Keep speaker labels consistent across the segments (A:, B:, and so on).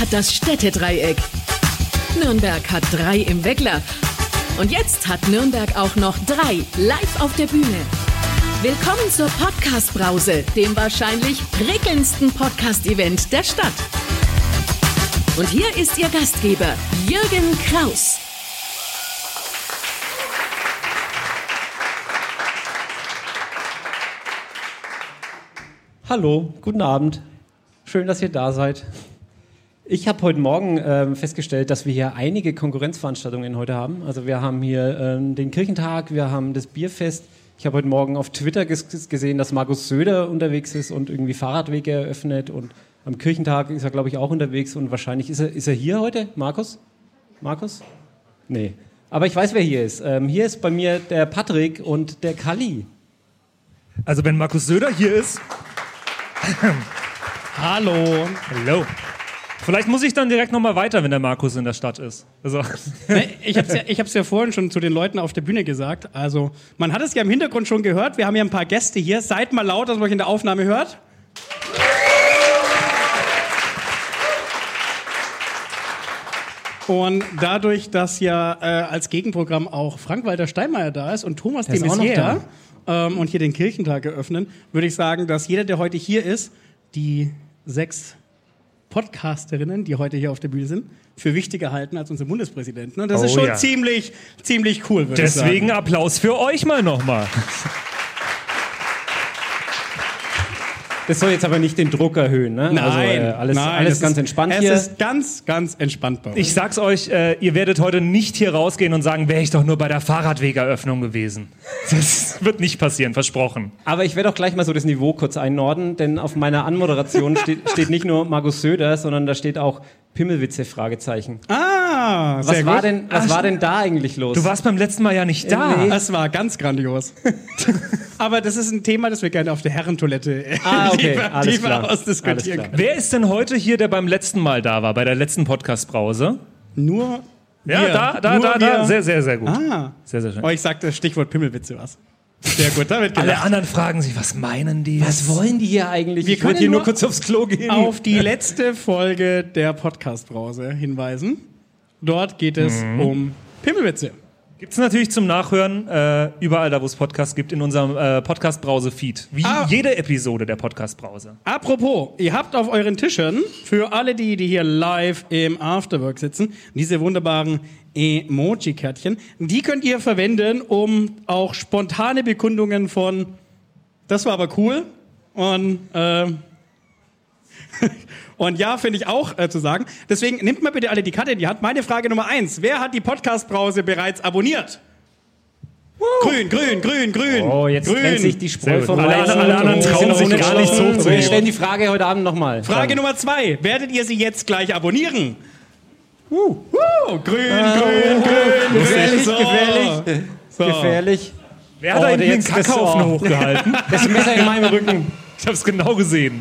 A: hat das Städtedreieck. Nürnberg hat drei im Weckler. Und jetzt hat Nürnberg auch noch drei live auf der Bühne. Willkommen zur Podcast-Brause, dem wahrscheinlich prickelndsten Podcast-Event der Stadt. Und hier ist Ihr Gastgeber, Jürgen Kraus.
B: Hallo, guten Abend. Schön, dass ihr da seid. Ich habe heute Morgen äh, festgestellt, dass wir hier einige Konkurrenzveranstaltungen heute haben. Also wir haben hier äh, den Kirchentag, wir haben das Bierfest. Ich habe heute Morgen auf Twitter ges gesehen, dass Markus Söder unterwegs ist und irgendwie Fahrradwege eröffnet. Und am Kirchentag ist er, glaube ich, auch unterwegs. Und wahrscheinlich ist er, ist er hier heute, Markus? Markus? Nee. Aber ich weiß, wer hier ist. Ähm, hier ist bei mir der Patrick und der Kali.
C: Also wenn Markus Söder hier ist,
D: Hallo.
C: Hallo. Vielleicht muss ich dann direkt nochmal weiter, wenn der Markus in der Stadt ist. Also.
D: Ich habe es ja, ich hab's ja vorhin schon zu den Leuten auf der Bühne gesagt. Also, man hat es ja im Hintergrund schon gehört. Wir haben ja ein paar Gäste hier. Seid mal laut, dass man euch in der Aufnahme hört. Und dadurch, dass ja äh, als Gegenprogramm auch Frank-Walter Steinmeier da ist und Thomas de Maizière ähm, und hier den Kirchentag eröffnen, würde ich sagen, dass jeder, der heute hier ist, die sechs Podcasterinnen, die heute hier auf der Bühne sind, für wichtiger halten als unsere Bundespräsidenten. Und das
C: Oh
D: ist schon
C: ja.
D: ziemlich, ziemlich cool.
C: Deswegen Applaus für euch mal nochmal.
B: Das soll jetzt aber nicht den Druck erhöhen, ne?
D: Nein,
B: also, äh, alles,
D: nein,
B: alles
D: es
B: ganz
D: ist,
B: entspannt
D: es
B: hier.
D: ist ganz, ganz entspannt bei uns.
C: Ich sag's euch, äh, ihr werdet heute nicht hier rausgehen und sagen, wäre ich doch nur bei der Fahrradwegeröffnung gewesen. Das wird nicht passieren, versprochen.
B: Aber ich werde auch gleich mal so das Niveau kurz einnorden, denn auf meiner Anmoderation steht, steht nicht nur Markus Söder, sondern da steht auch Pimmelwitze, Fragezeichen.
D: ah, sehr
B: Was, war
D: gut.
B: denn, was war denn da eigentlich los?
C: Du warst beim letzten Mal ja nicht da.
B: Nee.
D: Das war ganz grandios. Aber das ist ein Thema, das wir gerne auf der Herrentoilette
B: Ah, okay,
D: lieber,
B: alles
D: lieber
B: klar.
D: ausdiskutieren können.
C: Wer ist denn heute hier, der beim letzten Mal da war, bei der letzten Podcast-Brause?
D: Nur
C: Ja,
D: wir.
C: da, da,
D: Nur
C: da, da.
D: wir.
C: Sehr, sehr, sehr gut.
D: Ah.
C: Sehr, sehr schön.
D: Oh, ich sagte Stichwort Pimmelwitze was. Sehr gut, damit
C: Alle
D: gelacht.
C: anderen fragen sich, was meinen die?
B: was wollen die hier eigentlich?
D: Wir
B: ich
D: können
B: hier nur
D: nur
B: kurz aufs Klo gehen.
D: auf die letzte Folge der Podcast-Brause hinweisen. Dort geht es
C: Mhm.
D: um Pimmelwitze.
C: Gibt's natürlich zum Nachhören äh, überall da, wo es Podcasts gibt, in unserem äh, Podcast-Brause-Feed. Wie
D: Ah.
C: jede Episode der Podcast-Brause.
D: Apropos, ihr habt auf euren Tischen für alle die, die hier live im Afterwork sitzen, diese wunderbaren Emoji-Kärtchen. Die könnt ihr verwenden, um auch spontane Bekundungen von das war aber cool und ähm, und ja, finde ich auch äh, zu sagen. Deswegen nehmt mal bitte alle die Karte in die Hand. Meine Frage Nummer eins. Wer hat die Podcast-Brause bereits abonniert? Grün, grün, grün, grün.
B: Oh, jetzt
D: grün.
B: trennt sich die Spreu vom
C: Alle anderen- alle anderen trauen
B: sind
C: sich gar nicht
B: unentschlossen.
C: hochzuheben.
B: Wir stellen die Frage heute Abend nochmal.
D: Frage Nummer zwei. Werdet ihr sie jetzt gleich abonnieren? Uh. Uh, grün, grün, grün.
B: Gefährlich,
D: So.
B: gefährlich,
D: So.
B: gefährlich.
C: Wer hat
B: Oh,
C: da hinten den Kackhaufen hochgehalten?
B: Das Messer in meinem Rücken.
C: Ich hab's genau gesehen.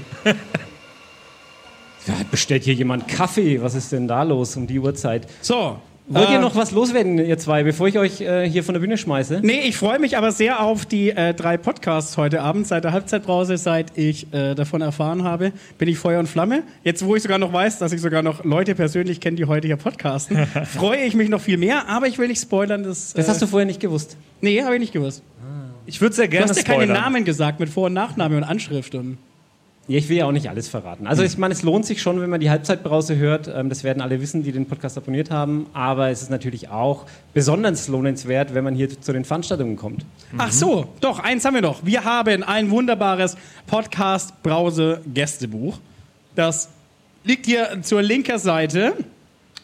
B: Ja, bestellt hier jemand Kaffee? Was ist denn da los um die Uhrzeit?
D: So.
B: Wollt
D: äh,
B: ihr noch was loswerden, ihr zwei, bevor ich euch äh, hier von der Bühne schmeiße?
D: Nee, ich freue mich aber sehr auf die äh, drei Podcasts heute Abend. Seit der Halbzeitbrause, seit ich äh, davon erfahren habe, bin ich Feuer und Flamme. Jetzt, wo ich sogar noch weiß, dass ich sogar noch Leute persönlich kenne, die heute hier podcasten, freue ich mich noch viel mehr. Aber ich will nicht spoilern. Das,
B: Das
D: äh,
B: hast du vorher nicht gewusst.
D: Nee, habe ich nicht gewusst.
C: Ich würde sehr
D: Du
C: gerne
D: hast ja keine
C: spoilern.
D: Namen gesagt mit Vor- und Nachname und Anschrift. Und
B: ich will ja auch nicht alles verraten. Also ich meine, es lohnt sich schon, wenn man die Halbzeitbrause hört. Ähm, das werden alle wissen, die den Podcast abonniert haben. Aber es ist natürlich auch besonders lohnenswert, wenn man hier zu den Veranstaltungen kommt.
D: Ach so, doch, eins haben wir noch. Wir haben ein wunderbares Podcast-Brause-Gästebuch. Das liegt hier zur linken Seite.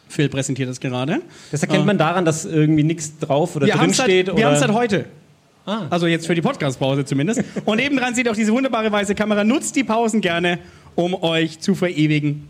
D: Phil präsentiert es gerade.
B: Das erkennt man daran, dass irgendwie nichts drauf oder
D: Wir
B: drin
D: haben es
B: steht.
D: wir haben's
B: oder
D: seit heute.
B: Ah.
D: Also jetzt für die Podcast-Pause zumindest. Und nebendran sieht auch diese wunderbare weiße Kamera. Nutzt die Pausen gerne, um euch zu verewigen.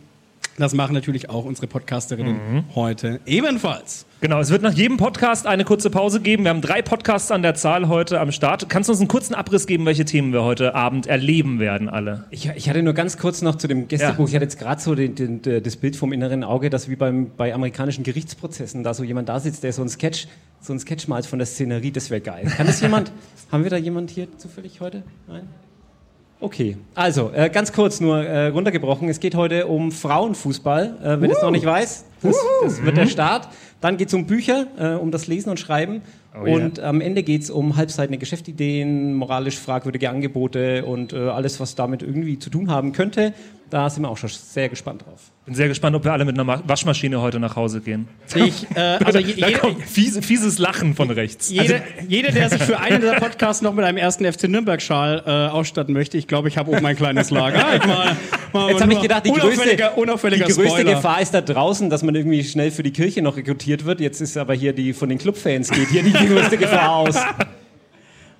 D: Das machen natürlich auch unsere Podcasterinnen
B: Mhm.
D: heute ebenfalls.
C: Genau, es wird nach jedem Podcast eine kurze Pause geben. Wir haben drei Podcasts an der Zahl heute am Start. Kannst du uns einen kurzen Abriss geben, welche Themen wir heute Abend erleben werden, alle?
B: Ich, ich hatte nur ganz kurz noch zu dem Gästebuch,
C: Ja.
B: ich hatte jetzt gerade so den, den, das Bild vom inneren Auge, dass wie beim, bei amerikanischen Gerichtsprozessen da so jemand da sitzt, der so ein Sketch, so ein Sketch malt von der Szenerie, das wäre geil. Kann das jemand, haben wir da jemand hier zufällig heute? Nein? Okay, also äh, ganz kurz nur äh, runtergebrochen. Es geht heute um Frauenfußball. Äh, wer das noch nicht weiß, das, das wird der Start. Dann geht es um Bücher, äh, um das Lesen und Schreiben.
C: Oh
B: und am Ende geht es um halbseitene Geschäftsideen, moralisch fragwürdige Angebote und äh, alles, was damit irgendwie zu tun haben könnte. Da sind wir auch schon sehr gespannt drauf.
C: Bin sehr gespannt, ob wir alle mit einer Ma- Waschmaschine heute nach Hause gehen.
D: Ich, äh, also je,
C: Da
D: jeder,
C: kommt fies, fieses Lachen von rechts.
D: jeder, jeder, der sich für einen dieser Podcasts noch mit einem ersten FC Nürnberg-Schal äh, ausstatten möchte, ich glaube, ich habe oben ein kleines Lager. Mal, mal
B: Jetzt habe ich gedacht, die größte, die größte. Gefahr ist da draußen, dass man irgendwie schnell für die Kirche noch rekrutiert wird. Jetzt ist aber hier die von den Clubfans geht hier die größte Gefahr aus.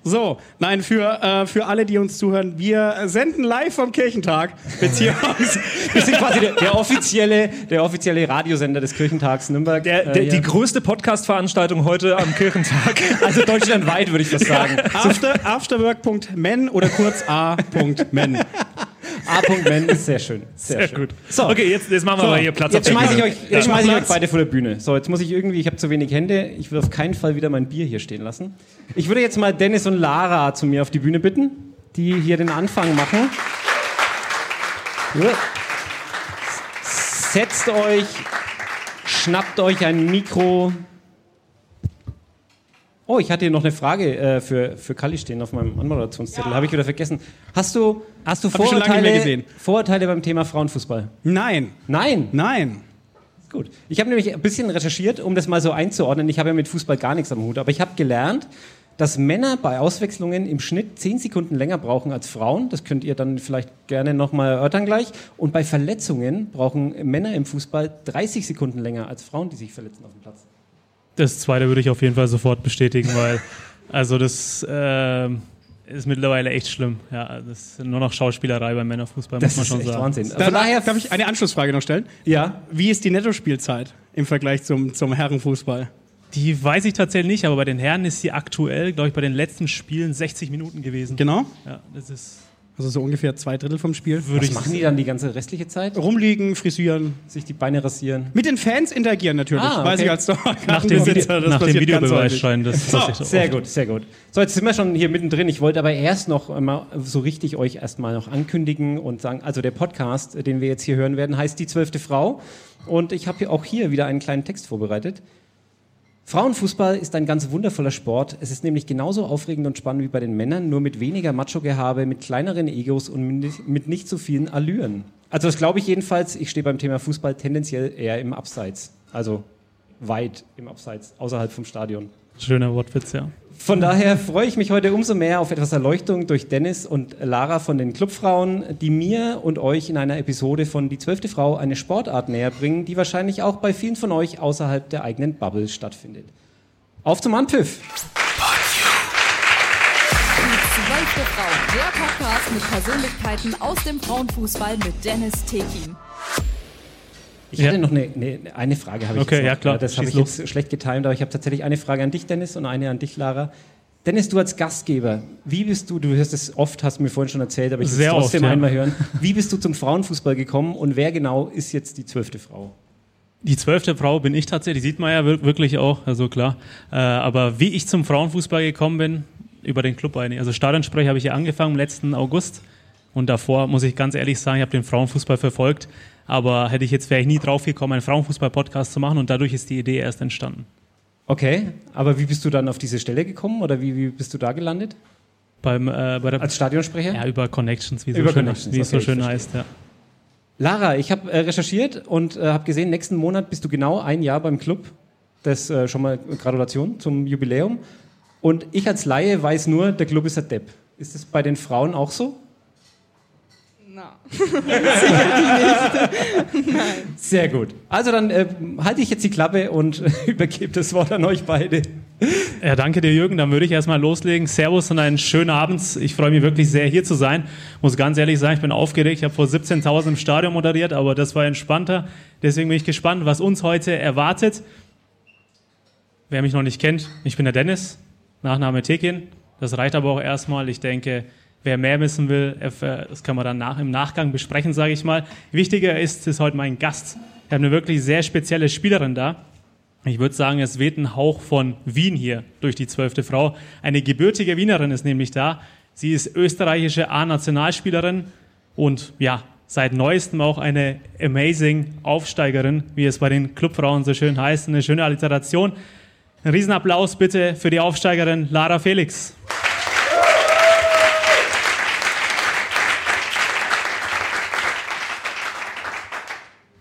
D: So, nein, für, äh, für alle, die uns zuhören, wir senden live vom Kirchentag,
B: Wir sind quasi der, der, offizielle, der offizielle Radiosender des Kirchentags Nürnberg.
C: Der,
B: Äh,
C: der,
B: ja.
C: die größte Podcast-Veranstaltung heute am Kirchentag.
B: also deutschlandweit würde ich das sagen.
D: after, afterwork.men oder kurz a.men.
B: A.Men ist sehr schön. Sehr,
C: Sehr
B: schön.
C: gut.
B: So.
C: Okay, jetzt, jetzt machen wir
B: So,
C: mal hier Platz
B: jetzt schmeiße ich
C: Bühne.
B: euch, jetzt schmeiß ich euch beide vor der Bühne. So, jetzt muss ich irgendwie, ich habe zu wenig Hände, ich will auf keinen Fall wieder mein Bier hier stehen lassen. Ich würde jetzt mal Dennis und Lara zu mir auf die Bühne bitten, die hier den Anfang machen. Ja. Setzt euch, schnappt euch ein Mikro. Oh, ich hatte hier noch eine Frage äh, für, für Kalli stehen auf meinem Anmoderationszettel. Habe ich wieder vergessen. Hast du, hast du Vorurteile. Vorurteile beim Thema Frauenfußball?
D: Nein,
B: Nein.
D: nein.
B: Gut. Ich habe nämlich ein bisschen recherchiert, um das mal so einzuordnen. Ich habe ja mit Fußball gar nichts am Hut, aber ich habe gelernt, dass Männer bei Auswechslungen im Schnitt 10 Sekunden länger brauchen als Frauen. Das könnt ihr dann vielleicht gerne nochmal erörtern gleich. Und bei Verletzungen brauchen Männer im Fußball 30 Sekunden länger als Frauen, die sich verletzen auf dem Platz.
E: Das zweite würde ich auf jeden Fall sofort bestätigen, weil also das ähm, ist mittlerweile echt schlimm. Ja, das ist nur noch Schauspielerei beim Männerfußball,
B: Das
E: muss man
B: ist
E: schon
B: echt
E: sagen.
B: Wahnsinn. Von daher,
D: darf ich eine Anschlussfrage noch stellen?
B: ja,
D: Wie ist die Nettospielzeit im Vergleich zum, zum Herrenfußball?
E: Die weiß ich tatsächlich nicht, aber bei den Herren ist sie aktuell, glaube ich, bei den letzten Spielen 60 Minuten gewesen.
D: Genau?
E: Ja, das ist
D: Also so ungefähr zwei Drittel vom Spiel.
E: würde
B: was
E: ich
B: machen die dann die ganze restliche Zeit?
D: Rumliegen, frisieren.
B: Sich die Beine rasieren?
D: Mit den Fans interagieren natürlich.
B: Ah, okay.
D: Weiß ich als
E: nach dem, Video,
D: Dauerkartenbesitzer, das
E: nach dem Videobeweis scheint das
D: So,
E: passiert
B: Sehr
E: oft.
B: gut, sehr gut. So, jetzt sind wir schon hier mittendrin. Ich wollte aber erst noch einmal so richtig euch erstmal noch ankündigen und sagen, also der Podcast, den wir jetzt hier hören werden, heißt Die zwölfte Frau. Und ich habe hier auch hier wieder einen kleinen Text vorbereitet. Frauenfußball ist ein ganz wundervoller Sport. Es ist nämlich genauso aufregend und spannend wie bei den Männern, nur mit weniger Macho-Gehabe, mit kleineren Egos und mit nicht so vielen Allüren. Also das glaube ich jedenfalls. Ich stehe beim Thema Fußball tendenziell eher im Abseits. Also weit im Abseits, außerhalb vom Stadion.
E: Schöner Wortwitz, ja.
B: Von daher freue ich mich heute umso mehr auf etwas Erleuchtung durch Dennis und Lara von den Clubfrauen, die mir und euch in einer Episode von Die zwölfte Frau eine Sportart näher bringen, die wahrscheinlich auch bei vielen von euch außerhalb der eigenen Bubble stattfindet. Auf zum Anpfiff!
F: Die zwölfte Frau, der Podcast mit Persönlichkeiten aus dem Frauenfußball mit Dennis Tekin.
B: Ich
E: Ja.
B: hatte noch eine, eine, eine Frage. Habe ich
E: Okay, ja, klar.
B: Das habe ich
E: los.
B: jetzt schlecht getimt, aber ich habe tatsächlich eine Frage an dich, Dennis, und eine an dich, Lara. Dennis, du als Gastgeber, wie bist du, du hörst es oft, hast du mir vorhin schon erzählt, aber ich will es
E: Sehr oft,
B: trotzdem
E: ja.
B: einmal hören. Wie bist du zum Frauenfußball gekommen und wer genau ist jetzt die zwölfte Frau?
E: Die zwölfte Frau bin ich tatsächlich, sieht man ja wir- wirklich auch, also klar. Äh, aber wie ich zum Frauenfußball gekommen bin, über den Club eigentlich. Also Stadionsprecher habe ich ja angefangen im letzten August. Und davor muss ich ganz ehrlich sagen, ich habe den Frauenfußball verfolgt. Aber hätte ich jetzt wäre ich nie drauf gekommen, einen Frauenfußball-Podcast zu machen. Und dadurch ist die Idee erst entstanden.
B: Okay, aber wie bist du dann auf diese Stelle gekommen oder wie, wie bist du da gelandet?
E: Beim, äh, bei der,
B: Als Stadionsprecher?
E: ja, über Connections, wie, so
B: Über
E: schön,
B: Connections,
E: wie es so
B: okay,
E: schön heißt. Ja.
B: Lara, ich habe äh, recherchiert und äh, habe gesehen, nächsten Monat bist du genau ein Jahr beim Club. Das äh, schon mal Gratulation zum Jubiläum. Und ich als Laie weiß nur, der Club ist ein Depp. Ist das bei den Frauen auch so?
G: Na.
B: Sehr gut. Also dann äh, halte ich jetzt die Klappe und übergebe das Wort an euch beide.
E: Ja, danke dir, Jürgen. Dann würde ich erstmal loslegen. Servus und einen schönen Abend. Ich freue mich wirklich sehr, hier zu sein. Muss ganz ehrlich sagen, ich bin aufgeregt. Ich habe vor 17.000 im Stadion moderiert, aber das war entspannter. Deswegen bin ich gespannt, was uns heute erwartet. Wer mich noch nicht kennt, ich bin der Dennis, Nachname Tekin. Das reicht aber auch erstmal. Ich denke, wer mehr wissen will, erf- das können wir dann nach, im Nachgang besprechen, sage ich mal. Wichtiger ist, ist heute mein Gast. Wir haben eine wirklich sehr spezielle Spielerin da. Ich würde sagen, es weht ein Hauch von Wien hier durch die zwölfte Frau. Eine gebürtige Wienerin ist nämlich da. Sie ist österreichische A-Nationalspielerin und ja, seit neuestem auch eine amazing Aufsteigerin, wie es bei den Clubfrauen so schön heißt. Eine schöne Alliteration. Ein Riesenapplaus bitte für die Aufsteigerin Lara Felix.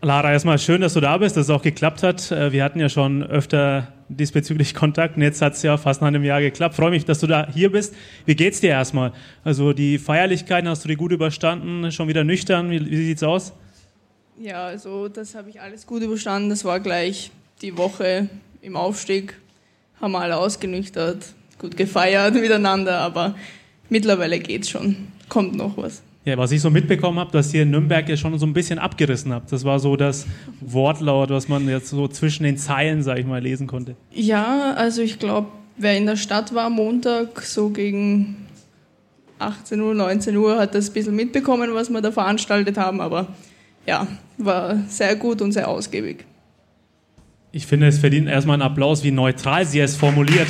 E: Lara, erstmal schön, dass du da bist, dass es auch geklappt hat. Äh, wir hatten ja schon öfter diesbezüglich Kontakt jetzt hat es ja fast nach einem Jahr geklappt. Freue mich, dass du da hier bist. Wie geht's dir erstmal? Also die Feierlichkeiten hast du die gut überstanden? Schon wieder nüchtern? Wie, wie sieht's aus?
G: Ja, also das habe ich alles gut überstanden. Das war gleich die Woche im Aufstieg. Haben wir alle ausgenüchtert, gut gefeiert miteinander, aber mittlerweile geht's schon. Kommt noch was.
E: Ja, was ich so mitbekommen habe, dass ihr in Nürnberg ja schon so ein bisschen abgerissen habt. Das war so das Wortlaut, was man jetzt so zwischen den Zeilen, sag ich mal, lesen konnte.
G: Ja, also ich glaube, wer in der Stadt war Montag, so gegen 18 Uhr, 19 Uhr, hat das ein bisschen mitbekommen, was wir da veranstaltet haben, aber ja, war sehr gut und sehr ausgiebig.
E: Ich finde, es verdient erstmal einen Applaus, wie neutral sie es formuliert,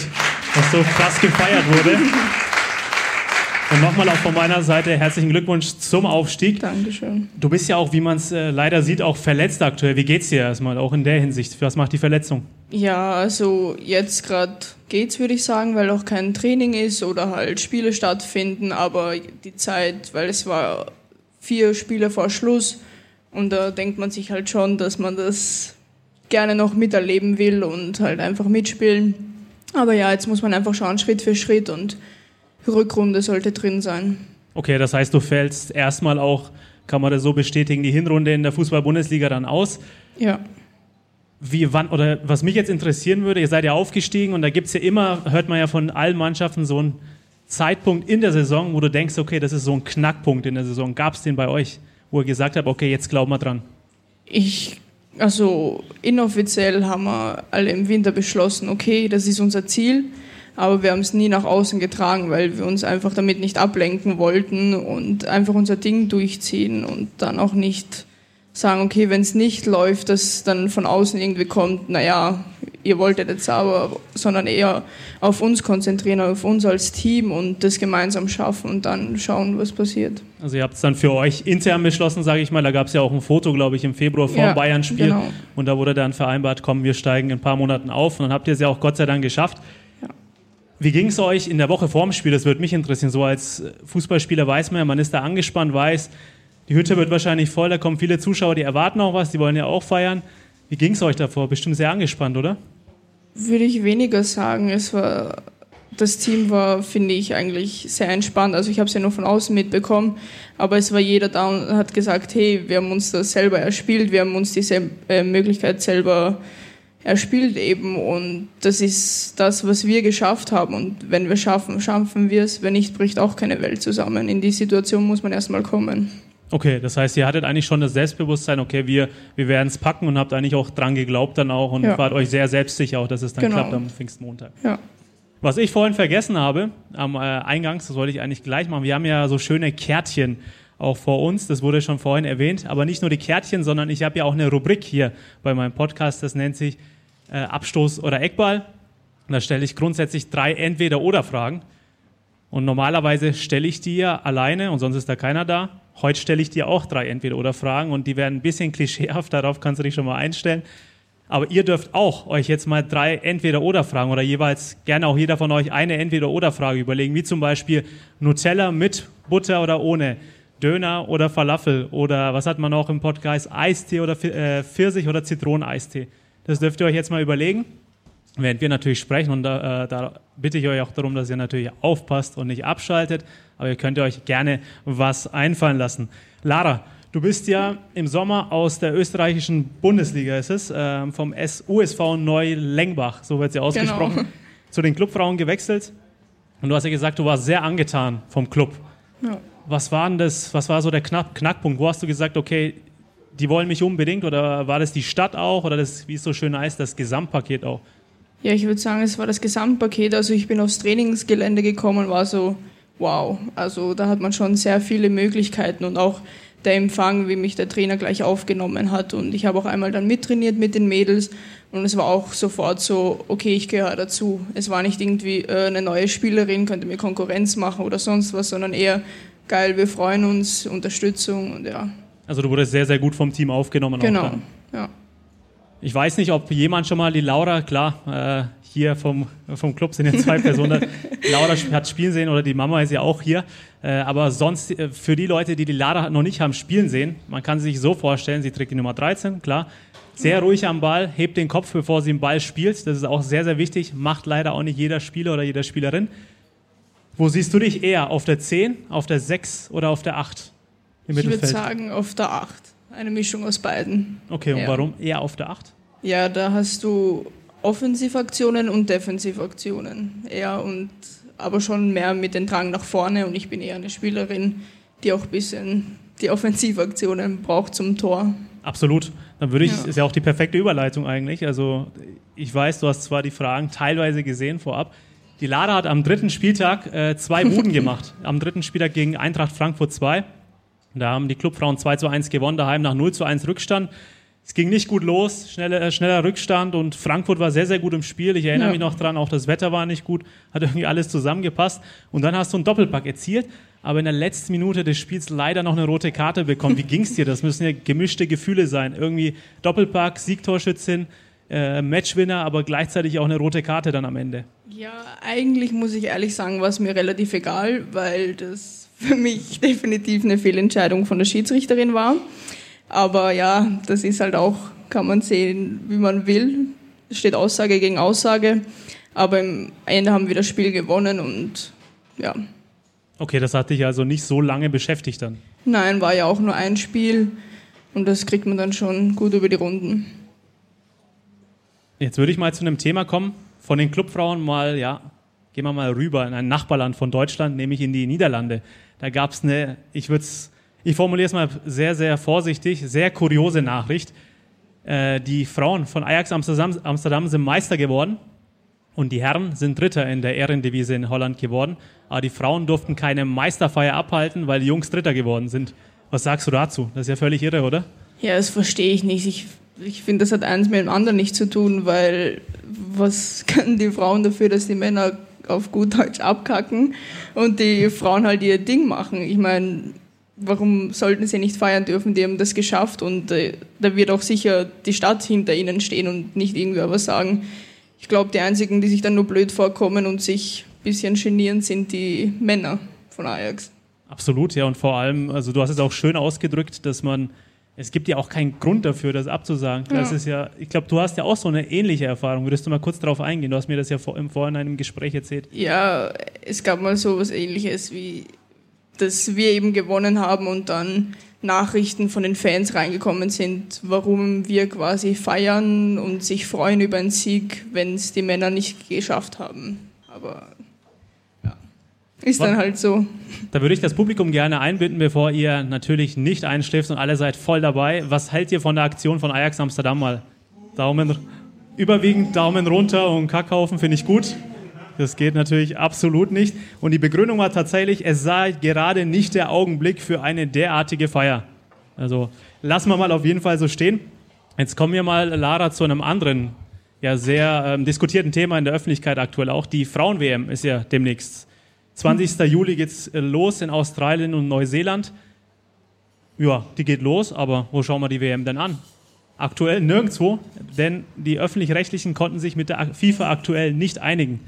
E: was so krass gefeiert wurde. Und nochmal auch von meiner Seite herzlichen Glückwunsch zum Aufstieg.
G: Dankeschön.
E: Du bist ja auch, wie man es äh, leider sieht, auch verletzt aktuell. Wie geht's dir erstmal, auch in der Hinsicht? Was macht die Verletzung?
G: Ja, also jetzt gerade geht's, würde ich sagen, weil auch kein Training ist oder halt Spiele stattfinden, aber die Zeit, weil es war vier Spiele vor Schluss und da denkt man sich halt schon, dass man das gerne noch miterleben will und halt einfach mitspielen. Aber ja, jetzt muss man einfach schauen, Schritt für Schritt und Rückrunde sollte drin sein.
E: Okay, das heißt, du fällst erstmal auch, kann man das so bestätigen, die Hinrunde in der Fußball-Bundesliga dann aus.
G: Ja.
E: Wie, wann, oder was mich jetzt interessieren würde, ihr seid ja aufgestiegen und da gibt es ja immer, hört man ja von allen Mannschaften so einen Zeitpunkt in der Saison, wo du denkst, okay, das ist so ein Knackpunkt in der Saison. Gab es den bei euch, wo ihr gesagt habt, okay, jetzt glauben wir dran?
G: Ich, also inoffiziell haben wir alle im Winter beschlossen, okay, das ist unser Ziel aber wir haben es nie nach außen getragen, weil wir uns einfach damit nicht ablenken wollten und einfach unser Ding durchziehen und dann auch nicht sagen, okay, wenn es nicht läuft, dass dann von außen irgendwie kommt, naja, ihr wolltet jetzt aber, sondern eher auf uns konzentrieren, auf uns als Team und das gemeinsam schaffen und dann schauen, was passiert.
E: Also ihr habt es dann für euch intern beschlossen, sage ich mal, da gab es ja auch ein Foto, glaube ich, im Februar vor ja, dem Bayern-Spiel genau. und da wurde dann vereinbart, komm, wir steigen in ein paar Monaten auf und dann habt ihr es ja auch Gott sei Dank geschafft. Wie ging es euch in der Woche vorm Spiel? Das würde mich interessieren. So als Fußballspieler weiß man ja, man ist da angespannt, weiß, die Hütte wird wahrscheinlich voll, da kommen viele Zuschauer, die erwarten auch was, die wollen ja auch feiern. Wie ging es euch davor? Bestimmt sehr angespannt, oder?
G: Würde ich weniger sagen. Es war, das Team war, finde ich, eigentlich sehr entspannt. Also ich habe es ja nur von außen mitbekommen, aber es war jeder da und hat gesagt, hey, wir haben uns das selber erspielt, wir haben uns diese äh, Möglichkeit selber er spielt eben und das ist das, was wir geschafft haben. Und wenn wir schaffen, schaffen wir es. Wenn nicht, bricht auch keine Welt zusammen. In die Situation muss man erstmal kommen.
E: Okay, das heißt, ihr hattet eigentlich schon das Selbstbewusstsein, okay, wir, wir werden es packen und habt eigentlich auch dran geglaubt dann auch und ja. wart euch sehr selbstsicher auch, dass es dann genau. klappt am Pfingstmontag.
G: Ja.
E: Was ich vorhin vergessen habe, am äh, Eingangs, das wollte ich eigentlich gleich machen, wir haben ja so schöne Kärtchen auch vor uns, das wurde schon vorhin erwähnt, aber nicht nur die Kärtchen, sondern ich habe ja auch eine Rubrik hier bei meinem Podcast, das nennt sich äh, Abstoß oder Eckball. Und da stelle ich grundsätzlich drei Entweder-Oder-Fragen. Und normalerweise stelle ich die ja alleine und sonst ist da keiner da. Heute stelle ich dir auch drei Entweder-Oder-Fragen und die werden ein bisschen klischeehaft, darauf kannst du dich schon mal einstellen. Aber ihr dürft auch euch jetzt mal drei Entweder-Oder-Fragen oder jeweils gerne auch jeder von euch eine Entweder-Oder-Frage überlegen, wie zum Beispiel Nutella mit Butter oder ohne, Döner oder Falafel oder was hat man noch im Podcast, Eistee oder äh, Pfirsich oder Zitroneneistee. Das dürft ihr euch jetzt mal überlegen, während wir natürlich sprechen. Und da, äh, da bitte ich euch auch darum, dass ihr natürlich aufpasst und nicht abschaltet. Aber ihr könnt euch gerne was einfallen lassen. Lara, du bist ja im Sommer aus der österreichischen Bundesliga, ist es, äh, vom USV Neu-Lengbach, so wird sie ausgesprochen, genau. zu den Clubfrauen gewechselt. Und du hast ja gesagt, du warst sehr angetan vom Club. Ja. Was war denn das, was war so der Knack, Knackpunkt? Wo hast du gesagt, okay, die wollen mich unbedingt oder war das die Stadt auch oder das, wie es so schön heißt, das Gesamtpaket auch?
G: Ja, ich würde sagen, es war das Gesamtpaket. Also ich bin aufs Trainingsgelände gekommen, war so, wow. Also da hat man schon sehr viele Möglichkeiten und auch der Empfang, wie mich der Trainer gleich aufgenommen hat. Und ich habe auch einmal dann mittrainiert mit den Mädels Und es war auch sofort so, okay, ich gehöre dazu. Es war nicht irgendwie äh, eine neue Spielerin, könnte mir Konkurrenz machen oder sonst was, sondern eher geil, wir freuen uns, Unterstützung und ja.
E: Also du wurdest sehr, sehr gut vom Team aufgenommen.
G: Genau. Ja.
E: Ich weiß nicht, ob jemand schon mal die Laura, klar, äh, hier vom, vom Club sind ja zwei Personen. Laura hat spielen sehen oder die Mama ist ja auch hier. Äh, aber sonst äh, für die Leute, die die Laura noch nicht haben spielen sehen, man kann sie sich so vorstellen, sie trägt die Nummer 13, klar. Sehr ruhig am Ball, hebt den Kopf, bevor sie den Ball spielt. Das ist auch sehr, sehr wichtig. Macht leider auch nicht jeder Spieler oder jede Spielerin. Wo siehst du dich eher? Auf der 10, auf der 6 oder auf der 8 im
G: Ich würde sagen auf der 8. Eine Mischung aus beiden.
E: Okay, und
G: Ja.
E: warum eher auf der 8?
G: Ja, da hast du Offensivaktionen und Defensivaktionen. Eher und aber schon mehr mit dem Drang nach vorne und ich bin eher eine Spielerin, die auch ein bisschen die Offensivaktionen braucht zum Tor.
E: Absolut. Dann würde ich,
G: Ja.
E: ist ja auch die perfekte Überleitung eigentlich. Also ich weiß, du hast zwar die Fragen teilweise gesehen vorab. Die Lara hat am dritten Spieltag äh, zwei Buden gemacht. Am dritten Spieltag gegen Eintracht Frankfurt 2. Da haben die Clubfrauen 2 zu 1 gewonnen, daheim nach 0 zu 1 Rückstand. Es ging nicht gut los, schneller, äh, schneller Rückstand und Frankfurt war sehr, sehr gut im Spiel. Ich erinnere
G: Ja.
E: mich noch dran, auch das Wetter war nicht gut, hat irgendwie alles zusammengepasst. Und dann hast du einen Doppelpack erzielt, aber in der letzten Minute des Spiels leider noch eine rote Karte bekommen. Wie ging's dir? Das müssen ja gemischte Gefühle sein. Irgendwie Doppelpack, Siegtorschützin, äh, Matchwinner, aber gleichzeitig auch eine rote Karte dann am Ende.
G: Ja, eigentlich muss ich ehrlich sagen, war es mir relativ egal, weil das für mich definitiv eine Fehlentscheidung von der Schiedsrichterin war. Aber ja, das ist halt auch, kann man sehen, wie man will. Es steht Aussage gegen Aussage. Aber im Ende haben wir das Spiel gewonnen und ja.
E: Okay, das hat dich also nicht so lange beschäftigt dann.
G: Nein, war ja auch nur ein Spiel und das kriegt man dann schon gut über die Runden.
E: Jetzt würde ich mal zu einem Thema kommen, von den Clubfrauen mal, ja, gehen wir mal rüber in ein Nachbarland von Deutschland, nämlich in die Niederlande. Da gab es eine, ich würde ich formuliere es mal sehr, sehr vorsichtig, sehr kuriose Nachricht. Äh, die Frauen von Ajax Amsterdam, sind Meister geworden und die Herren sind Dritter in der Ehrendivisie in Holland geworden. Aber die Frauen durften keine Meisterfeier abhalten, weil die Jungs Dritter geworden sind. Was sagst du dazu? Das ist ja völlig irre, oder?
G: Ja, das verstehe ich nicht. Ich, ich finde, das hat eins mit dem anderen nicht zu tun, weil was können die Frauen dafür, dass die Männer auf gut Deutsch abkacken und die Frauen halt ihr Ding machen? Ich meine, warum sollten sie nicht feiern dürfen? Die haben das geschafft und äh, da wird auch sicher die Stadt hinter ihnen stehen und nicht irgendwer was sagen. Ich glaube, die einzigen, die sich dann nur blöd vorkommen und sich ein bisschen genieren, sind die Männer von Ajax.
E: Absolut, ja. Und vor allem, also du hast es auch schön ausgedrückt, dass man, es gibt ja auch keinen Grund dafür, das abzusagen. Das
G: Ja.
E: ist ja, ich glaube, du hast ja auch so eine ähnliche Erfahrung. Würdest du mal kurz darauf eingehen? Du hast mir das ja vor, im Vorhinein im Gespräch erzählt.
G: Ja, es gab mal so was ähnliches wie, dass wir eben gewonnen haben und dann Nachrichten von den Fans reingekommen sind, warum wir quasi feiern und sich freuen über einen Sieg, wenn es die Männer nicht geschafft haben. Aber ist dann halt so.
E: Da würde ich das Publikum gerne einbinden, bevor ihr natürlich nicht einschläft und alle seid voll dabei. Was hält ihr von der Aktion von Ajax Amsterdam mal? Daumen, überwiegend Daumen runter und Kackhaufen finde ich gut. Das geht natürlich absolut nicht. Und die Begründung war tatsächlich, es sei gerade nicht der Augenblick für eine derartige Feier. Also lassen wir mal auf jeden Fall so stehen. Jetzt kommen wir mal, Lara, zu einem anderen, ja sehr ähm, diskutierten Thema in der Öffentlichkeit aktuell auch. Die Frauen-WM ist ja demnächst. 20. Juli geht's äh, los in Australien und Neuseeland. Ja, die geht los, aber wo schauen wir die WM denn an? Aktuell nirgendwo, denn die öffentlich-rechtlichen konnten sich mit der FIFA aktuell nicht einigen.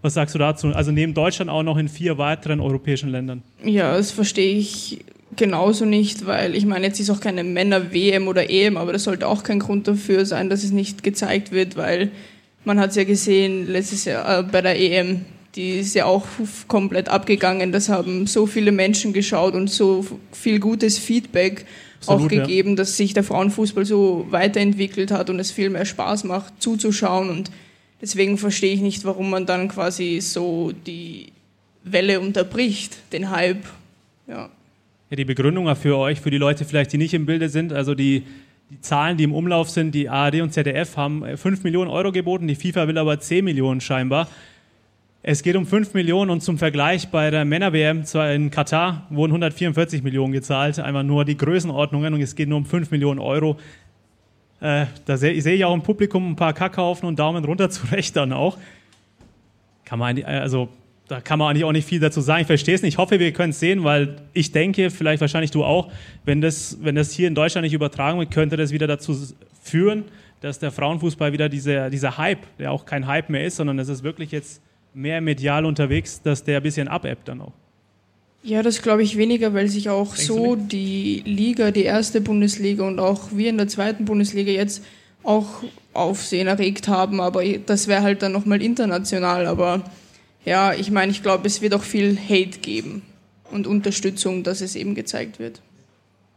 E: Was sagst du dazu? Also neben Deutschland auch noch in vier weiteren europäischen Ländern.
G: Ja, das verstehe ich genauso nicht, weil ich meine, jetzt ist auch keine Männer-WM oder EM, aber das sollte auch kein Grund dafür sein, dass es nicht gezeigt wird, weil man hat es ja gesehen letztes Jahr äh, bei der EM, die ist ja auch komplett abgegangen. Das haben so viele Menschen geschaut und so viel gutes Feedback
E: Absolut,
G: auch
E: ja.
G: gegeben, dass sich der Frauenfußball so weiterentwickelt hat und es viel mehr Spaß macht zuzuschauen und deswegen verstehe ich nicht, warum man dann quasi so die Welle unterbricht, den Hype. Ja.
E: Ja, die Begründung für euch, für die Leute vielleicht, die nicht im Bilde sind, also die, die Zahlen, die im Umlauf sind, die ARD und ZDF haben äh, 5 Millionen Euro geboten, die FIFA will aber 10 Millionen scheinbar. Es geht um 5 Millionen und zum Vergleich bei der Männer-WM in Katar wurden 144 Millionen gezahlt, einmal nur die Größenordnungen und es geht nur um 5 Millionen Euro. Äh, da sehe seh ich auch im Publikum ein paar Kackhaufen und Daumen runter zurecht dann auch. Kann man, also da kann man eigentlich auch nicht viel dazu sagen. Ich verstehe es nicht. Ich hoffe, wir können es sehen, weil ich denke, vielleicht wahrscheinlich du auch, wenn das, wenn das hier in Deutschland nicht übertragen wird, könnte das wieder dazu führen, dass der Frauenfußball wieder dieser, dieser Hype, der auch kein Hype mehr ist, sondern es ist wirklich jetzt mehr medial unterwegs, dass der ein bisschen abebbt dann auch.
G: Ja, das glaube ich weniger, weil sich auch
E: Denkst
G: so die Liga, die erste Bundesliga und auch wir in der zweiten Bundesliga jetzt auch Aufsehen erregt haben. Aber das wäre halt dann nochmal international. Aber ja, ich meine, ich glaube, es wird auch viel Hate geben und Unterstützung, dass es eben gezeigt wird.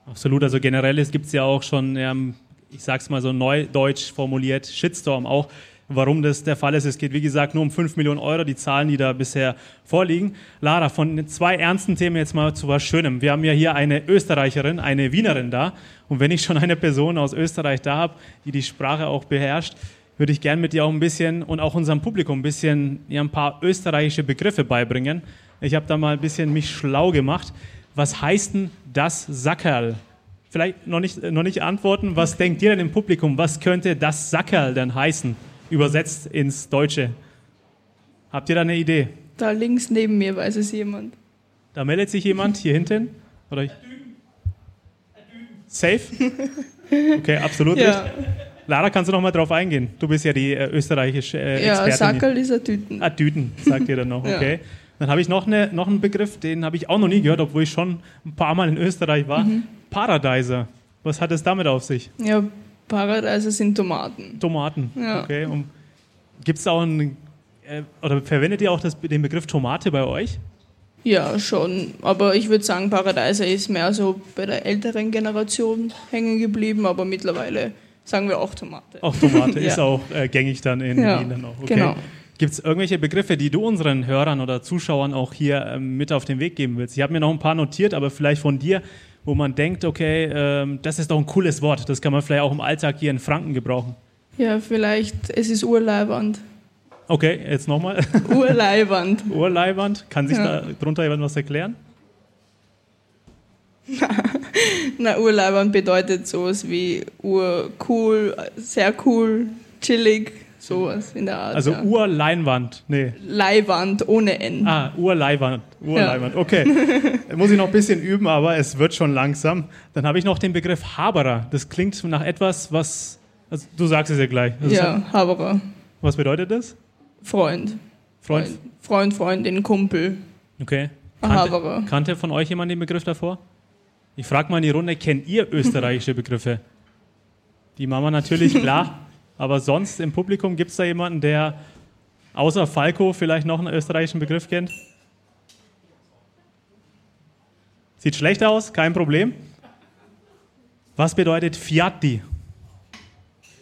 E: Absolut, also generell gibt es ja auch schon, ähm, ich sag's mal so neudeutsch formuliert, Shitstorm auch, warum das der Fall ist. Es geht, wie gesagt, nur um 5 Millionen Euro, die Zahlen, die da bisher vorliegen. Lara, von zwei ernsten Themen jetzt mal zu was Schönem. Wir haben ja hier eine Österreicherin, eine Wienerin da. Und wenn ich schon eine Person aus Österreich da habe, die die Sprache auch beherrscht, würde ich gern mit dir auch ein bisschen und auch unserem Publikum ein bisschen ja, ein paar österreichische Begriffe beibringen. Ich habe da mal ein bisschen mich schlau gemacht. Was heißt denn das Sackerl? Vielleicht noch nicht, noch nicht antworten. Was denkt ihr denn im Publikum? Was könnte das Sackerl denn heißen? Übersetzt ins Deutsche. Habt ihr da eine Idee?
G: Da links neben mir weiß es jemand.
E: Da meldet sich jemand hier hinten? Oder ich? Safe? Okay, absolut
G: Ja,
E: richtig. Lara, kannst du noch mal drauf eingehen? Du bist ja die äh, österreichische äh,
G: ja
E: Expertin.
G: Sackerl ist ein Tüten.
E: Ah, Düten, sagt ihr dann noch,
G: Ja.
E: okay. Dann habe ich noch, eine, noch einen Begriff, den habe ich auch noch nie gehört, obwohl ich schon ein paar Mal in Österreich war.
G: Mhm.
E: Paradiser. Was hat es damit auf sich?
G: Ja, Paradeiser sind Tomaten.
E: Tomaten.
G: Ja.
E: Okay. Gibt es auch einen, äh, oder verwendet ihr auch das, den Begriff Tomate bei euch?
G: Ja, schon. Aber ich würde sagen, Paradeiser ist mehr so bei der älteren Generation hängen geblieben, aber mittlerweile sagen wir auch Tomate.
E: Auch Tomate
G: Ja.
E: ist auch äh, gängig dann in
G: Ja,
E: Wien dann auch. Okay.
G: genau.
E: Gibt es irgendwelche Begriffe, die du unseren Hörern oder Zuschauern auch hier ähm, mit auf den Weg geben willst? Ich habe mir noch ein paar notiert, aber vielleicht von dir, wo man denkt, okay, ähm, das ist doch ein cooles Wort, das kann man vielleicht auch im Alltag hier in Franken gebrauchen.
G: Ja, vielleicht, es ist Urleiwand.
E: Okay, jetzt nochmal.
G: Urleiwand.
E: Urleiband. Kann sich
G: Ja.
E: da drunter jemand was erklären?
G: Na, Urleiwand bedeutet sowas wie urcool, sehr cool, chillig, sowas in der Art.
E: Also
G: ja.
E: Urleinwand. Nee.
G: Leihwand ohne N.
E: Ah, Urleihwand. Urleihwand. Okay. Muss ich noch ein bisschen üben, aber es wird schon langsam. Dann habe ich noch den Begriff Haberer. Das klingt nach etwas, was. Also du sagst es ja gleich. Das ist-
G: ja, Haberer.
E: Was bedeutet das?
G: Freund.
E: Freund?
G: Freund, Freundin, Kumpel.
E: Okay. Kannte,
G: Haberer.
E: kannte von euch jemand den Begriff davor? Ich frage mal in die Runde, kennt ihr österreichische Begriffe? Die Mama natürlich, klar. Aber sonst im Publikum gibt es da jemanden, der außer Falco vielleicht noch einen österreichischen Begriff kennt? Sieht schlecht aus, kein Problem. Was bedeutet Fiatti?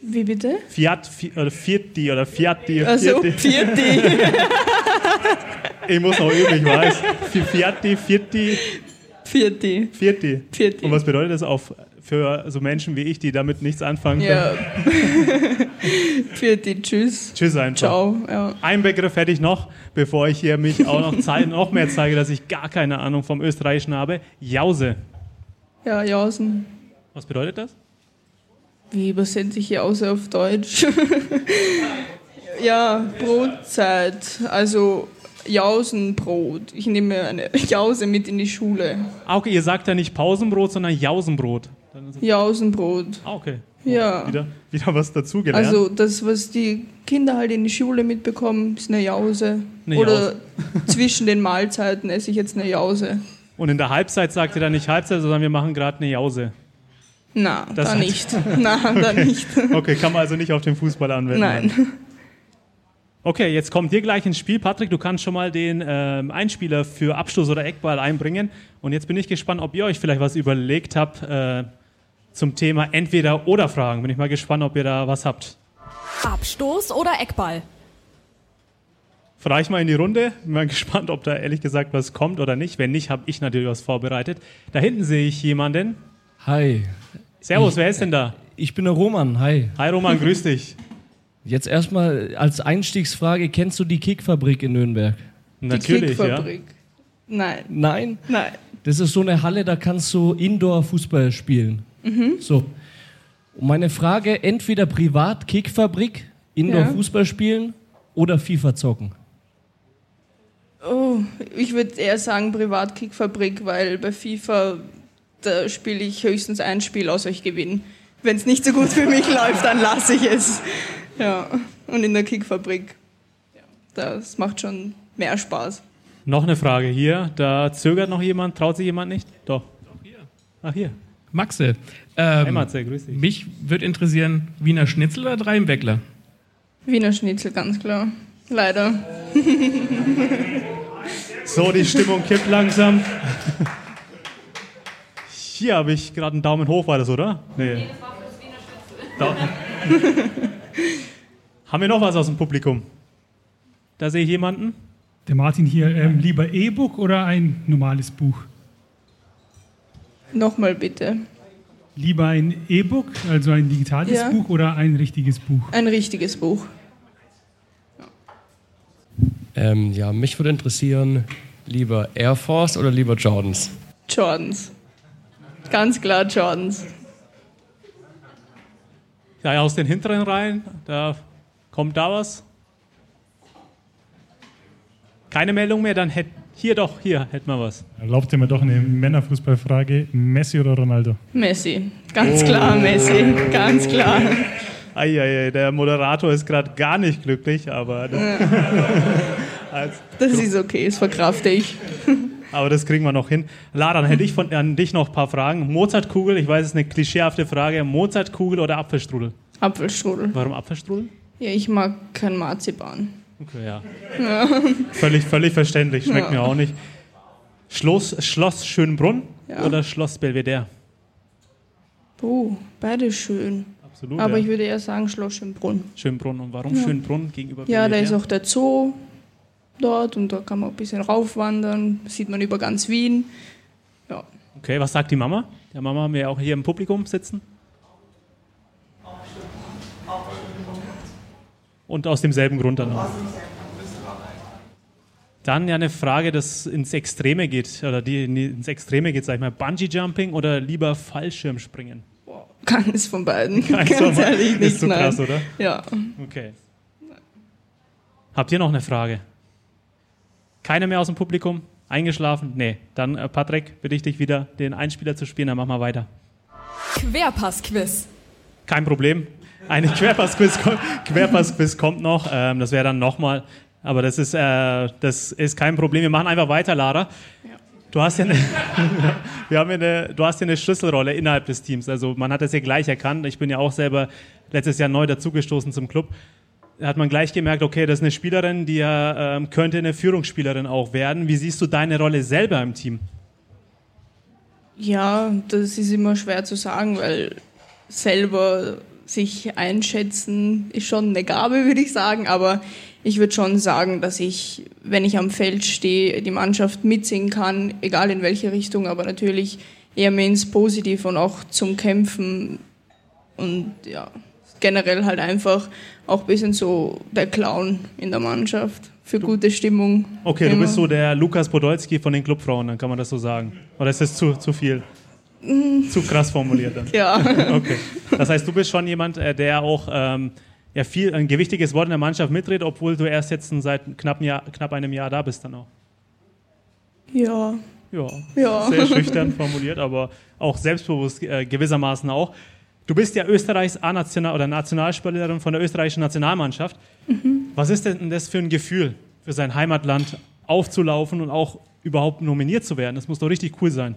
G: Wie bitte?
E: Fiat, Fi, oder Fiatti oder Fiatti.
G: Also,
E: Fiatti. Ich muss noch üben, ich weiß. Fi- Fiatti,
G: Vierti.
E: Fiatti.
G: Vierti.
E: Und was bedeutet das auf für so Menschen wie ich, die damit nichts anfangen können?
G: Ja. Vierti, tschüss.
E: Tschüss einfach.
G: Ciao. Ja.
E: Ein Begriff hätte ich noch, bevor ich hier mich auch noch, zei- noch mehr zeige, dass ich gar keine Ahnung vom Österreichischen habe. Jause.
G: ja, Jausen.
E: Was bedeutet das?
G: Wie übersetze ich Jause auf Deutsch? ja, Brotzeit. Also Jausenbrot. Ich nehme eine Jause mit in die Schule.
E: Ah, okay, ihr sagt ja nicht Pausenbrot, sondern Jausenbrot. Dann
G: Jausenbrot.
E: Ah, okay.
G: Ja.
E: Wieder, wieder was dazugelernt.
G: Also das, was die Kinder halt in die Schule mitbekommen, ist eine Jause.
E: Eine
G: Oder
E: Jause.
G: zwischen den Mahlzeiten esse ich jetzt eine Jause.
E: Und in der Halbzeit sagt ihr dann nicht Halbzeit, sondern wir machen gerade eine Jause.
G: Na,
E: Das
G: da nicht. Na, da nicht.
E: Okay, kann man also nicht auf den Fußball anwenden.
G: Nein.
E: Okay, jetzt kommt dir gleich ins Spiel. Patrick, du kannst schon mal den ähm, Einspieler für Abschluss oder Eckball einbringen. Und jetzt bin ich gespannt, ob ihr euch vielleicht was überlegt habt äh, zum Thema Entweder- oder Fragen. Bin ich mal gespannt, ob ihr da was habt.
F: Abstoß oder Eckball?
E: Frage ich mal in die Runde. Bin mal gespannt, ob da ehrlich gesagt was kommt oder nicht. Wenn nicht, habe ich natürlich was vorbereitet. Da hinten sehe ich jemanden.
H: Hi,
E: Servus, wer ist denn da?
H: ich bin der Roman. Hi.
E: Hi Roman, grüß dich.
H: Jetzt erstmal als Einstiegsfrage: Kennst du die Kickfabrik in Nürnberg?
E: Natürlich,
G: die
E: ja.
G: Kickfabrik. Nein,
H: Nein.
G: nein.
H: Das ist so eine Halle, da kannst du Indoor-Fußball spielen. So. Und meine Frage, entweder privat Kickfabrik, Indoor
G: Ja.
H: Fußball spielen oder FIFA zocken.
G: Oh, ich würde eher sagen Privatkickfabrik, weil bei FIFA, da spiele ich höchstens ein Spiel aus euch gewinnen. Wenn es nicht so gut für mich läuft, dann lasse ich es. Ja, und in der Kickfabrik, das macht schon mehr Spaß.
E: Noch eine Frage hier. Da zögert noch jemand. Traut sich jemand nicht? Doch. Ach, hier.
I: Maxe, ähm,
E: Hey, Matze, grüß dich.
I: mich würde interessieren, Wiener Schnitzel oder drei im Weckler?
G: Wiener Schnitzel, ganz klar. Leider.
E: So, die Stimmung kippt langsam. Hier habe ich gerade einen Daumen hoch, war das, oder? Nee. Da. Haben wir noch was aus dem Publikum? Da sehe ich jemanden.
J: Der Martin hier, ähm, lieber E-Book oder ein normales Buch?
G: Nochmal bitte.
J: Lieber ein E-Book, also ein digitales
G: Ja.
J: Buch oder ein richtiges Buch?
G: Ein richtiges Buch.
H: Ähm, ja, mich würde interessieren, lieber Air Force oder lieber Jordans?
G: Jordans. Ganz klar Jordans.
E: Ja, aus den hinteren Reihen. Da kommt da was. Keine Meldung mehr, dann hätt, hier doch, hier hätten wir was.
J: Erlaubt ihr mir doch eine Männerfußballfrage. Messi oder Ronaldo?
G: Messi. Ganz klar Messi. Ganz klar.
E: Eieiei, der Moderator ist gerade gar nicht glücklich, aber das, als,
G: Das ist okay, das verkrafte ich.
E: aber das kriegen wir noch hin. Lara, dann hätte ich von, an dich noch ein paar Fragen. Mozartkugel, ich weiß, es ist eine klischeehafte Frage. Mozartkugel oder Apfelstrudel?
G: Apfelstrudel.
E: Warum Apfelstrudel?
G: Ja, ich mag kein Marzipan.
E: Okay, ja. Völlig, völlig verständlich, schmeckt mir auch nicht. Schloss, Schloss Schönbrunn
G: Ja.
E: oder Schloss Belvedere?
G: Oh, beide schön.
E: Absolut.
G: Aber
E: ja.
G: ich würde eher sagen Schloss Schönbrunn.
E: Schönbrunn. Und warum
G: Ja.
E: Schönbrunn gegenüber
G: Ja, da
E: Belvedere?
G: ist auch der Zoo dort und da kann man ein bisschen raufwandern. Sieht man über ganz Wien. Ja.
E: Okay, was sagt die Mama? Der Mama haben wir auch hier im Publikum sitzen. Und aus demselben Grund dann auch. Dann ja eine Frage, das ins Extreme geht, oder die ins Extreme geht, sag ich mal, Bungee Jumping oder lieber Fallschirmspringen?
G: Keines von beiden.
E: Keins
G: Ganz
E: von beiden.
G: ehrlich
E: Ist
G: nicht,
E: so
G: nein.
E: krass, oder?
G: Ja.
E: Okay. Habt ihr noch eine Frage? Keine mehr aus dem Publikum? Eingeschlafen? Nee. Dann, äh, Patrick, bitte ich dich wieder, den Einspieler zu spielen, dann machen wir weiter.
F: Querpass-Quiz.
E: Kein Problem. Eine Querpass-Quiz kommt, Querpass-Quiz kommt noch. Ähm, das wäre dann nochmal. Aber das ist, äh, das ist kein Problem. Wir machen einfach weiter, Lara. Du hast ja eine, wir haben ja eine, du hast ja eine Schlüsselrolle innerhalb des Teams. Also man hat das ja gleich erkannt. Ich bin ja auch selber letztes Jahr neu dazugestoßen zum Club. Da hat man gleich gemerkt, okay, das ist eine Spielerin, die ja, ähm, könnte eine Führungsspielerin auch werden. Wie siehst du deine Rolle selber im Team?
G: Ja, das ist immer schwer zu sagen, weil selber sich einschätzen ist schon eine Gabe, würde ich sagen. Aber ich würde schon sagen, dass ich, wenn ich am Feld stehe, die Mannschaft mitsingen kann, egal in welche Richtung, aber natürlich eher mehr ins Positive und auch zum Kämpfen und ja, generell halt einfach auch ein bisschen so der Clown in der Mannschaft für gute Stimmung.
E: Okay, du
G: Immer.
E: bist so der Lukas Podolski von den Clubfrauen, dann kann man das so sagen. Oder ist das zu, zu viel? Zu krass formuliert dann.
G: Ja.
E: Okay. Das heißt, du bist schon jemand, äh, der auch ähm, ja, viel, ein gewichtiges Wort in der Mannschaft mitredet, obwohl du erst jetzt seit knapp, ein Jahr, knapp einem Jahr da bist dann auch.
G: Ja.
E: Ja,
G: Ja.
E: sehr schüchtern formuliert, aber auch selbstbewusst äh, gewissermaßen auch. Du bist ja Österreichs A-National oder Nationalspielerin von der österreichischen Nationalmannschaft. Was ist denn das für ein Gefühl, für sein Heimatland aufzulaufen und auch überhaupt nominiert zu werden? Das muss doch richtig cool sein.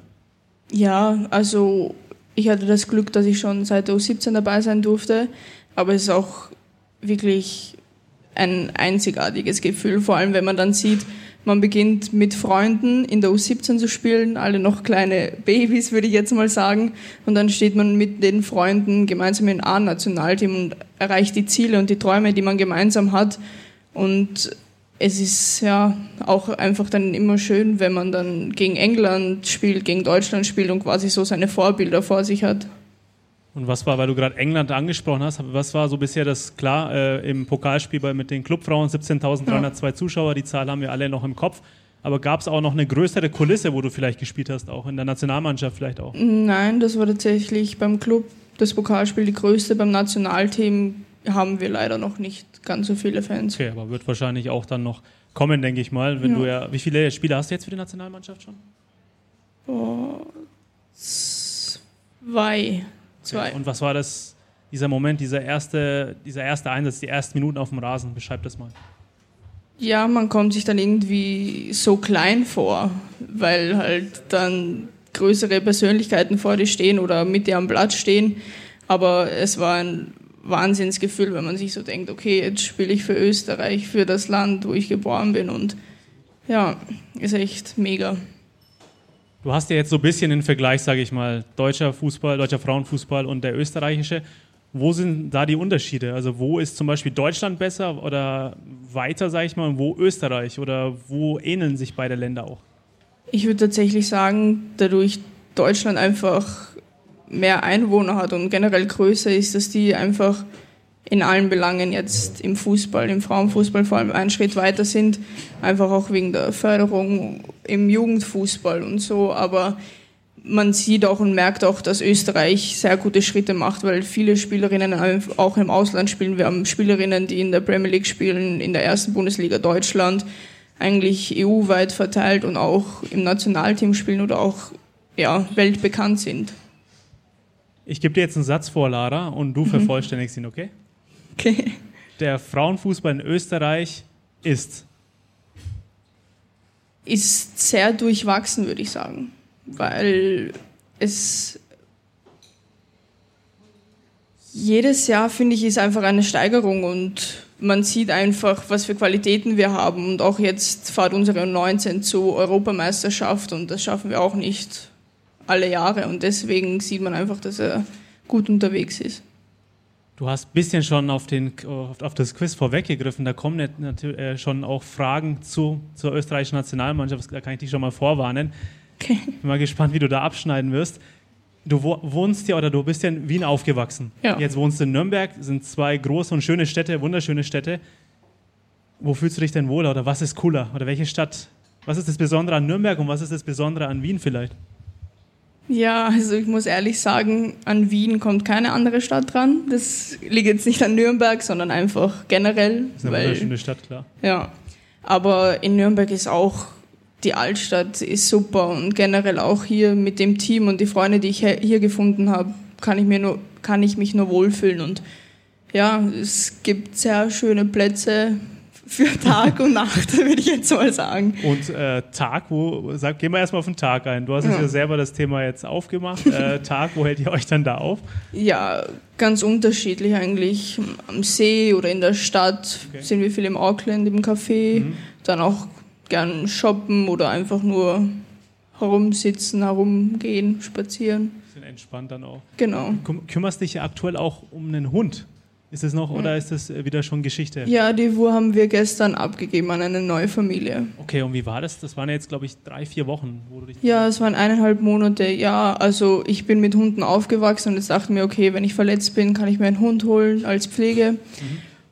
G: Ja, also ich hatte das Glück, dass ich schon seit der U17 dabei sein durfte, aber es ist auch wirklich ein einzigartiges Gefühl, vor allem wenn man dann sieht, man beginnt mit Freunden in der U17 zu spielen, alle noch kleine Babys, würde ich jetzt mal sagen, und dann steht man mit den Freunden gemeinsam im A-Nationalteam und erreicht die Ziele und die Träume, die man gemeinsam hat und es ist ja auch einfach dann immer schön, wenn man dann gegen England spielt, gegen Deutschland spielt und quasi so seine Vorbilder vor sich hat.
E: Und was war, weil du gerade England angesprochen hast, was war so bisher das, klar, äh, im Pokalspiel bei, mit den Clubfrauen 17.302 Zuschauer, die Zahl haben wir alle noch im Kopf. Aber gab es auch noch eine größere Kulisse, wo du vielleicht gespielt hast, auch in der Nationalmannschaft vielleicht auch?
G: Nein, das war tatsächlich beim Club das Pokalspiel die größte. Beim Nationalteam haben wir leider noch nicht ganz so viele Fans.
E: Okay, aber wird wahrscheinlich auch dann noch kommen, denke ich mal. Wenn
G: Ja.
E: du ja, wie viele Spiele hast du jetzt für die Nationalmannschaft schon?
G: Oh, zwei. Zwei.
E: Und was war das, dieser Moment, dieser erste, dieser erste Einsatz, die ersten Minuten auf dem Rasen? Beschreib das mal.
G: Ja, man kommt sich dann irgendwie so klein vor, weil halt dann größere Persönlichkeiten vor dir stehen oder mit dir am Platz stehen. Aber es war ein Wahnsinnsgefühl, wenn man sich so denkt, okay, jetzt spiele ich für Österreich, für das Land, wo ich geboren bin. Und ja, ist echt mega.
E: Du hast ja jetzt so ein bisschen den Vergleich, sage ich mal, deutscher Fußball, deutscher Frauenfußball und der österreichische. Wo sind da die Unterschiede? Also wo ist zum Beispiel Deutschland besser oder weiter, sage ich mal, und wo Österreich oder wo ähneln sich beide Länder auch?
G: Ich würde tatsächlich sagen, dadurch Deutschland einfach mehr Einwohner hat und generell größer ist, dass die einfach in allen Belangen jetzt im Fußball, im Frauenfußball vor allem einen Schritt weiter sind, einfach auch wegen der Förderung im Jugendfußball und so, aber man sieht auch und merkt auch, dass Österreich sehr gute Schritte macht, weil viele Spielerinnen auch im Ausland spielen. Wir haben Spielerinnen, die in der Premier League spielen, in der ersten Bundesliga Deutschland, eigentlich EU-weit verteilt und auch im Nationalteam spielen oder auch ja, weltbekannt sind.
E: Ich gebe dir jetzt einen Satz vor, Lara, und du vervollständigst ihn, okay?
G: Okay.
E: Der Frauenfußball in Österreich ist.
G: Ist sehr durchwachsen, würde ich sagen, weil es jedes Jahr, finde ich, ist einfach eine Steigerung und man sieht einfach, was für Qualitäten wir haben. Und auch jetzt fahrt unsere 19 zur Europameisterschaft und das schaffen wir auch nicht alle Jahre. Und deswegen sieht man einfach, dass er gut unterwegs ist.
E: Du hast ein bisschen schon auf, den, auf, das Quiz vorweggegriffen. Da kommen natürlich äh, schon auch Fragen zu, zur österreichischen Nationalmannschaft. Da kann ich dich schon mal vorwarnen.
G: Okay.
E: Bin mal gespannt, wie du da abschneiden wirst. Du wo- wohnst ja oder du bist ja in Wien aufgewachsen.
G: Ja.
E: Jetzt wohnst du in Nürnberg, sind zwei große und schöne Städte, wunderschöne Städte. Wo fühlst du dich denn wohler oder was ist cooler? Oder welche Stadt? Was ist das Besondere an Nürnberg und was ist das Besondere an Wien vielleicht?
G: Ja, also ich muss ehrlich sagen, an Wien kommt keine andere Stadt dran. Das liegt jetzt nicht an Nürnberg, sondern einfach generell.
E: Das ist eine
G: weil-
E: wunderschöne Stadt, klar.
G: Ja, aber in Nürnberg ist auch die Altstadt ist super und generell auch hier mit dem Team und die Freunde, die ich hier gefunden habe, kann ich mir nur kann ich mich nur wohlfühlen und ja, es gibt sehr schöne Plätze für Tag und Nacht, würde ich jetzt mal sagen.
E: Und äh, Tag, wo, sag, gehen wir erstmal auf den Tag ein. Du hast uns
G: Ja.
E: ja selber das Thema jetzt aufgemacht. Äh, Tag, wo hält ihr euch dann da auf?
G: Ja, ganz unterschiedlich eigentlich. Am See oder in der Stadt
E: Okay.
G: sind wir viel im Auckland, im Café. Dann auch gern shoppen oder einfach nur herumsitzen, herumgehen, spazieren.
E: Bisschen entspannt dann auch.
G: Genau.
E: Küm kümmerst dich ja aktuell auch um einen Hund. Ist es noch oder ist das äh, wieder schon Geschichte?
G: Ja, die Wur haben wir gestern abgegeben an eine neue Familie.
E: Okay, und wie war das? Das waren jetzt, glaube ich, drei, vier Wochen, wo du dich.
G: Ja, es waren eineinhalb Monate. Ja, also ich bin mit Hunden aufgewachsen und jetzt dachte mir, okay, wenn ich verletzt bin, kann ich mir einen Hund holen als Pflege.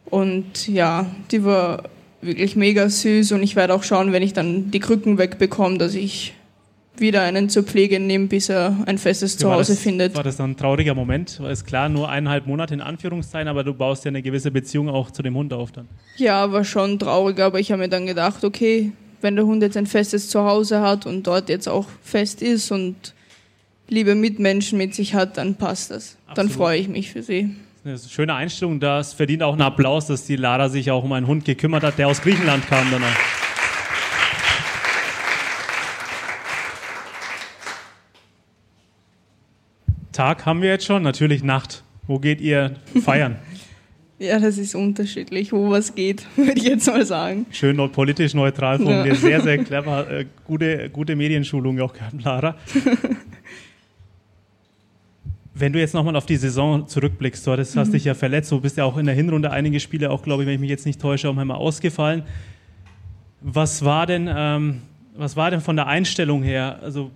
G: Und ja, die war wirklich mega süß und ich werde auch schauen, wenn ich dann die Krücken wegbekomme, dass ich wieder einen zur Pflege nehme, bis er ein festes
E: war
G: Zuhause
E: das,
G: findet.
E: War das dann ein trauriger Moment? Weil ist klar, nur eineinhalb Monate in Anführungszeichen, aber du baust ja eine gewisse Beziehung auch zu dem Hund auf dann.
G: Ja, war schon traurig, aber ich habe mir dann gedacht, okay, wenn der Hund jetzt ein festes Zuhause hat und dort jetzt auch fest ist und liebe Mitmenschen mit sich hat, dann passt das. Dann
E: Absolut.
G: freue ich mich für sie.
E: Das ist eine schöne Einstellung. Das verdient auch einen Applaus, dass die Lara sich auch um einen Hund gekümmert hat, der aus Griechenland kam dann Tag haben wir jetzt schon, natürlich Nacht. Wo geht ihr feiern?
G: Ja, das ist unterschiedlich, wo was geht, würde ich jetzt mal sagen.
E: Schön politisch neutral formuliert,
G: Ja.
E: sehr, sehr clever. Äh, gute, gute Medienschulung auch gehabt, Lara. Wenn du jetzt nochmal auf die Saison zurückblickst, du hattest, hast
G: Mhm.
E: dich ja verletzt, du bist ja auch in der Hinrunde einige Spiele, auch glaube ich, wenn ich mich jetzt nicht täusche, auch einmal ausgefallen. Was war denn, ähm, was war denn von der Einstellung her? Also,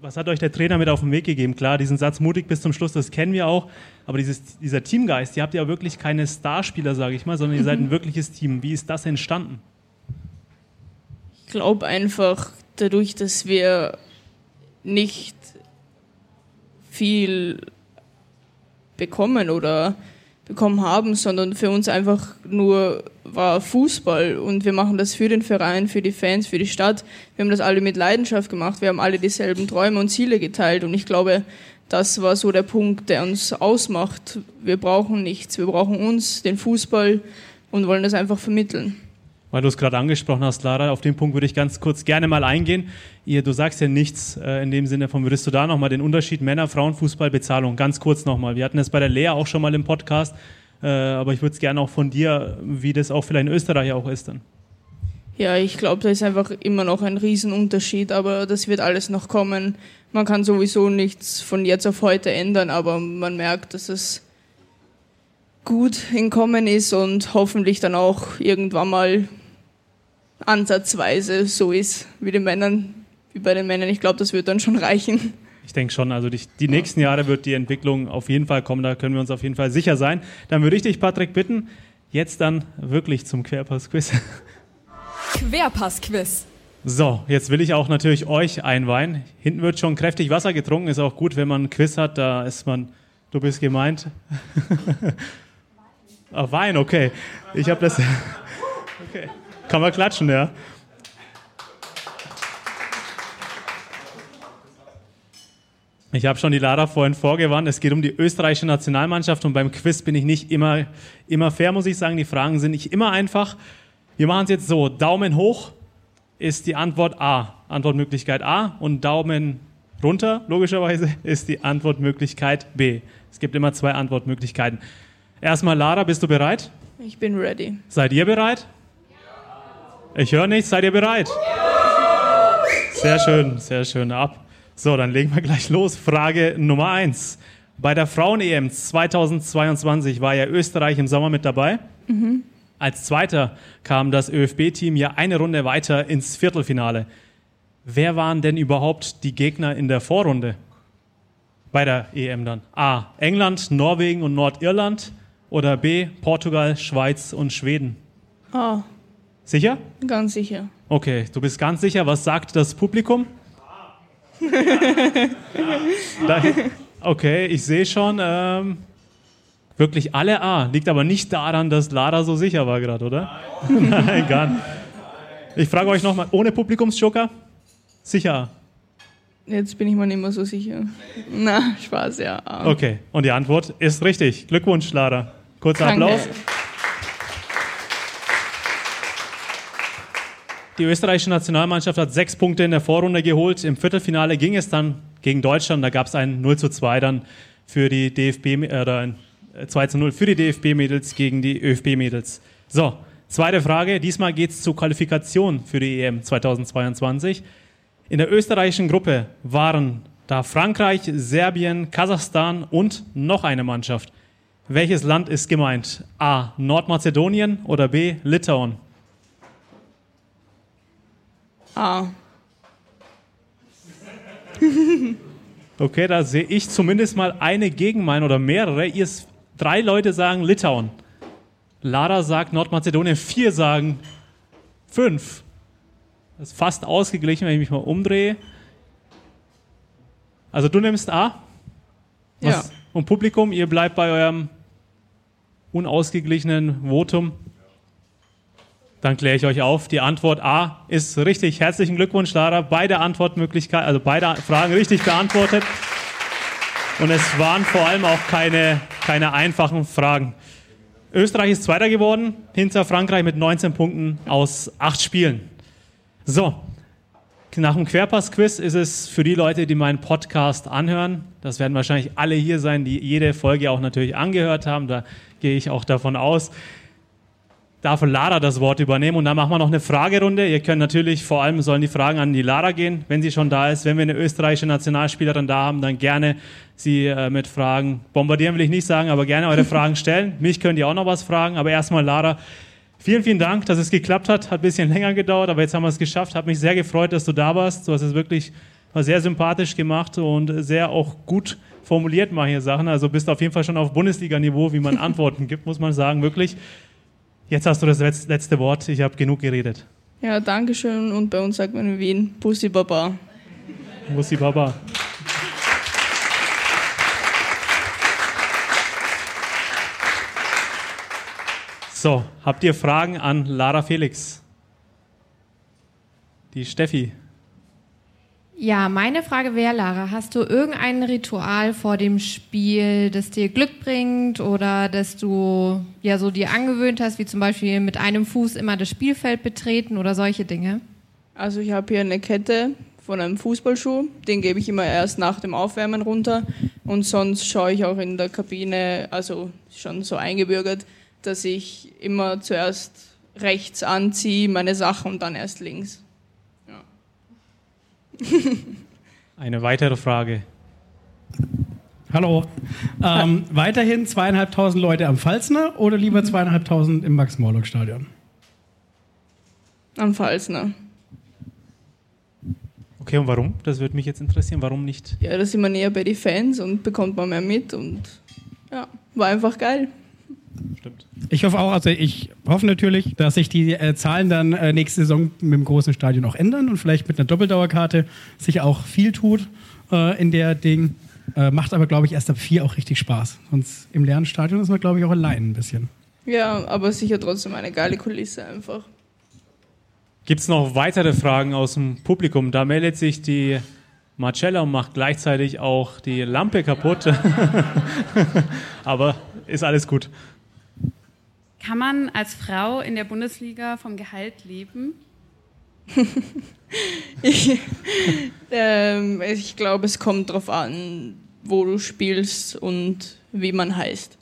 E: was hat euch der Trainer mit auf den Weg gegeben? Klar, diesen Satz mutig bis zum Schluss, das kennen wir auch, aber dieses, dieser Teamgeist, ihr habt ja wirklich keine Starspieler, sage ich mal, sondern ihr seid ein
G: Mhm.
E: wirkliches Team. Wie ist das entstanden?
G: Ich glaube einfach dadurch, dass wir nicht viel bekommen oder bekommen haben, sondern für uns einfach nur war Fußball und wir machen das für den Verein, für die Fans, für die Stadt. Wir haben das alle mit Leidenschaft gemacht, wir haben alle dieselben Träume und Ziele geteilt und ich glaube, das war so der Punkt, der uns ausmacht. Wir brauchen nichts, wir brauchen uns, den Fußball und wollen das einfach vermitteln.
E: Weil du es gerade angesprochen hast, Lara, auf den Punkt würde ich ganz kurz gerne mal eingehen. Ihr, du sagst ja nichts äh, in dem Sinne von, würdest du da nochmal den Unterschied Männer, Frauen, Fußball, Bezahlung ganz kurz nochmal. Wir hatten es bei der Lea auch schon mal im Podcast, äh, aber ich würde es gerne auch von dir, wie das auch vielleicht in Österreich auch ist dann.
G: Ja, ich glaube, da ist einfach immer noch ein Riesenunterschied, aber das wird alles noch kommen. Man kann sowieso nichts von jetzt auf heute ändern, aber man merkt, dass es gut in Kommen ist und hoffentlich dann auch irgendwann mal ansatzweise so ist wie den Männern, wie bei den Männern. Ich glaube, das wird dann schon reichen.
E: Ich denke schon, also die, die, nächsten Jahre wird die Entwicklung auf jeden Fall kommen, da können wir uns auf jeden Fall sicher sein. Dann würde ich dich, Patrick, bitten, jetzt dann wirklich zum Querpass-Quiz.
F: Querpass-Quiz.
E: So, jetzt will ich auch natürlich euch einweihen. Hinten wird schon kräftig Wasser getrunken, ist auch gut, wenn man einen Quiz hat, da ist man, du bist gemeint. Ach, Wein, okay. Ich habe das. Kann man klatschen, ja. Ich habe schon die Lara vorhin vorgewarnt. Es geht um die österreichische Nationalmannschaft und beim Quiz bin ich nicht immer, immer fair, muss ich sagen. Die Fragen sind nicht immer einfach. Wir machen es jetzt so: Daumen hoch ist die Antwort A, Antwortmöglichkeit A, und Daumen runter, logischerweise, ist die Antwortmöglichkeit B. Es gibt immer zwei Antwortmöglichkeiten. Erstmal, Lara, bist du bereit?
G: Ich bin ready.
E: Seid ihr bereit? Ich höre nichts. Seid ihr bereit? Sehr schön, sehr schön. Ab. So, dann legen wir gleich los. Frage Nummer eins. Bei der Frauen-EM 2022 war ja Österreich im Sommer mit dabei.
G: Mhm.
E: Als Zweiter kam das ÖFB-Team ja eine Runde weiter ins Viertelfinale. Wer waren denn überhaupt die Gegner in der Vorrunde? Bei der EM dann. A. England, Norwegen und Nordirland. Oder B. Portugal, Schweiz und Schweden.
G: Ah,
E: Sicher?
G: ganz sicher.
E: Okay, du bist ganz sicher. Was sagt das Publikum? Da, okay, ich sehe schon. Ähm, wirklich alle A. Liegt aber nicht daran, dass Lara so sicher war gerade, oder? Nein, gar nicht. Ich frage euch nochmal, ohne Publikumsjoker? Sicher A.
G: Jetzt bin ich mir nicht mehr so sicher. Na, Spaß, ja.
E: Okay, und die Antwort ist richtig. Glückwunsch, Lara. Kurzer
G: Danke.
E: Applaus. Die österreichische Nationalmannschaft hat sechs Punkte in der Vorrunde geholt. Im Viertelfinale ging es dann gegen Deutschland. Da gab es ein 0 zu 2 dann für die DFB, äh, oder ein äh, 2 zu 0 für die DFB-Mädels gegen die ÖFB-Mädels. So, zweite Frage. Diesmal geht es zur Qualifikation für die EM 2022. In der österreichischen Gruppe waren da Frankreich, Serbien, Kasachstan und noch eine Mannschaft. Welches Land ist gemeint? A. Nordmazedonien oder B. Litauen?
G: Ah,
E: Okay, da sehe ich zumindest mal eine Gegenmeinung oder mehrere. Ihr drei Leute sagen Litauen. Lara sagt Nordmazedonien, vier sagen fünf. Das ist fast ausgeglichen, wenn ich mich mal umdrehe. Also du nimmst A.
G: ja.
E: Und Publikum, ihr bleibt bei eurem unausgeglichenen Votum. Dann kläre ich euch auf. Die Antwort A ist richtig. Herzlichen Glückwunsch, Lara. Beide Antwortmöglichkeiten, also beide Fragen richtig beantwortet. Und es waren vor allem auch keine, keine einfachen Fragen. Österreich ist Zweiter geworden, hinter Frankreich mit 19 Punkten aus acht Spielen. So, nach dem Querpass-Quiz ist es für die Leute, die meinen Podcast anhören, das werden wahrscheinlich alle hier sein, die jede Folge auch natürlich angehört haben, da gehe ich auch davon aus, darf Lara das Wort übernehmen und dann machen wir noch eine Fragerunde. Ihr könnt natürlich, vor allem sollen die Fragen an die Lara gehen, wenn sie schon da ist. Wenn wir eine österreichische Nationalspielerin da haben, dann gerne sie äh, mit Fragen bombardieren, will ich nicht sagen, aber gerne eure Fragen stellen. Mich könnt ihr auch noch was fragen, aber erstmal Lara, Vielen, vielen Dank, dass es geklappt hat. Hat ein bisschen länger gedauert, aber jetzt haben wir es geschafft. Hat mich sehr gefreut, dass du da warst. Du hast es wirklich sehr sympathisch gemacht und sehr auch gut formuliert manche Sachen. Also bist auf jeden Fall schon auf Bundesliga-Niveau, wie man Antworten gibt, muss man sagen, wirklich. Jetzt hast du das letzte Wort. Ich habe genug geredet.
G: Ja, Dankeschön. Und bei uns sagt man in Wien Pussy Baba.
E: Pussy Baba. So, habt ihr Fragen an Lara Felix? Die Steffi.
K: Ja, meine Frage wäre, Lara, hast du irgendein Ritual vor dem Spiel, das dir Glück bringt oder das du ja so dir angewöhnt hast, wie zum Beispiel mit einem Fuß immer das Spielfeld betreten oder solche Dinge?
G: Also ich habe hier eine Kette von einem Fußballschuh, den gebe ich immer erst nach dem Aufwärmen runter und sonst schaue ich auch in der Kabine, also schon so eingebürgert, dass ich immer zuerst rechts anziehe, meine Sachen und dann erst links.
E: Eine weitere Frage.
D: Hallo. Ähm, weiterhin zweieinhalbtausend Leute am Pfalzner oder lieber zweieinhalbtausend im Max-Morlock-Stadion?
G: Am Pfalzner.
E: Okay, und warum? Das würde mich jetzt interessieren. Warum nicht?
G: Ja, da sind wir näher bei den Fans und bekommt man mehr mit und ja, war einfach geil.
E: Stimmt.
D: Ich hoffe auch, also ich hoffe natürlich, dass sich die äh, Zahlen dann äh, nächste Saison mit dem großen Stadion auch ändern und vielleicht mit einer Doppeldauerkarte sich auch viel tut äh, in der Ding. Äh, macht aber, glaube ich, erst ab vier auch richtig Spaß. Sonst im leeren Stadion ist man, glaube ich, auch allein ein bisschen.
G: Ja, aber sicher trotzdem eine geile Kulisse einfach.
E: Gibt es noch weitere Fragen aus dem Publikum? Da meldet sich die Marcella und macht gleichzeitig auch die Lampe kaputt. aber ist alles gut.
L: Kann man als Frau in der Bundesliga vom Gehalt leben?
G: ich ähm, ich glaube, es kommt darauf an, wo du spielst und wie man heißt.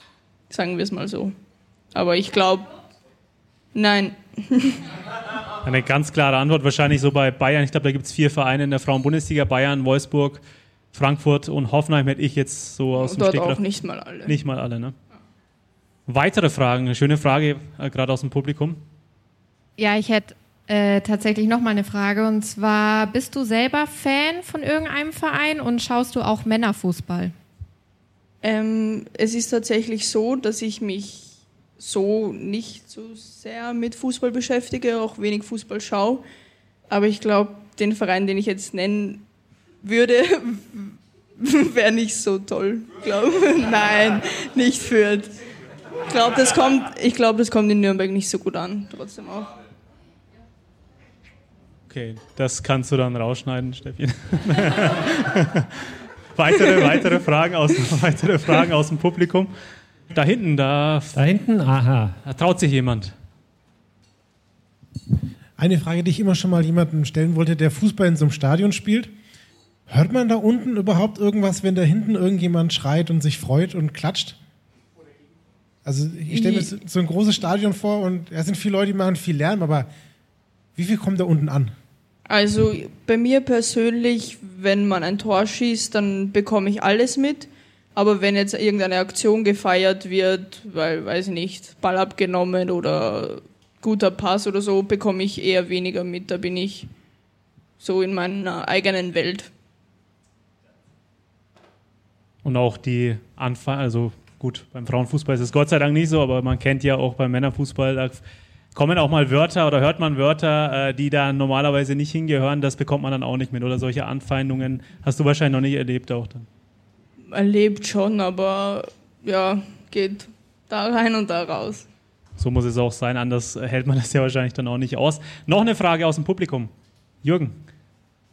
G: Sagen wir es mal so. Aber ich glaube, nein.
E: Eine ganz klare Antwort, wahrscheinlich so bei Bayern. Ich glaube, da gibt es vier Vereine in der Frauen-Bundesliga: Bayern, Wolfsburg, Frankfurt und Hoffenheim hätte ich jetzt so aus dem
G: Dort
E: Stegreif-
G: auch nicht mal alle.
E: Nicht mal alle, ne? Weitere Fragen, eine schöne Frage, äh, gerade aus dem Publikum.
K: Ja, ich hätte äh, tatsächlich noch mal eine Frage und zwar bist du selber Fan von irgendeinem Verein und schaust du auch Männerfußball?
G: Ähm, es ist tatsächlich so, dass ich mich so nicht so sehr mit Fußball beschäftige, auch wenig Fußball schaue. Aber ich glaube, den Verein, den ich jetzt nennen würde, wäre nicht so toll. Glaub. Nein, nicht Fürth. Ich glaube, das, kommt, ich glaub, das kommt in Nürnberg nicht so gut an, trotzdem auch.
E: Okay, das kannst du dann rausschneiden, Steffi. weitere, weitere, Fragen aus, weitere Fragen aus dem Publikum. Da hinten, da.
B: Da hinten, aha.
E: Da traut sich jemand.
M: Eine Frage, die ich immer schon mal jemandem stellen wollte, der Fußball in so einem Stadion spielt. Hört man da unten überhaupt irgendwas, wenn da hinten irgendjemand schreit und sich freut und klatscht? Also ich stelle mir so so ein großes Stadion vor und es sind viele Leute, die machen viel Lärm, aber wie viel kommt da unten an?
G: Also bei mir persönlich, wenn man ein Tor schießt, dann bekomme ich alles mit. Aber wenn jetzt irgendeine Aktion gefeiert wird, weil, weiß ich nicht, Ball abgenommen oder guter Pass oder so, bekomme ich eher weniger mit. Da bin ich so in meiner eigenen Welt.
E: Und auch die Anfang, also gut, beim Frauenfußball ist es Gott sei Dank nicht so, aber man kennt ja auch beim Männerfußball, da kommen auch mal Wörter oder hört man Wörter, äh, die da normalerweise nicht hingehören, das bekommt man dann auch nicht mit. Oder solche Anfeindungen hast du wahrscheinlich noch nicht erlebt auch dann.
G: Erlebt schon, aber ja, geht da rein und da raus.
E: So muss es auch sein, anders hält man das ja wahrscheinlich dann auch nicht aus. Noch eine Frage aus dem Publikum. Jürgen.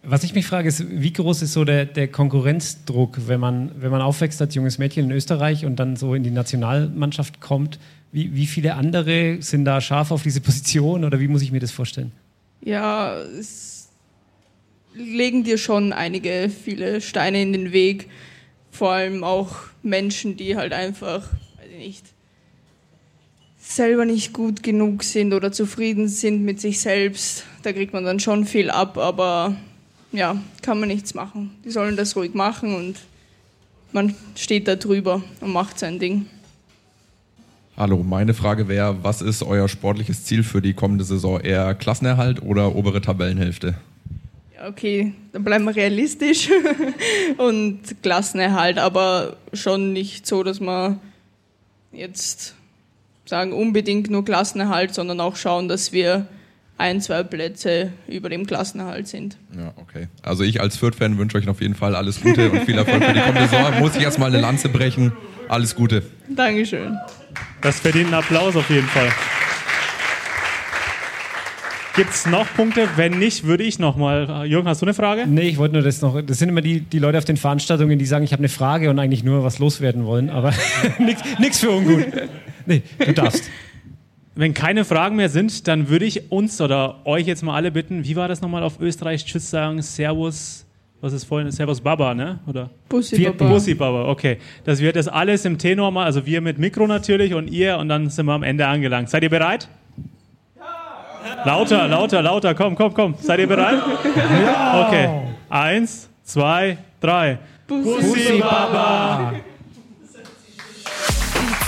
B: Was ich mich frage, ist, wie groß ist so der, der Konkurrenzdruck, wenn man, wenn man aufwächst als junges Mädchen in Österreich und dann so in die Nationalmannschaft kommt? Wie, wie viele andere sind da scharf auf diese Position oder wie muss ich mir das vorstellen?
G: Ja, es legen dir schon einige, viele Steine in den Weg. Vor allem auch Menschen, die halt einfach, weiß ich nicht, selber nicht gut genug sind oder zufrieden sind mit sich selbst. Da kriegt man dann schon viel ab, aber ja, kann man nichts machen. Die sollen das ruhig machen und man steht da drüber und macht sein Ding.
N: Hallo, meine Frage wäre, was ist euer sportliches Ziel für die kommende Saison? Eher Klassenerhalt oder obere Tabellenhälfte?
G: Ja, okay, dann bleiben wir realistisch und Klassenerhalt, aber schon nicht so, dass wir jetzt sagen, unbedingt nur Klassenerhalt, sondern auch schauen, dass wir ein, zwei Plätze über dem Klassenerhalt sind.
N: Ja, okay. Also ich als Fürth-Fan wünsche euch auf jeden Fall alles Gute und viel Erfolg für die kommende Saison. Muss ich erstmal eine Lanze brechen. Alles Gute.
G: Dankeschön.
E: Das verdient einen Applaus auf jeden Fall. Gibt es noch Punkte? Wenn nicht, würde ich noch mal. Jürgen, hast du eine Frage?
B: Nee, ich wollte nur das noch. Das sind immer die, die Leute auf den Veranstaltungen, die sagen, ich habe eine Frage und eigentlich nur was loswerden wollen, aber nichts für ungut. Nee, du darfst.
E: Wenn keine Fragen mehr sind, dann würde ich uns oder euch jetzt mal alle bitten, wie war das nochmal auf Österreich? Tschüss sagen, Servus, was ist vorhin? Servus Baba, ne? Oder?
G: Bussi Baba.
E: Bussi Baba, okay. Dass wir das alles im Tenor mal, also wir mit Mikro natürlich und ihr und dann sind wir am Ende angelangt. Seid ihr bereit? Lauter, lauter, lauter, komm, komm, komm. Seid ihr bereit?
J: Ja.
E: Okay. Eins, zwei, drei.
G: Bussi
E: Baba.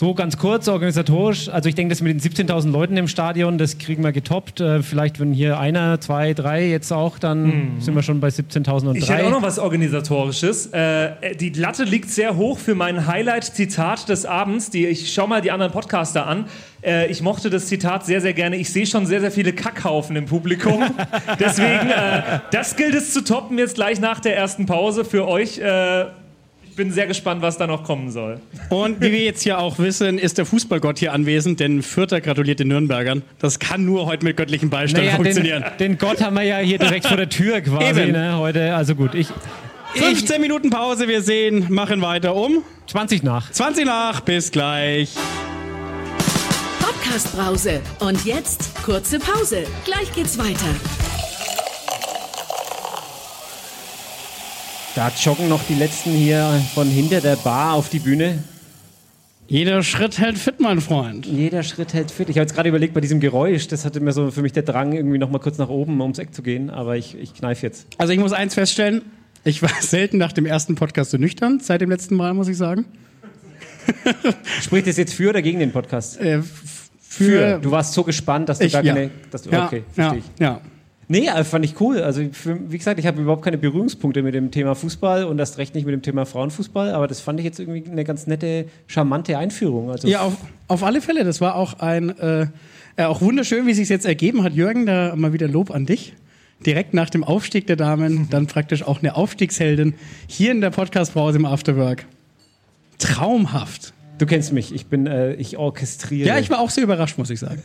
B: So ganz kurz organisatorisch. Also ich denke, das mit den 17.000 Leuten im Stadion, das kriegen wir getoppt. Äh, vielleicht, wenn hier einer, zwei, drei jetzt auch, dann sind wir schon bei 17.003.
C: Ich hätte auch noch was Organisatorisches. Äh, die Latte liegt sehr hoch für mein Highlight-Zitat des Abends. Die, ich schau mal die anderen Podcaster an. Äh, ich mochte das Zitat sehr, sehr gerne. Ich sehe schon sehr, sehr viele Kackhaufen im Publikum. Deswegen, äh, das gilt es zu toppen jetzt gleich nach der ersten Pause für euch. Ich bin sehr gespannt, was da noch kommen soll.
D: Und wie wir jetzt ja auch wissen, ist der Fußballgott hier anwesend, denn Vierter gratuliert den Nürnbergern. Das kann nur heute mit göttlichem Beistand
B: naja,
D: funktionieren.
B: den, den Gott haben wir ja hier direkt vor der Tür quasi
D: Eben.
B: ne, heute. Also gut, ich
D: 15 Minuten Pause, wir sehen, machen weiter um
B: 20 nach.
D: 20 nach, bis gleich.
A: Podcast Brause. Und jetzt kurze Pause. Gleich geht's weiter.
B: Da joggen noch die letzten hier von hinter der Bar auf die Bühne.
D: Jeder Schritt hält fit, mein Freund.
B: Jeder Schritt hält fit. Ich habe jetzt gerade überlegt, bei diesem Geräusch, das hatte mir so für mich der Drang, irgendwie noch mal kurz nach oben ums Eck zu gehen, aber ich, ich kneif jetzt.
D: Also ich muss eins feststellen, ich war selten nach dem ersten Podcast so nüchtern, seit dem letzten Mal, muss ich sagen.
B: Spricht das jetzt für oder gegen den Podcast?
D: Äh,
B: Für. Du warst so gespannt, dass du
D: Ich-
B: gar
D: ja.
B: keine. Dass du,
D: Ja,
B: okay,
D: ja,
B: verstehe ich.
D: ja.
B: Nee, äh, fand ich cool. Also, wie gesagt, ich habe überhaupt keine Berührungspunkte mit dem Thema Fußball und erst recht nicht mit dem Thema Frauenfußball, aber das fand ich jetzt irgendwie eine ganz nette, charmante Einführung. Also,
D: Ja, auf, auf alle Fälle. Das war auch ein äh, äh, auch wunderschön, wie sich jetzt ergeben hat. Jürgen, da mal wieder Lob an dich. Direkt nach dem Aufstieg der Damen, dann praktisch auch eine Aufstiegsheldin hier in der Podcast-Pause im Afterwork. Traumhaft.
B: Du kennst mich, ich bin, äh, ich orchestriere.
D: Ja, ich war auch sehr überrascht, muss ich sagen.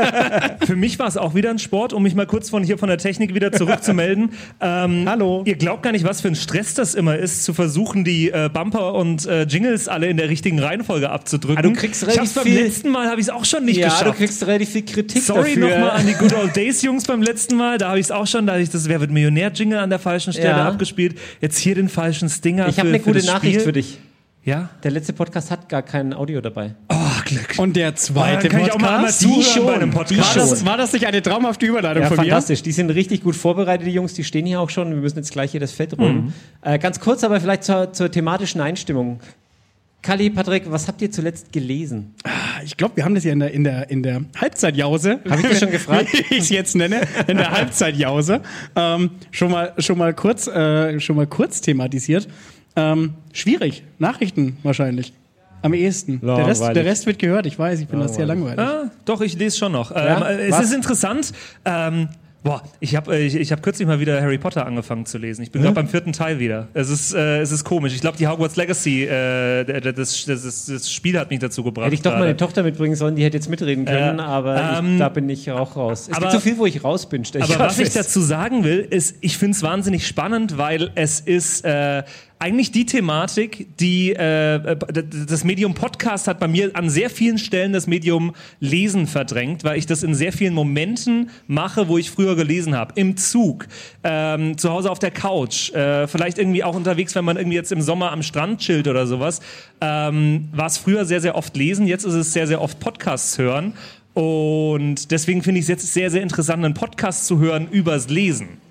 C: Für mich war es auch wieder ein Sport, um mich mal kurz von hier von der Technik wieder zurückzumelden. Ähm,
D: Hallo.
C: Ihr glaubt gar nicht, was für ein Stress das immer ist, zu versuchen, die äh, Bumper und äh, Jingles alle in der richtigen Reihenfolge abzudrücken.
B: Ah, du kriegst
C: ich
B: relativ
C: hab's beim letzten Mal habe ich es auch schon nicht
B: ja,
C: geschafft.
B: du kriegst relativ viel Kritik
C: Sorry
B: dafür.
C: nochmal an die Good Old Days Jungs beim letzten Mal. Da habe ich es auch schon, da habe ich das Wer wird Millionär Jingle an der falschen Stelle
B: Ja.
C: abgespielt. Jetzt hier den falschen Stinger.
B: Ich habe eine gute Nachricht
C: Spiel.
B: für dich.
C: Ja?
B: Der letzte Podcast hat gar kein Audio dabei.
C: Oh, Glück.
D: Und der zweite
C: Dann kann ich auch mal
D: Podcast.
B: Die schon,
C: bei einem
B: die
C: Podcast.
D: War das, war das nicht eine traumhafte Überleitung
B: Ja,
D: von
B: fantastisch. Die sind richtig gut vorbereitet, die Jungs. Die stehen hier auch schon. Wir müssen jetzt gleich hier das Fett räumen. Äh, ganz kurz, aber vielleicht zur, zur thematischen Einstimmung. Kali, Patrick, was habt ihr zuletzt gelesen?
D: mir? Ich glaube, wir haben das ja in der, in der, in der Halbzeitjause.
B: Hab ich das schon gefragt?
D: Wie ich es jetzt nenne. In der Halbzeitjause. Ähm, schon, mal, schon, mal kurz, äh, schon mal kurz thematisiert. Ähm, schwierig. Nachrichten wahrscheinlich. Am ehesten. Der Rest, der Rest wird gehört. Ich weiß, ich bin das sehr langweilig.
C: Ah, doch, ich lese schon noch.
B: Ja?
C: Ähm, äh, es
B: Was?
C: ist interessant. Ähm, boah, ich habe ich, ich hab kürzlich mal wieder Harry Potter angefangen zu lesen. Ich bin gerade beim vierten Teil wieder. Es ist, äh, es ist komisch. Ich glaube, die Hogwarts Legacy, äh, das, das, das, das Spiel hat mich dazu gebracht.
B: Hätte ich doch meine Tochter mitbringen sollen, die hätte jetzt mitreden können,
C: Äh,
B: aber
C: ähm,
B: ich, da bin ich auch raus. Es
C: aber-
B: gibt so viel, wo ich raus bin. stell
C: Aber was ich dazu sagen will, ist, ich finde es wahnsinnig spannend, weil es ist äh, eigentlich die Thematik, die äh, d- das Medium Podcast hat bei mir an sehr vielen Stellen das Medium Lesen verdrängt, weil ich das in sehr vielen Momenten mache, wo ich früher gelesen habe. Im Zug, ähm, zu Hause auf der Couch, äh, vielleicht irgendwie auch unterwegs, wenn man irgendwie jetzt im Sommer am Strand chillt oder sowas. Ähm, War es früher sehr, sehr oft lesen, jetzt ist es sehr, sehr oft Podcasts hören. Und deswegen finde ich es jetzt sehr, sehr interessant, einen Podcast zu hören übers Lesen.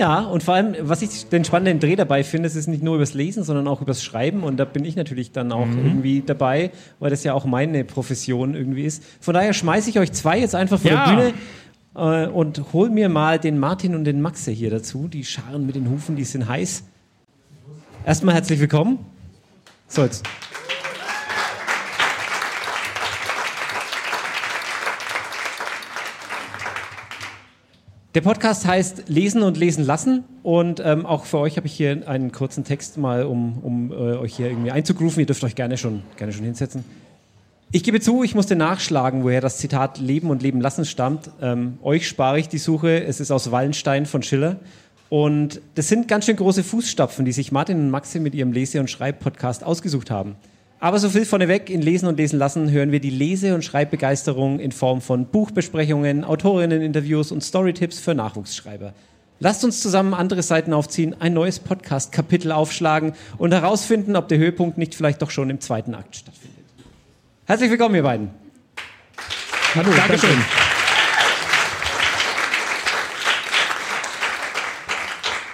B: Ja, und vor allem, was ich den spannenden Dreh dabei finde, es ist nicht nur übers Lesen, sondern auch übers Schreiben. Und da bin ich natürlich dann auch irgendwie dabei, weil das ja auch meine Profession irgendwie ist. Von daher schmeiße ich euch zwei jetzt einfach vor
D: Ja.
B: der Bühne äh, und hol mir mal den Martin und den Maxe hier dazu. Die Scharen mit den Hufen, die sind heiß. Erstmal herzlich willkommen. So, jetzt. Der Podcast heißt Lesen und Lesen lassen und ähm, auch für euch habe ich hier einen kurzen Text mal, um, um äh, euch hier irgendwie einzugrooven. Ihr dürft euch gerne schon, gerne schon hinsetzen. Ich gebe zu, ich musste nachschlagen, woher das Zitat Leben und Leben lassen stammt. Ähm, euch spare ich die Suche. Es ist aus Wallenstein von Schiller. Und das sind ganz schön große Fußstapfen, die sich Martin und Maxi mit ihrem Lese- und Schreibpodcast ausgesucht haben. Aber so viel vorneweg, in Lesen und Lesen lassen hören wir die Lese- und Schreibbegeisterung in Form von Buchbesprechungen, Autorinnen-Interviews und Storytipps für Nachwuchsschreiber. Lasst uns zusammen andere Seiten aufziehen, ein neues Podcast-Kapitel aufschlagen und herausfinden, ob der Höhepunkt nicht vielleicht doch schon im zweiten Akt stattfindet. Herzlich willkommen, ihr beiden.
D: Hallo, Dankeschön.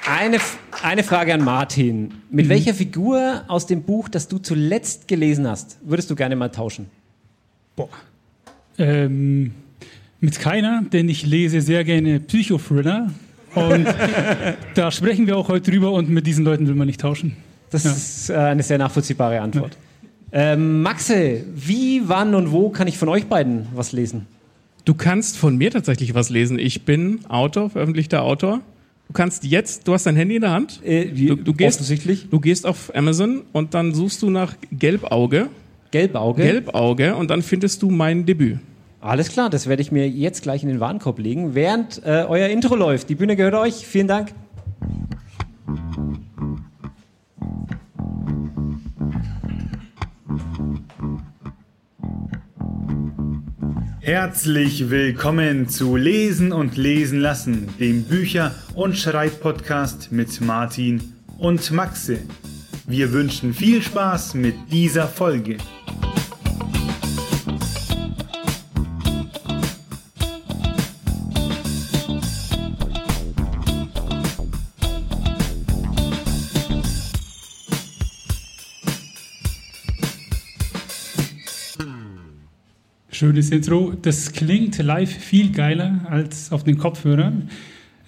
B: Eine, eine Frage an Martin. Mit welcher Figur aus dem Buch, das du zuletzt gelesen hast, würdest du gerne mal tauschen?
J: Boah. Ähm, mit keiner, denn ich lese sehr gerne Psychothriller. Und da sprechen wir auch heute drüber und mit diesen Leuten will man nicht tauschen.
B: Das ist äh, eine sehr nachvollziehbare Antwort. Ähm, Maxe, wie, wann und wo kann ich von euch beiden was lesen?
I: Du kannst von mir tatsächlich was lesen. Ich bin Autor, veröffentlichter Autor. Du kannst jetzt, du hast dein Handy in der Hand.
B: Äh,
I: du, du, gehst,
B: offensichtlich.
I: du gehst auf Amazon und dann suchst du nach Gelbauge.
B: Gelbauge?
I: Gelbauge und dann findest du mein Debüt.
B: Alles klar, das werde ich mir jetzt gleich in den Warenkorb legen, während äh, euer Intro läuft. Die Bühne gehört euch. Vielen Dank.
O: Herzlich willkommen zu Lesen und Lesen lassen, dem Bücher- und Schreibpodcast mit Martin und Maxe. Wir wünschen viel Spaß mit dieser Folge.
J: Schönes Intro. Das klingt live viel geiler als auf den Kopfhörern.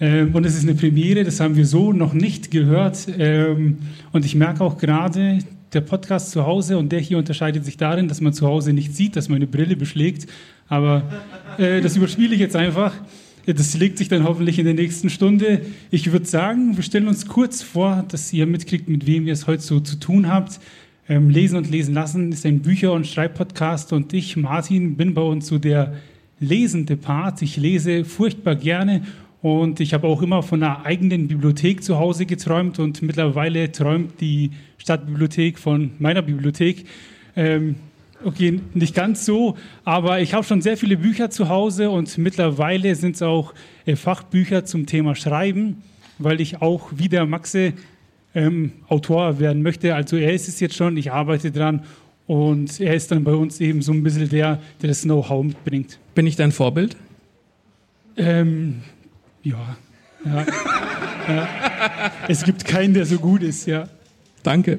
J: Ähm, und es ist eine Premiere, das haben wir so noch nicht gehört. Ähm, und ich merke auch gerade, der Podcast zu Hause und der hier unterscheidet sich darin, dass man zu Hause nicht sieht, dass meine Brille beschlägt. Aber äh, das überspiele ich jetzt einfach. Das legt sich dann hoffentlich in der nächsten Stunde. Ich würde sagen, wir stellen uns kurz vor, dass ihr mitkriegt, mit wem ihr es heute so zu tun habt. Ähm, Lesen und Lesen lassen ist ein Bücher- und Schreibpodcast und ich, Martin, bin bei uns so der lesende Part. Ich lese furchtbar gerne und ich habe auch immer von einer eigenen Bibliothek zu Hause geträumt und mittlerweile träumt die Stadtbibliothek von meiner Bibliothek. Ähm, okay, nicht ganz so, aber ich habe schon sehr viele Bücher zu Hause und mittlerweile sind es auch äh, Fachbücher zum Thema Schreiben, weil ich auch wie der Maxe ähm, Autor werden möchte. Also er ist es jetzt schon, ich arbeite dran und er ist dann bei uns eben so ein bisschen der, der das Know-how mitbringt.
I: Bin ich dein Vorbild?
J: Ähm, ja. ja. ja. Es gibt keinen, der so gut ist, ja.
I: Danke.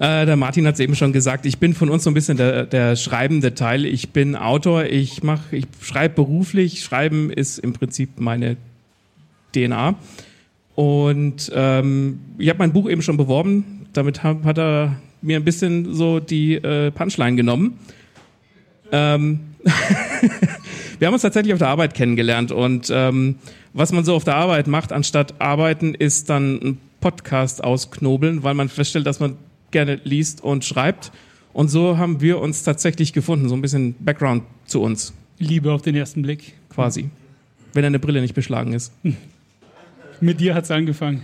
I: Äh, der Martin hat es eben schon gesagt, ich bin von uns so ein bisschen der, der schreibende Teil. Ich bin Autor, ich mache, ich schreibe beruflich. Schreiben ist im Prinzip meine DNA. Und ähm, ich habe mein Buch eben schon beworben. Damit hat, hat er mir ein bisschen so die äh, Punchline genommen. Ähm wir haben uns tatsächlich auf der Arbeit kennengelernt und ähm, was man so auf der Arbeit macht, anstatt arbeiten, ist dann ein Podcast ausknobeln, weil man feststellt, dass man gerne liest und schreibt. Und so haben wir uns tatsächlich gefunden, so ein bisschen Background zu uns.
J: Liebe auf den ersten Blick.
I: Quasi. Wenn eine Brille nicht beschlagen ist.
J: Mit dir hat es angefangen.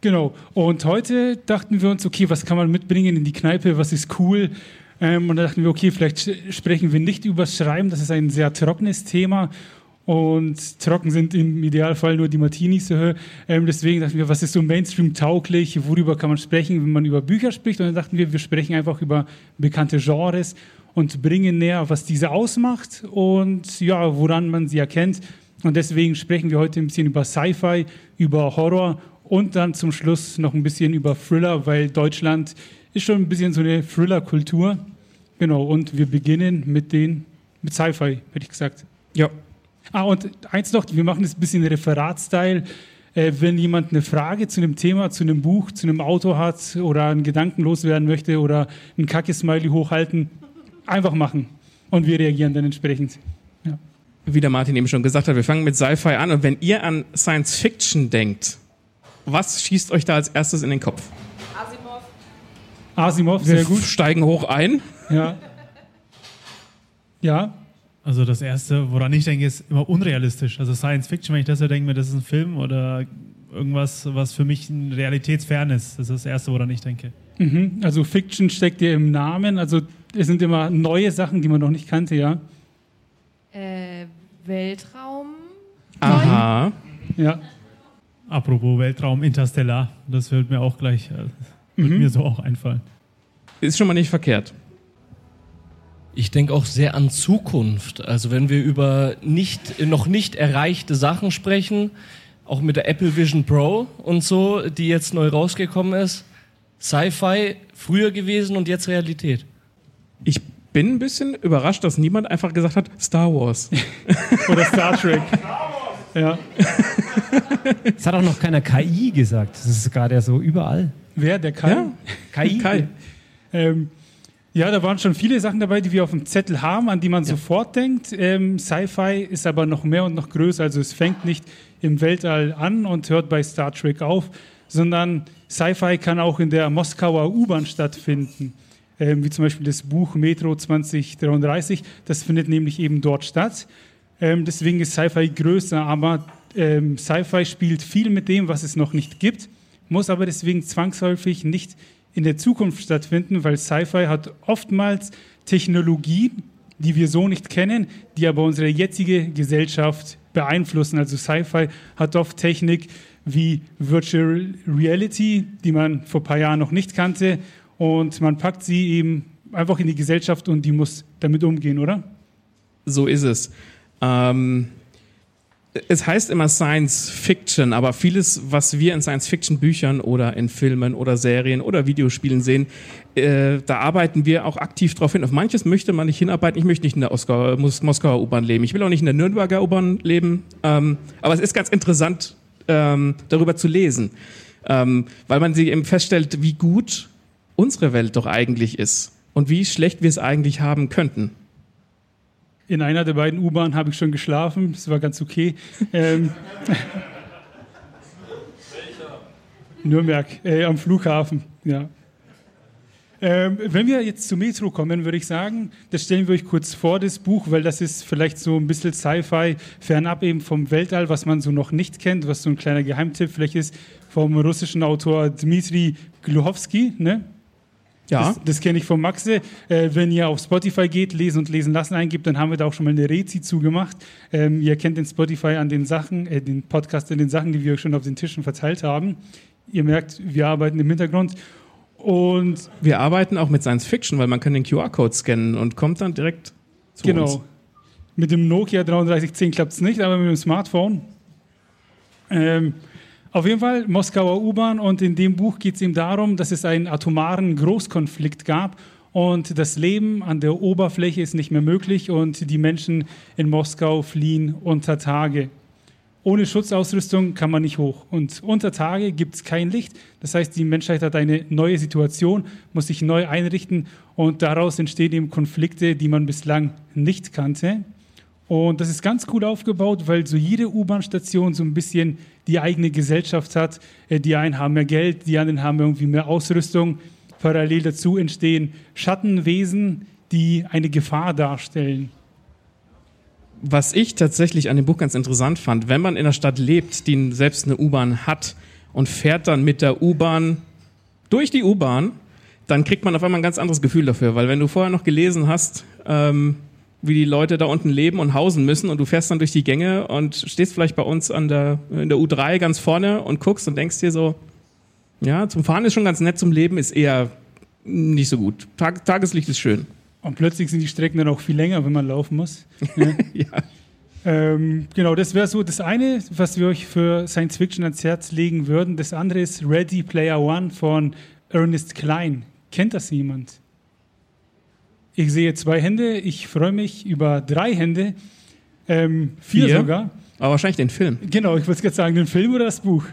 J: genau. Und heute dachten wir uns, okay, was kann man mitbringen in die Kneipe, was ist cool? Ähm, und da dachten wir, okay, vielleicht sprechen wir nicht über das Schreiben, das ist ein sehr trockenes Thema. Und trocken sind im Idealfall nur die Martinis. Ähm, deswegen dachten wir, was ist so Mainstream-tauglich? Worüber kann man sprechen, wenn man über Bücher spricht? Und dann dachten wir, wir sprechen einfach über bekannte Genres und bringen näher, was diese ausmacht und ja, woran man sie erkennt. Und deswegen sprechen wir heute ein bisschen über Sci-Fi, über Horror und dann zum Schluss noch ein bisschen über Thriller, weil Deutschland ist schon ein bisschen so eine Thriller-Kultur. Genau, und wir beginnen mit den, mit Sci-Fi, hätte ich gesagt.
I: Ja.
J: Ah, und eins noch, wir machen das ein bisschen Referatstyle. Äh, wenn jemand eine Frage zu einem Thema, zu einem Buch, zu einem Auto hat oder einen Gedanken loswerden möchte oder ein Kacke-Smiley hochhalten, einfach machen. Und wir reagieren dann entsprechend.
I: Wie der Martin eben schon gesagt hat, wir fangen mit Sci-Fi an und wenn ihr an Science Fiction denkt, was schießt euch da als erstes in den Kopf?
J: Asimov,
I: Wir
J: sehr gut.
I: steigen hoch ein.
J: Ja. Ja.
E: Also das Erste, woran ich denke, ist immer unrealistisch. Also Science Fiction, wenn ich das so denke, mir, das ist ein Film oder irgendwas, was für mich ein realitätsfern ist. Das ist das Erste, woran ich denke.
J: Mhm. Also Fiction steckt ja im Namen. Also es sind immer neue Sachen, die man noch nicht kannte, ja.
K: Weltraum.
I: Aha.
J: Ja.
E: Apropos Weltraum, Interstellar, das wird mir auch gleich, äh, wird
I: Mhm.
E: mir so auch einfallen.
I: Ist schon mal nicht verkehrt.
H: Ich denke auch sehr an Zukunft. Also wenn wir über nicht, noch nicht erreichte Sachen sprechen, auch mit der Apple Vision Pro und so, die jetzt neu rausgekommen ist, Sci-Fi früher gewesen und jetzt Realität.
I: Ich bin ein bisschen überrascht, dass niemand einfach gesagt hat, Star Wars.
J: Oder Star Trek. Ja.
B: Es hat auch noch keiner KI gesagt. Das ist gerade ja so überall.
J: Wer? Der Kai?
B: Ja. KI.
J: Kai. Ähm, ja, da waren schon viele Sachen dabei, die wir auf dem Zettel haben, an die man sofort denkt. Ähm, Sci-Fi ist aber noch mehr und noch größer. Also es fängt nicht im Weltall an und hört bei Star Trek auf, sondern Sci-Fi kann auch in der Moskauer U-Bahn stattfinden. Ähm, wie zum Beispiel das Buch Metro 2033. Das findet nämlich eben dort statt. Ähm, deswegen ist Sci-Fi größer, aber ähm, Sci-Fi spielt viel mit dem, was es noch nicht gibt, muss aber deswegen zwangsläufig nicht in der Zukunft stattfinden, weil Sci-Fi hat oftmals Technologien, die wir so nicht kennen, die aber unsere jetzige Gesellschaft beeinflussen. Also Sci-Fi hat oft Technik wie Virtual Reality, die man vor ein paar Jahren noch nicht kannte, und man packt sie eben einfach in die Gesellschaft und die muss damit umgehen, oder?
I: So ist es. Ähm, es heißt immer Science Fiction, aber vieles, was wir in Science Fiction Büchern oder in Filmen oder Serien oder Videospielen sehen, äh, da arbeiten wir auch aktiv drauf hin. Auf manches möchte man nicht hinarbeiten. Ich möchte nicht in der Oskar, Mos Moskauer U-Bahn leben. Ich will auch nicht in der Nürnberger U-Bahn leben. Ähm, aber es ist ganz interessant, ähm, darüber zu lesen, ähm, weil man sie eben feststellt, wie gut unsere Welt doch eigentlich ist und wie schlecht wir es eigentlich haben könnten.
J: In einer der beiden U-Bahnen habe ich schon geschlafen, das war ganz okay. Ähm, Nürnberg, äh, am Flughafen, ja. Ähm, wenn wir jetzt zu Metro kommen, würde ich sagen, das stellen wir euch kurz vor, das Buch, weil das ist vielleicht so ein bisschen Sci-Fi, fernab eben vom Weltall, was man so noch nicht kennt, was so ein kleiner Geheimtipp vielleicht ist, vom russischen Autor Dmitri Gluchowski, ne?
I: Ja.
J: Das, das kenne ich von Maxe. Äh, wenn ihr auf Spotify geht, lesen und lesen lassen eingibt, dann haben wir da auch schon mal eine Rezi zugemacht. Ähm, ihr kennt den Spotify an den Sachen, äh, den Podcast an den Sachen, die wir schon auf den Tischen verteilt haben. Ihr merkt, wir arbeiten im Hintergrund. Und
I: wir arbeiten auch mit Science Fiction, weil man kann den QR-Code scannen und kommt dann direkt zu
J: genau.
I: uns.
J: Mit dem Nokia 3310 klappt es nicht, aber mit dem Smartphone. Ähm, auf jeden Fall Moskauer U-Bahn und in dem Buch geht es ihm darum, dass es einen atomaren Großkonflikt gab und das Leben an der Oberfläche ist nicht mehr möglich und die Menschen in Moskau fliehen unter Tage. Ohne Schutzausrüstung kann man nicht hoch und unter Tage gibt es kein Licht. Das heißt, die Menschheit hat eine neue Situation, muss sich neu einrichten und daraus entstehen eben Konflikte, die man bislang nicht kannte. Und das ist ganz cool aufgebaut, weil so jede U-Bahn-Station so ein bisschen die eigene Gesellschaft hat. Äh, Die einen haben mehr Geld, die anderen haben irgendwie mehr Ausrüstung. Parallel dazu entstehen Schattenwesen, die eine Gefahr darstellen.
I: Was ich tatsächlich an dem Buch ganz interessant fand, wenn man in einer Stadt lebt, die selbst eine U-Bahn hat und fährt dann mit der U-Bahn durch die U-Bahn, dann kriegt man auf einmal ein ganz anderes Gefühl dafür, weil wenn du vorher noch gelesen hast, ähm, wie die Leute da unten leben und hausen müssen und du fährst dann durch die Gänge und stehst vielleicht bei uns an der, in der U3 ganz vorne und guckst und denkst dir so, ja, zum Fahren ist schon ganz nett, zum Leben ist eher nicht so gut. Tag, Tageslicht ist schön.
J: Und plötzlich sind die Strecken dann auch viel länger, wenn man laufen muss. Ja. Ähm, genau, das wäre so das eine, was wir euch für Science Fiction ans Herz legen würden. Das andere ist Ready Player One von Ernest Klein. Kennt das jemand? Ich sehe zwei Hände. Ich freue mich über drei Hände. Ähm, vier,
I: Vier?
J: sogar.
I: Aber wahrscheinlich den Film.
J: Genau, ich wollte gerade sagen, den Film oder das Buch?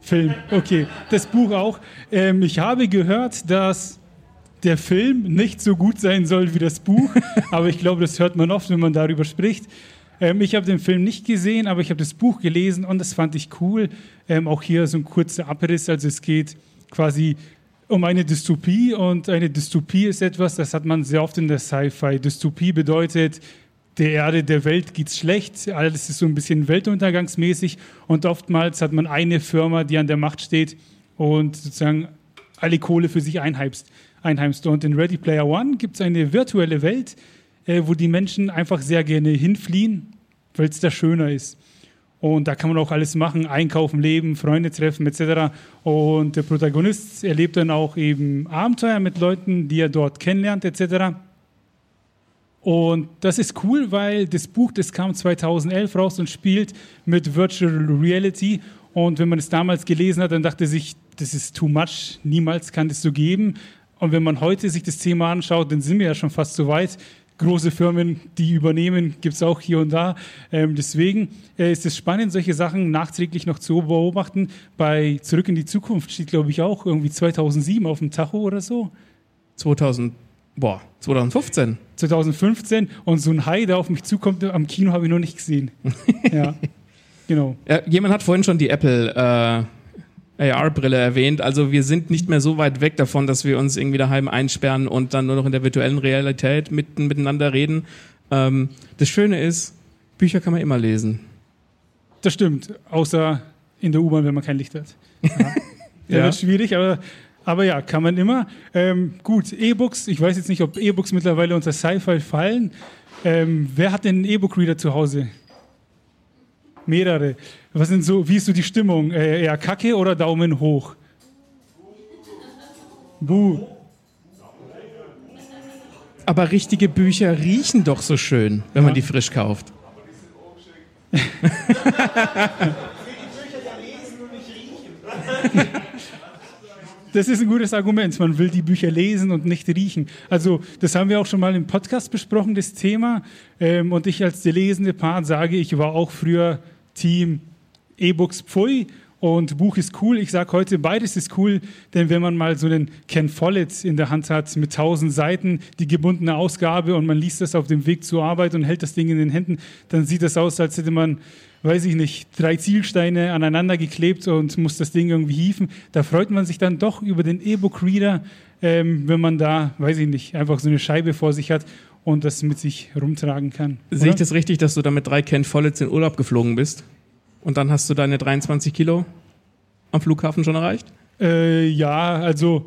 J: Film, okay. Das Buch auch. Ähm, ich habe gehört, dass der Film nicht so gut sein soll wie das Buch, aber ich glaube, das hört man oft, wenn man darüber spricht. Ähm, ich habe den Film nicht gesehen, aber ich habe das Buch gelesen und das fand ich cool. Ähm, auch hier so ein kurzer Abriss, also es geht quasi um eine Dystopie und eine Dystopie ist etwas, das hat man sehr oft in der Sci-Fi. Dystopie bedeutet, der Erde, der Welt geht's schlecht, alles ist so ein bisschen weltuntergangsmäßig und oftmals hat man eine Firma, die an der Macht steht und sozusagen alle Kohle für sich einheimst. einheimst. Und in Ready Player One gibt es eine virtuelle Welt, äh, wo die Menschen einfach sehr gerne hinfliehen, weil es da schöner ist. Und da kann man auch alles machen, einkaufen, leben, Freunde treffen etc. Und der Protagonist erlebt dann auch eben Abenteuer mit Leuten, die er dort kennenlernt etc. Und das ist cool, weil das Buch, das kam 2011 raus und spielt mit Virtual Reality. Und wenn man es damals gelesen hat, dann dachte sich, das ist too much, niemals kann das so geben. Und wenn man heute sich das Thema anschaut, dann sind wir ja schon fast so weit. Große Firmen, die übernehmen, gibt es auch hier und da. Ähm, deswegen äh, ist es spannend, solche Sachen nachträglich noch zu beobachten. Bei Zurück in die Zukunft steht, glaube ich, auch irgendwie 2007 auf dem Tacho oder so.
I: 2000, boah, 2015.
J: 2015 und so ein Hai, der auf mich zukommt, am Kino habe ich noch nicht gesehen. ja, genau.
I: Ja, jemand hat vorhin schon die Apple äh, AR-Brille erwähnt. Also wir sind nicht mehr so weit weg davon, dass wir uns irgendwie daheim einsperren und dann nur noch in der virtuellen Realität mitten, miteinander reden. Ähm, das Schöne ist, Bücher kann man immer lesen.
J: Das stimmt, außer in der U-Bahn, wenn man kein Licht hat. Ja. ja.
I: Ja.
J: wird schwierig, aber, aber ja, kann man immer. Ähm, gut, E-Books, ich weiß jetzt nicht, ob E-Books mittlerweile unter Sci-Fi fallen. Ähm, wer hat denn einen E-Book-Reader zu Hause? Mehrere. Was sind so, wie ist so die Stimmung? Äh, eher Kacke oder Daumen hoch? Buh.
I: Aber richtige Bücher riechen doch so schön, wenn man die frisch kauft.
J: Das ist ein gutes Argument. Man will die Bücher lesen und nicht riechen. Also, das haben wir auch schon mal im Podcast besprochen, das Thema. Ähm, und ich als der lesende Part sage, ich war auch früher Team E-Books Pfui und Buch ist cool. Ich sage heute, beides ist cool, denn wenn man mal so einen Ken Follett in der Hand hat mit tausend Seiten, die gebundene Ausgabe und man liest das auf dem Weg zur Arbeit und hält das Ding in den Händen, dann sieht das aus, als hätte man weiß ich nicht, drei Zielsteine aneinander geklebt und muss das Ding irgendwie hieven. Da freut man sich dann doch über den E-Book-Reader, ähm, wenn man da, weiß ich nicht, einfach so eine Scheibe vor sich hat und das mit sich rumtragen kann.
I: Sehe ich das richtig, dass du da mit drei Ken Follets in Urlaub geflogen bist? Und dann hast du deine 23 Kilo am Flughafen schon erreicht?
J: Äh, ja, also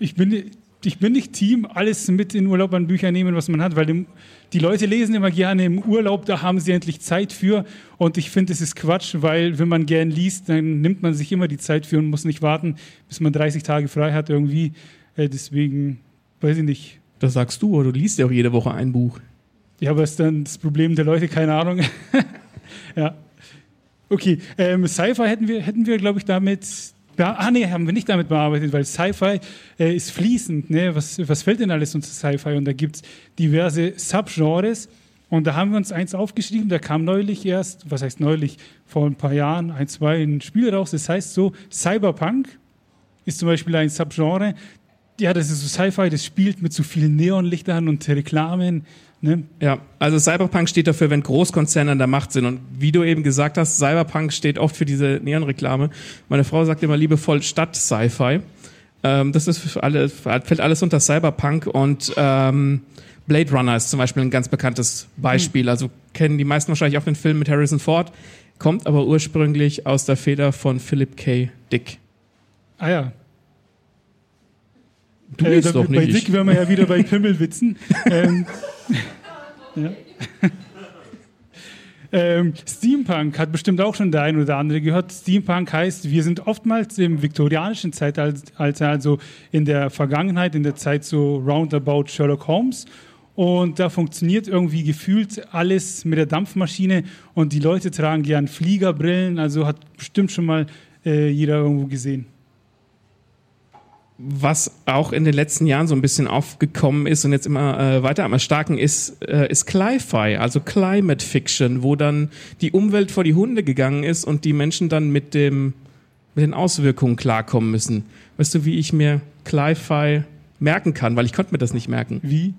J: ich bin, ich bin nicht Team, alles mit in Urlaub an Büchern nehmen, was man hat, weil dem, die Leute lesen immer gerne im Urlaub, da haben sie endlich Zeit für. Und ich finde, es ist Quatsch, weil wenn man gern liest, dann nimmt man sich immer die Zeit für und muss nicht warten, bis man 30 Tage frei hat irgendwie. Äh, deswegen, weiß ich nicht.
I: Das sagst du, oder du liest ja auch jede Woche ein Buch.
J: Ja, aber ist dann das Problem der Leute, keine Ahnung. ja. Okay, ähm, Sci-Fi hätten wir, hätten wir glaube ich, damit. Ah, nee, haben wir nicht damit bearbeitet, weil Sci-Fi äh, ist fließend. Ne? Was, was fällt denn alles unter Sci-Fi? Und da gibt es diverse Subgenres. Und da haben wir uns eins aufgeschrieben, da kam neulich erst, was heißt neulich, vor ein paar Jahren, ein, zwei, ein Spiel raus. Das heißt so, Cyberpunk ist zum Beispiel ein Subgenre. Ja, das ist so Sci-Fi, das spielt mit so vielen Neonlichtern und Reklamen. Ne?
I: Ja, also Cyberpunk steht dafür, wenn Großkonzerne an der Macht sind. Und wie du eben gesagt hast, Cyberpunk steht oft für diese Neonreklame. Meine Frau sagt immer liebevoll Stadt-Sci-Fi. Ähm, das ist für alle, fällt alles unter Cyberpunk und ähm, Blade Runner ist zum Beispiel ein ganz bekanntes Beispiel. Also kennen die meisten wahrscheinlich auch den Film mit Harrison Ford, kommt aber ursprünglich aus der Feder von Philip K. Dick.
J: Ah ja.
I: Du
J: Äh,
I: doch nicht.
J: Bei
I: ich.
J: Dick wären wir ja wieder bei Pimmelwitzen. ähm, ja. ähm, Steampunk hat bestimmt auch schon der ein oder andere gehört. Steampunk heißt, wir sind oftmals im viktorianischen Zeitalter, also in der Vergangenheit, in der Zeit so roundabout Sherlock Holmes. Und da funktioniert irgendwie gefühlt alles mit der Dampfmaschine und die Leute tragen gern Fliegerbrillen, also hat bestimmt schon mal äh, jeder irgendwo gesehen.
I: Was auch in den letzten Jahren so ein bisschen aufgekommen ist und jetzt immer äh, weiter am Erstarken ist, äh, ist Cli-Fi, also Climate Fiction, wo dann die Umwelt vor die Hunde gegangen ist und die Menschen dann mit dem mit den Auswirkungen klarkommen müssen. Weißt du, wie ich mir Cli-Fi merken kann, weil ich konnte mir das nicht merken.
J: Wie?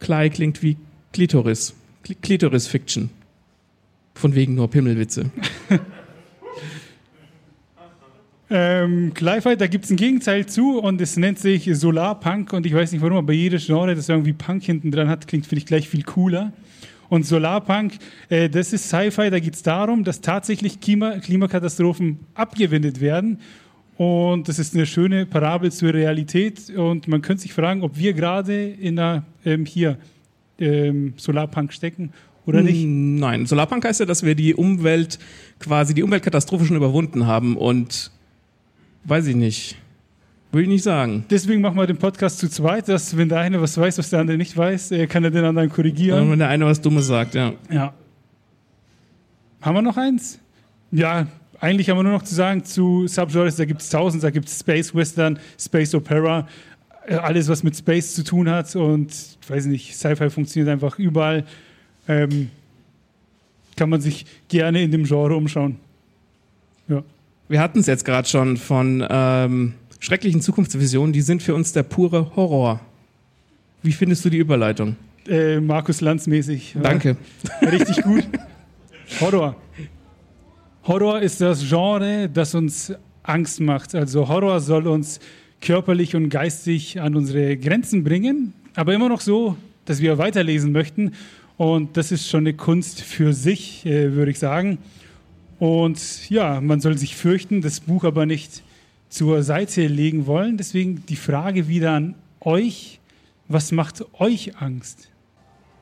I: Klei klingt wie Klitoris. Kli- Klitoris-Fiction. Von wegen nur Pimmelwitze.
J: Ähm, Clive, da gibt es ein Gegenteil zu und es nennt sich Solarpunk und ich weiß nicht warum, aber jedes Genre, das irgendwie Punk hinten dran hat, klingt, finde ich, gleich viel cooler. Und Solarpunk, äh, das ist Sci-Fi, da geht es darum, dass tatsächlich Klima Klimakatastrophen abgewendet werden. Und das ist eine schöne Parabel zur Realität. Und man könnte sich fragen, ob wir gerade in einer ähm, hier ähm, Solarpunk stecken oder nicht.
I: Nein, Solarpunk heißt ja, dass wir die Umwelt, quasi die Umweltkatastrophe schon überwunden haben und weiß ich nicht. Würde ich nicht sagen.
J: Deswegen machen wir den Podcast zu zweit, dass wenn der eine was weiß, was der andere nicht weiß, äh, kann er den anderen korrigieren.
I: Und wenn der eine was Dummes sagt, ja.
J: Ja. Haben wir noch eins? Ja, eigentlich haben wir nur noch zu sagen zu Subgenres, da gibt es tausend, da gibt es Space Western, Space Opera, äh, alles was mit Space zu tun hat und ich weiß nicht, Sci-Fi funktioniert einfach überall. Ähm, kann man sich gerne in dem Genre umschauen. Ja.
I: Wir hatten es jetzt gerade schon von ähm, schrecklichen Zukunftsvisionen, die sind für uns der pure Horror. Wie findest du die Überleitung?
J: Äh, Markus Lanz mäßig. Ja.
I: Danke.
J: Richtig gut. Horror. Horror ist das Genre, das uns Angst macht. Also Horror soll uns körperlich und geistig an unsere Grenzen bringen, aber immer noch so, dass wir weiterlesen möchten. Und das ist schon eine Kunst für sich, äh, würde ich sagen. Und ja, man soll sich fürchten, das Buch aber nicht zur Seite legen wollen. Deswegen die Frage wieder an euch. Was macht euch Angst?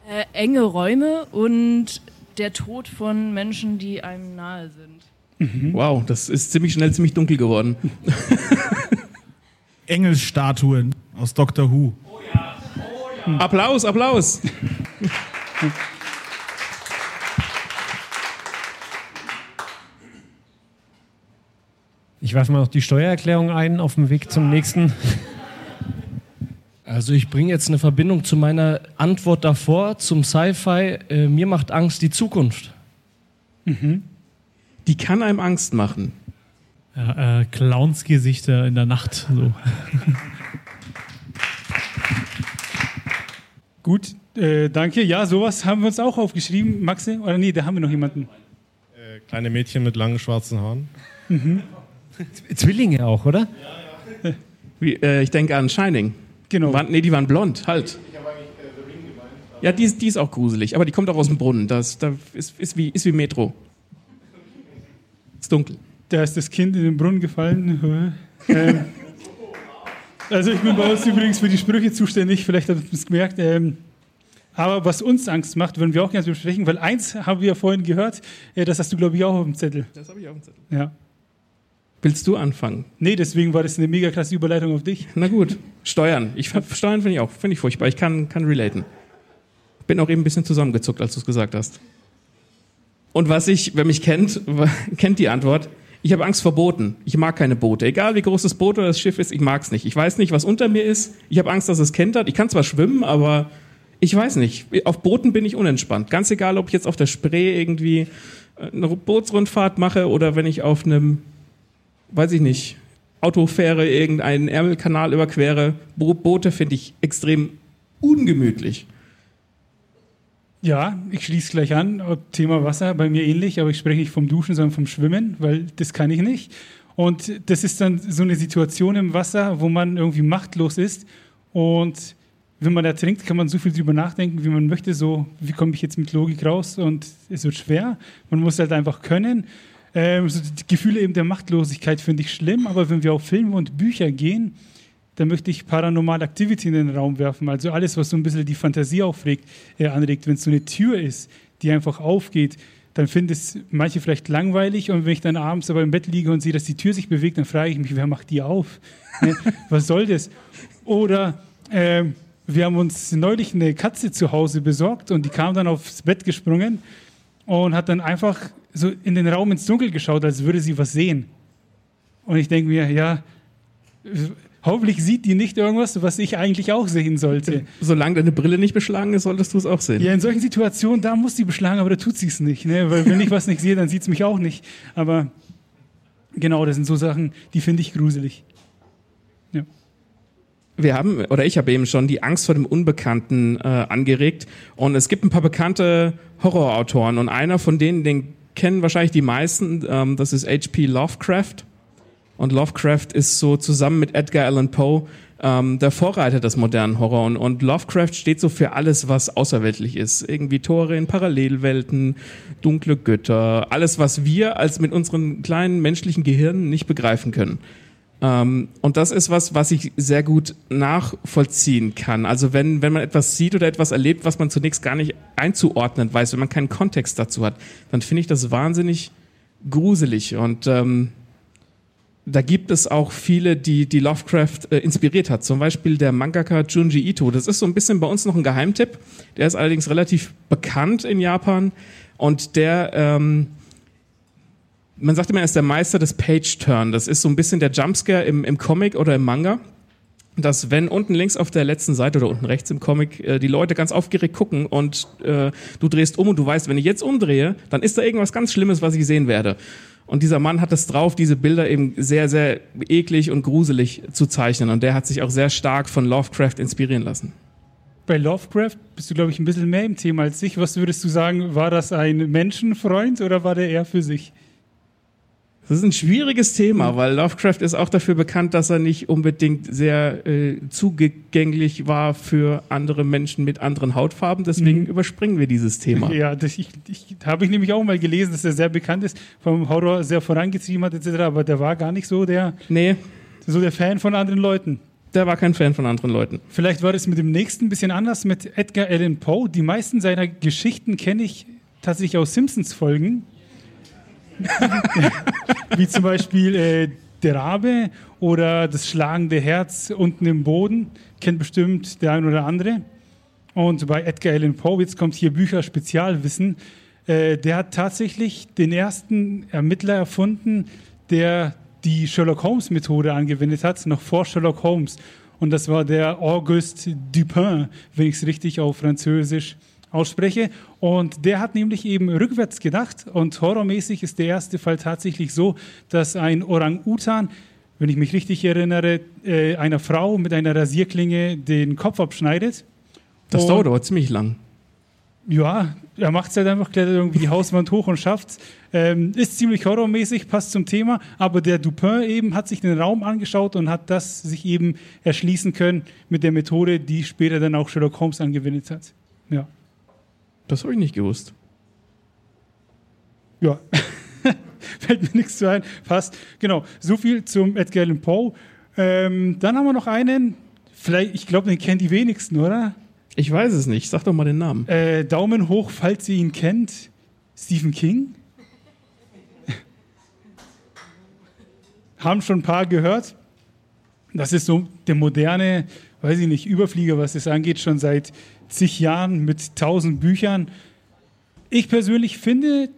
P: Äh, enge Räume und der Tod von Menschen, die einem nahe sind.
I: Wow, das ist ziemlich schnell ziemlich dunkel geworden.
Q: Engelsstatuen aus Doctor Who.
I: Applaus, Applaus.
B: Ich werfe mal noch die Steuererklärung ein auf dem Weg zum nächsten.
H: Also ich bringe jetzt eine Verbindung zu meiner Antwort davor, zum Sci-Fi. Äh, mir macht Angst die Zukunft.
I: Die kann einem Angst machen.
E: Ja, äh, Clownsgesichter in der Nacht. So.
J: Gut, äh, danke. Ja, sowas haben wir uns auch aufgeschrieben. Maxe? Oder nee, da haben wir noch jemanden.
R: Äh, kleine Mädchen mit langen schwarzen Haaren.
J: Mhm.
B: Zwillinge auch, oder?
I: Wie, äh, ich denke an Shining.
J: Genau.
I: Waren, nee, die waren blond, halt. Ja, die, ist- die ist auch gruselig, aber die kommt auch aus dem Brunnen. Das, das ist, ist, wie, ist wie Metro. Ist dunkel.
J: Da ist das Kind in den Brunnen gefallen. ähm, also ich bin bei uns übrigens für die Sprüche zuständig, vielleicht habt ihr es gemerkt. Ähm, aber was uns Angst macht, würden wir auch gerne besprechen, weil eins haben wir ja vorhin gehört, äh, das hast du glaube ich auch auf dem Zettel.
I: Das habe ich auf dem Zettel.
J: Ja.
I: Willst du anfangen?
J: Nee, deswegen war das eine mega klasse Überleitung auf dich.
I: Na gut, Steuern. Ich, Steuern finde ich auch, finde ich furchtbar. Ich kann, kann relaten. Bin auch eben ein bisschen zusammengezuckt, als du es gesagt hast. Und was ich, wer mich kennt, kennt die Antwort. Ich habe Angst vor Booten. Ich mag keine Boote. Egal wie groß das Boot oder das Schiff ist, ich mag es nicht. Ich weiß nicht, was unter mir ist. Ich habe Angst, dass es kentert. Ich kann zwar schwimmen, aber ich weiß nicht. Auf Booten bin ich unentspannt. Ganz egal, ob ich jetzt auf der Spree irgendwie äh, eine Bootsrundfahrt mache oder wenn ich auf einem, weiß ich nicht, Autofähre irgendeinen Ärmelkanal überquere. Bo Boote finde ich extrem ungemütlich.
J: Ja, ich schließe gleich an. Thema Wasser, bei mir ähnlich, aber ich spreche nicht vom Duschen, sondern vom Schwimmen, weil das kann ich nicht. Und das ist dann so eine Situation im Wasser, wo man irgendwie machtlos ist. Und wenn man ertrinkt, kann man so viel drüber nachdenken, wie man möchte. So, wie komme ich jetzt mit Logik raus? Und es wird schwer. Man muss halt einfach können. Ähm, so die Gefühle eben der Machtlosigkeit finde ich schlimm, aber wenn wir auf Filme und Bücher gehen, dann möchte ich Paranormal Activity in den Raum werfen. Also alles, was so ein bisschen die Fantasie aufregt, äh, anregt. Wenn es so eine Tür ist, die einfach aufgeht, dann finden es manche vielleicht langweilig. Und wenn ich dann abends aber im Bett liege und sehe, dass die Tür sich bewegt, dann frage ich mich, wer macht die auf? Ne? Was soll das? Oder ähm, wir haben uns neulich eine Katze zu Hause besorgt und die kam dann aufs Bett gesprungen und hat dann einfach so in den Raum ins Dunkel geschaut, als würde sie was sehen. Und ich denke mir, ja, hoffentlich sieht die nicht irgendwas, was ich eigentlich auch sehen sollte.
I: Solange deine Brille nicht beschlagen ist, solltest du es auch sehen.
J: Ja, in solchen Situationen, da muss die beschlagen, aber da tut sie es nicht. Ne? Weil wenn ich was nicht sehe, dann sieht es mich auch nicht. Aber genau, das sind so Sachen, die finde ich gruselig. Ja.
I: wir haben, oder ich habe eben schon die Angst vor dem Unbekannten äh, angeregt. Und es gibt ein paar bekannte Horrorautoren. Und einer von denen, den kennen wahrscheinlich die meisten, ähm, das ist H.P. Lovecraft. Und Lovecraft ist so zusammen mit Edgar Allan Poe ähm, der Vorreiter des modernen Horror. Und, und Lovecraft steht so für alles, was außerweltlich ist. Irgendwie Tore in Parallelwelten, dunkle Götter, alles, was wir als mit unseren kleinen menschlichen Gehirnen nicht begreifen können. Ähm, und das ist was, was ich sehr gut nachvollziehen kann. Also wenn, wenn man etwas sieht oder etwas erlebt, was man zunächst gar nicht einzuordnen weiß, wenn man keinen Kontext dazu hat, dann finde ich das wahnsinnig gruselig. Und ähm, da gibt es auch viele, die, die Lovecraft äh, inspiriert hat. Zum Beispiel der Mangaka Junji Ito. Das ist so ein bisschen bei uns noch ein Geheimtipp. Der ist allerdings relativ bekannt in Japan. Und der... Ähm, man sagt immer, er ist der Meister des Page-Turn. Das ist so ein bisschen der Jumpscare im, im Comic oder im Manga. Dass wenn unten links auf der letzten Seite oder unten rechts im Comic äh, die Leute ganz aufgeregt gucken und äh, du drehst um und du weißt, wenn ich jetzt umdrehe, dann ist da irgendwas ganz Schlimmes, was ich sehen werde. Und dieser Mann hat es drauf, diese Bilder eben sehr, sehr eklig und gruselig zu zeichnen. Und der hat sich auch sehr stark von Lovecraft inspirieren lassen.
J: Bei Lovecraft bist du, glaube ich, ein bisschen mehr im Thema als ich. Was würdest du sagen, war das ein Menschenfreund oder war der eher für sich?
I: Das ist ein schwieriges Thema, weil Lovecraft ist auch dafür bekannt, dass er nicht unbedingt sehr äh, zugänglich war für andere Menschen mit anderen Hautfarben. Deswegen
J: Mhm.
I: überspringen wir dieses Thema.
J: Ja, das ich, ich, habe ich nämlich auch mal gelesen, dass er sehr bekannt ist, vom Horror sehr vorangetrieben hat etc., aber der war gar nicht so der,
I: nee.
J: so der Fan von anderen Leuten.
I: Der war kein Fan von anderen Leuten.
J: Vielleicht war das mit dem nächsten ein bisschen anders mit Edgar Allan Poe. Die meisten seiner Geschichten kenne ich tatsächlich aus Simpsons-Folgen. Wie zum Beispiel äh, Der Rabe oder Das schlagende Herz unten im Boden. Kennt bestimmt der ein oder andere. Und bei Edgar Allan Poe, jetzt kommt hier Bücher-Spezialwissen, äh, der hat tatsächlich den ersten Ermittler erfunden, der die Sherlock Holmes-Methode angewendet hat, noch vor Sherlock Holmes. Und das war der Auguste Dupin, wenn ich es richtig auf Französisch ausspreche. Und der hat nämlich eben rückwärts gedacht. Und horrormäßig ist der erste Fall tatsächlich so, dass ein Orang-Utan, wenn ich mich richtig erinnere, äh, einer Frau mit einer Rasierklinge den Kopf abschneidet.
I: Das
J: Und-
I: dauert aber ziemlich lang.
J: ja, er macht es halt einfach, klettert irgendwie die Hauswand hoch und schafft's. Ähm, ist ziemlich horrormäßig, passt zum Thema, aber der Dupin eben hat sich den Raum angeschaut und hat das sich eben erschließen können mit der Methode, die später dann auch Sherlock Holmes angewendet hat. Ja.
I: Das habe ich nicht gewusst.
J: Ja. Fällt mir nichts zu ein. Passt. Genau. So viel zum Edgar Allan Poe. Ähm, dann haben wir noch einen, vielleicht, ich glaube, den kennen die wenigsten, oder?
I: Ich weiß es nicht. Sag doch mal den Namen.
J: Äh, Daumen hoch, falls ihr ihn kennt. Stephen King. Haben schon ein paar gehört. Das ist so der moderne, weiß ich nicht, Überflieger, was das angeht, schon seit zig Jahren mit tausend Büchern. Ich persönlich finde,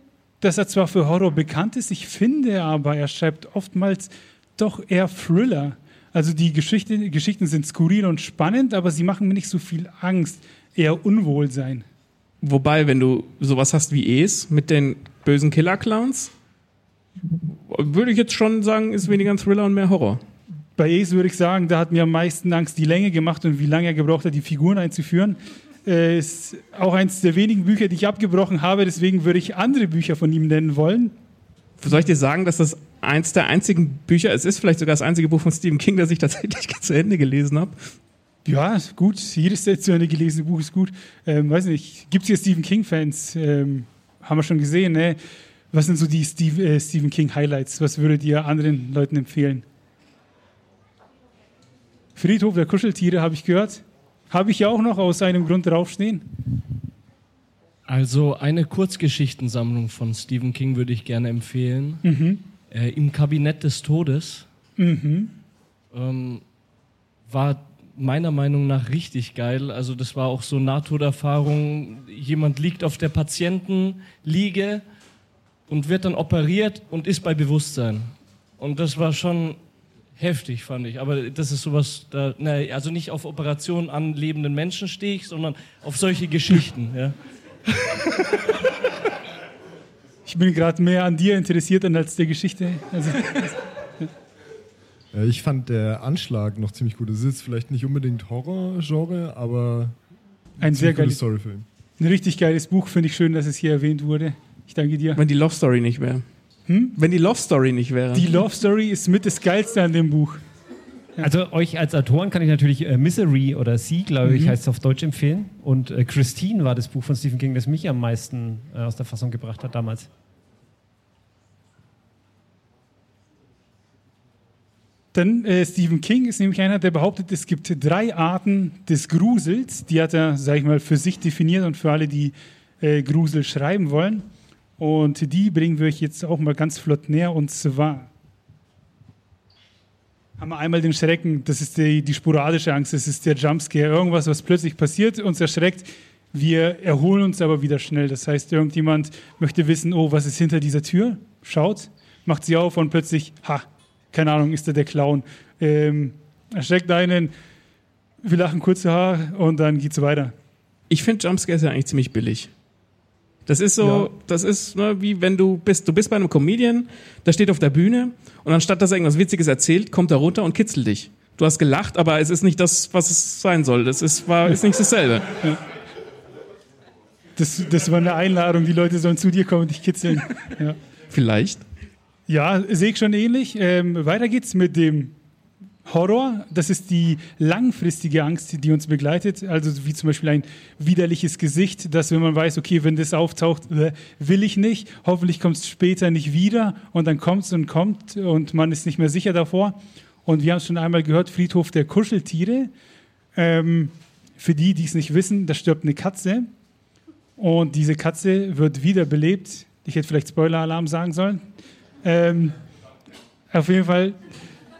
J: dass er zwar für Horror bekannt ist, ich finde aber, er schreibt oftmals doch eher Thriller. Also die Geschichte, Geschichten sind skurril und spannend, aber sie machen mir nicht so viel Angst, eher Unwohlsein.
I: Wobei, wenn du sowas hast wie Es mit den bösen Killer-Clowns, würde ich jetzt schon sagen, ist weniger ein Thriller und mehr Horror.
J: Bei Ace würde ich sagen, da hat mir am meisten Angst die Länge gemacht und wie lange er gebraucht hat, die Figuren einzuführen. Äh, ist auch eines der wenigen Bücher, die ich abgebrochen habe, deswegen würde ich andere Bücher von ihm nennen wollen.
I: Soll ich dir sagen, dass das eins der einzigen Bücher, es ist vielleicht sogar das einzige Buch von Stephen King, das ich tatsächlich zu Ende gelesen habe?
J: Ja, gut. Jedes zu Ende gelesene Buch ist gut. Ähm, weiß nicht, gibt es hier Stephen King-Fans? Ähm, haben wir schon gesehen, ne? Was sind so die Steve, äh, Stephen King-Highlights? Was würdet ihr anderen Leuten empfehlen? Friedhof der Kuscheltiere habe ich gehört. Habe ich ja auch noch aus einem Grund draufstehen.
H: Also eine Kurzgeschichtensammlung von Stephen King würde ich gerne empfehlen.
J: Mhm.
H: Äh, Im Kabinett des Todes
J: Mhm.
H: ähm, war meiner Meinung nach richtig geil. Also das war auch so Nahtoderfahrung. Jemand liegt auf der Patientenliege und wird dann operiert und ist bei Bewusstsein. Und das war schon heftig, fand ich. Aber das ist sowas, da, ne, also nicht auf Operationen an lebenden Menschen stehe ich, sondern auf solche Geschichten. ja.
J: Ich bin gerade mehr an dir interessiert als der Geschichte. Also,
S: Äh, Ich fand der Anschlag noch ziemlich gut. Es ist jetzt vielleicht nicht unbedingt Horror-Genre, aber
J: Ein sehr geiles
S: Storyfilm.
J: Ein richtig geiles Buch, finde ich schön, dass es hier erwähnt wurde. Ich danke dir.
I: Wenn die Love Story nicht wäre.
J: Hm?
I: Wenn die Love Story nicht wäre.
J: Die Love Story ist mit das Geilste an dem Buch.
B: Also euch als Autoren kann ich natürlich äh, Misery oder Sie, glaube ich,
J: Mhm.
B: heißt es auf Deutsch empfehlen. Und äh, Christine war das Buch von Stephen King, das mich am meisten äh, aus der Fassung gebracht hat damals.
J: Dann äh, Stephen King ist nämlich einer, der behauptet, es gibt drei Arten des Grusels. Die hat er, sag ich mal, für sich definiert und für alle, die äh, Grusel schreiben wollen. Und die bringen wir euch jetzt auch mal ganz flott näher. Und zwar haben wir einmal den Schrecken, das ist die, die sporadische Angst, das ist der Jumpscare, irgendwas, was plötzlich passiert, uns erschreckt. Wir erholen uns aber wieder schnell. Das heißt, irgendjemand möchte wissen, oh, was ist hinter dieser Tür? Schaut, macht sie auf und plötzlich, ha, keine Ahnung, ist da der Clown. Ähm, erschreckt einen, wir lachen kurz Haar und dann geht's weiter.
I: Ich finde Jumpscares ja eigentlich ziemlich billig. Das ist so,
J: Ja.
I: das ist ne, wie wenn du bist, du bist bei einem Comedian, der steht auf der Bühne und anstatt dass er irgendwas Witziges erzählt, kommt er runter und kitzelt dich. Du hast gelacht, aber es ist nicht das, was es sein soll. Das ist, war, ist nicht dasselbe.
J: Das, das war eine Einladung, die Leute sollen zu dir kommen und dich kitzeln. Ja.
I: Vielleicht.
J: Ja, sehe ich schon ähnlich. Ähm, weiter geht's mit dem Horror. Das ist die langfristige Angst, die uns begleitet. Also wie zum Beispiel ein widerliches Gesicht, dass wenn man weiß, okay, wenn das auftaucht, äh, will ich nicht. Hoffentlich kommt es später nicht wieder und dann kommt es und kommt und man ist nicht mehr sicher davor. Und wir haben es schon einmal gehört, Friedhof der Kuscheltiere. Ähm, für die, die es nicht wissen, da stirbt eine Katze und diese Katze wird wiederbelebt. Ich hätte vielleicht Spoiler-Alarm sagen sollen. Ähm, auf jeden Fall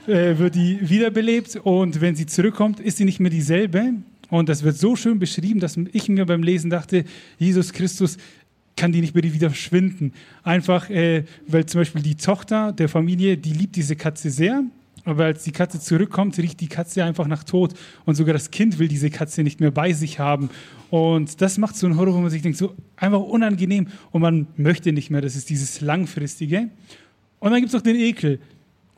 J: äh, wird die wiederbelebt und wenn sie zurückkommt, ist sie nicht mehr dieselbe. Und das wird so schön beschrieben, dass ich mir beim Lesen dachte, Jesus Christus kann die nicht mehr wieder verschwinden. Einfach, äh, weil zum Beispiel die Tochter der Familie, die liebt diese Katze sehr. Aber als die Katze zurückkommt, riecht die Katze einfach nach Tod. Und sogar das Kind will diese Katze nicht mehr bei sich haben. Und das macht so einen Horror, wo man sich denkt, so einfach unangenehm und man möchte nicht mehr. Das ist dieses Langfristige. Und dann gibt es auch den Ekel.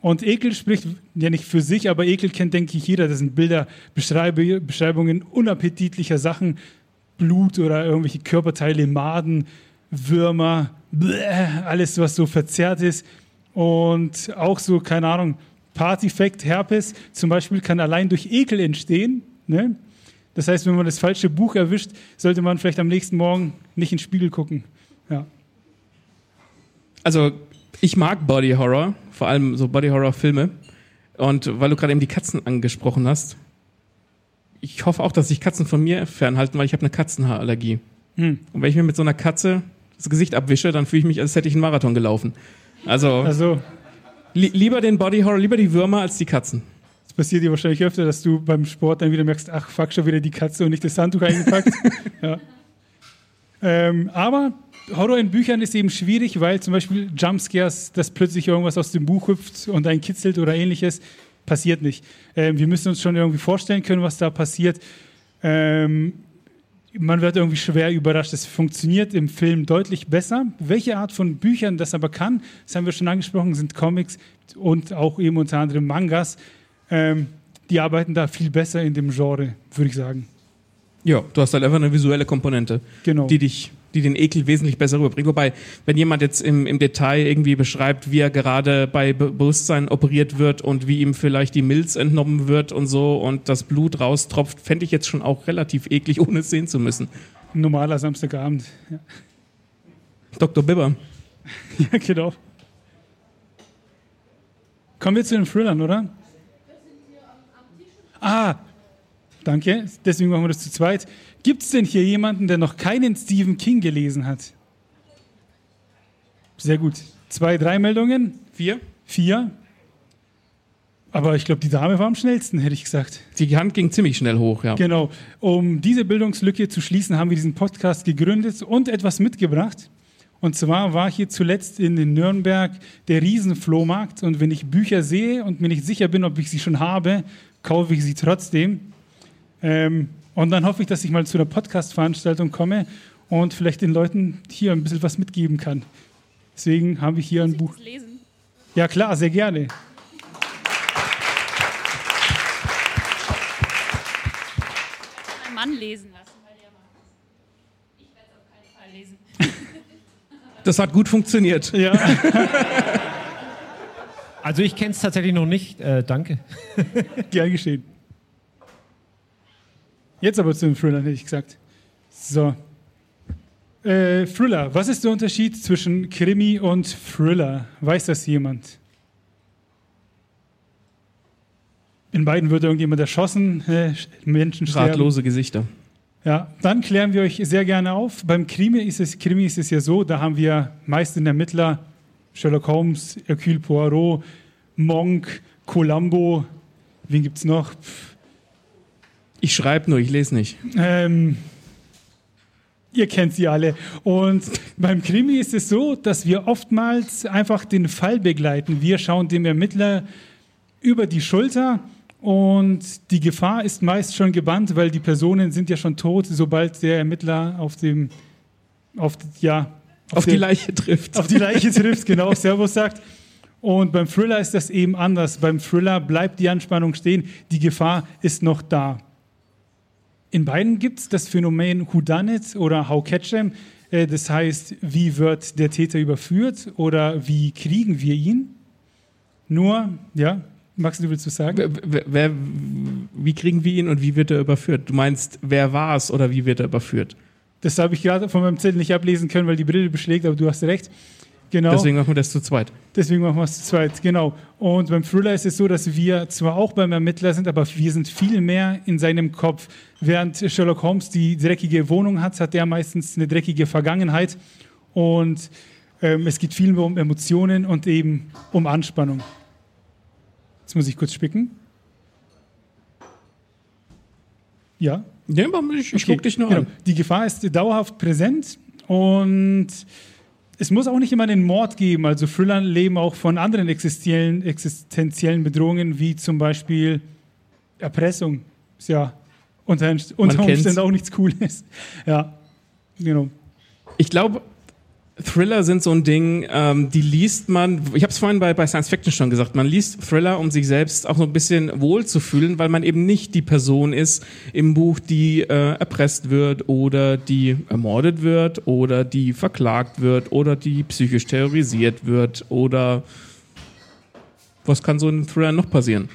J: Und Ekel spricht ja nicht für sich, aber Ekel kennt, denke ich, jeder. Das sind Bilder, Beschreibungen unappetitlicher Sachen, Blut oder irgendwelche Körperteile, Maden, Würmer, bläh, alles, was so verzerrt ist. Und auch so, keine Ahnung, Partyfekt, Herpes zum Beispiel kann allein durch Ekel entstehen. Ne? Das heißt, wenn man das falsche Buch erwischt, sollte man vielleicht am nächsten Morgen nicht in den Spiegel gucken. Ja.
I: Also, ich mag Body Horror, vor allem so Body Horror Filme. Und weil du gerade eben die Katzen angesprochen hast, ich hoffe auch, dass sich Katzen von mir fernhalten, weil ich habe eine Katzenhaarallergie.
J: Hm.
I: Und wenn ich mir mit so einer Katze das Gesicht abwische, dann fühle ich mich, als hätte ich einen Marathon gelaufen. Also,
J: Also,
I: li lieber den Body Horror, lieber die Würmer als die Katzen.
J: es passiert dir wahrscheinlich öfter, dass du beim Sport dann wieder merkst, ach, fuck, schon wieder die Katze und nicht das Handtuch eingepackt. ja. ähm, aber Horror in Büchern ist eben schwierig, weil zum Beispiel Jumpscares, dass plötzlich irgendwas aus dem Buch hüpft und einen kitzelt oder ähnliches, passiert nicht. Ähm, wir müssen uns schon irgendwie vorstellen können, was da passiert. Ähm, man wird irgendwie schwer überrascht. Es funktioniert im Film deutlich besser. Welche Art von Büchern das aber kann, das haben wir schon angesprochen, sind Comics und auch eben unter anderem Mangas. Ähm, die arbeiten da viel besser in dem Genre, würde ich sagen.
I: Ja, du hast halt einfach eine visuelle Komponente,
J: Genau.
I: die dich, die den Ekel wesentlich besser rüberbringt. Wobei, wenn jemand jetzt im, im Detail irgendwie beschreibt, wie er gerade bei Be Bewusstsein operiert wird und wie ihm vielleicht die Milz entnommen wird und so und das Blut raustropft, fände ich jetzt schon auch relativ eklig, ohne es sehen zu müssen.
J: Normaler Samstagabend. Ja,
I: Dr. Bibber.
J: ja genau. Kommen wir zu den Thrillern, oder? Ah, danke. Deswegen machen wir das zu zweit. Gibt es denn hier jemanden, der noch keinen Stephen King gelesen hat? Sehr gut. Zwei, drei Meldungen.
I: Vier.
J: Vier. Aber ich glaube, die Dame war am schnellsten, hätte ich gesagt.
I: Die Hand ging ziemlich schnell hoch, ja.
J: Genau. Um diese Bildungslücke zu schließen, haben wir diesen Podcast gegründet und etwas mitgebracht. Und zwar war hier zuletzt in Nürnberg der Riesenflohmarkt. Und wenn ich Bücher sehe und mir nicht sicher bin, ob ich sie schon habe, kaufe ich sie trotzdem. Ähm, und dann hoffe ich, dass ich mal zu einer Podcast-Veranstaltung komme und vielleicht den Leuten hier ein bisschen was mitgeben kann. Deswegen habe ich hier ein Buch.
L: Das Lesen?
J: Ja, klar, sehr gerne.
L: Ich meinen Mann lesen lassen, weil der macht das. Ich werde es auf keinen Fall lesen.
I: Das hat gut funktioniert.
J: Ja.
B: Also ich kenne es tatsächlich noch nicht. Äh, danke.
J: Gern geschehen. Jetzt aber zu den Thrillern, hätte ich gesagt. So. Äh, Thriller. Was ist der Unterschied zwischen Krimi und Thriller? Weiß das jemand? In beiden wird irgendjemand erschossen, äh, Menschen sterben.
I: Ratlose Gesichter.
J: Ja, dann klären wir euch sehr gerne auf. Beim Krimi ist es, Krimi ist es ja so, da haben wir meist den Ermittler Sherlock Holmes, Hercule Poirot, Monk, Columbo. Wen gibt's noch? Pff,
I: Ich schreibe nur, ich lese nicht.
J: ähm, ihr kennt sie alle. Und beim Krimi ist es so, dass wir oftmals einfach den Fall begleiten. Wir schauen dem Ermittler über die Schulter und die Gefahr ist meist schon gebannt, weil die Personen sind ja schon tot, sobald der Ermittler auf dem, auf, ja,
I: Auf die
J: der-
I: Leiche trifft.
J: Auf die Leiche trifft, genau, Servus sagt. Und beim Thriller ist das eben anders. Beim Thriller bleibt die Anspannung stehen, die Gefahr ist noch da. In beiden gibt es das Phänomen Whodunit oder How Catch Them. Äh, Das heißt, wie wird der Täter überführt oder wie kriegen wir ihn? Nur, ja, Max, du willst was sagen?
I: Wer, wer, wie kriegen wir ihn und wie wird er überführt? Du meinst, wer war es oder wie wird er überführt?
J: Das habe ich gerade von meinem Zettel nicht ablesen können, weil die Brille beschlägt, aber du hast recht. Genau.
I: Deswegen machen wir das zu zweit.
J: Deswegen machen wir es zu zweit, genau. Und beim Thriller ist es so, dass wir zwar auch beim Ermittler sind, aber wir sind viel mehr in seinem Kopf. Während Sherlock Holmes die dreckige Wohnung hat, hat er meistens eine dreckige Vergangenheit. Und ähm, es geht viel mehr um Emotionen und eben um Anspannung. Jetzt muss ich kurz spicken. Ja?
I: Ja, ich, ich guck dich nur an.
J: Die Gefahr ist dauerhaft präsent und es muss auch nicht immer einen Mord geben. Also Thriller leben auch von anderen existenziellen, existenziellen Bedrohungen, wie zum Beispiel Erpressung. Ist ja unter, unter. Umständen auch nichts Cooles. Ja, genau.
I: Ich glaube, Thriller sind so ein Ding, ähm, die liest man, ich habe es vorhin bei, bei Science Fiction schon gesagt, man liest Thriller, um sich selbst auch so ein bisschen wohl zu fühlen, weil man eben nicht die Person ist im Buch, die äh, erpresst wird oder die ermordet wird oder die verklagt wird oder die psychisch terrorisiert wird oder was kann so in Thriller noch passieren?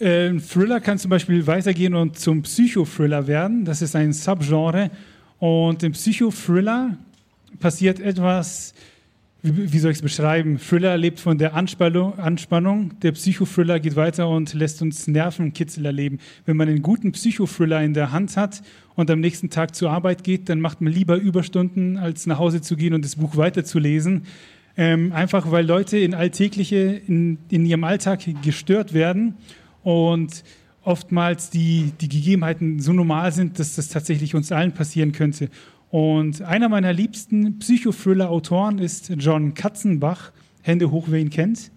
J: Äh, Ein Thriller kann zum Beispiel weitergehen und zum Psychothriller werden. Das ist ein Subgenre. Und im Psychothriller passiert etwas, wie, wie soll ich es beschreiben? Thriller lebt von der Anspannung, Anspannung. Der Psychothriller geht weiter und lässt uns Nervenkitzel erleben. Wenn man einen guten Psychothriller in der Hand hat und am nächsten Tag zur Arbeit geht, dann macht man lieber Überstunden, als nach Hause zu gehen und das Buch weiterzulesen. Ähm, einfach weil Leute in alltägliche, in, in ihrem Alltag gestört werden und oftmals die, die Gegebenheiten so normal sind, dass das tatsächlich uns allen passieren könnte. Und einer meiner liebsten Psychothriller-Autoren ist John Katzenbach. Hände hoch, wer ihn kennt.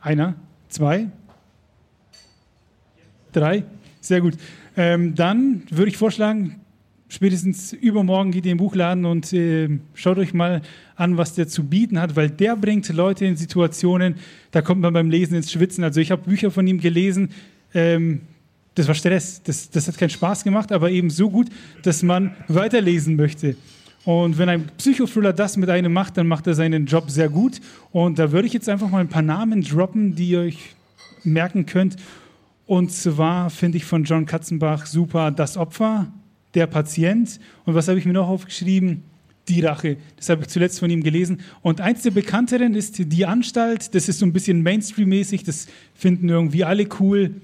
J: Einer, zwei, drei. Sehr gut. Ähm, dann würde ich vorschlagen, spätestens übermorgen geht ihr in den Buchladen und äh, schaut euch mal an, was der zu bieten hat, weil der bringt Leute in Situationen, da kommt man beim Lesen ins Schwitzen. Also ich habe Bücher von ihm gelesen, ähm, das war Stress, das, das hat keinen Spaß gemacht, aber eben so gut, dass man weiterlesen möchte. Und wenn ein Psychothriller das mit einem macht, dann macht er seinen Job sehr gut. Und da würde ich jetzt einfach mal ein paar Namen droppen, die ihr euch merken könnt. Und zwar finde ich von John Katzenbach super Das Opfer, Der Patient. Und was habe ich mir noch aufgeschrieben? Die Rache. Das habe ich zuletzt von ihm gelesen. Und eins der bekannteren ist Die Anstalt. Das ist so ein bisschen Mainstream-mäßig. Das finden irgendwie alle cool.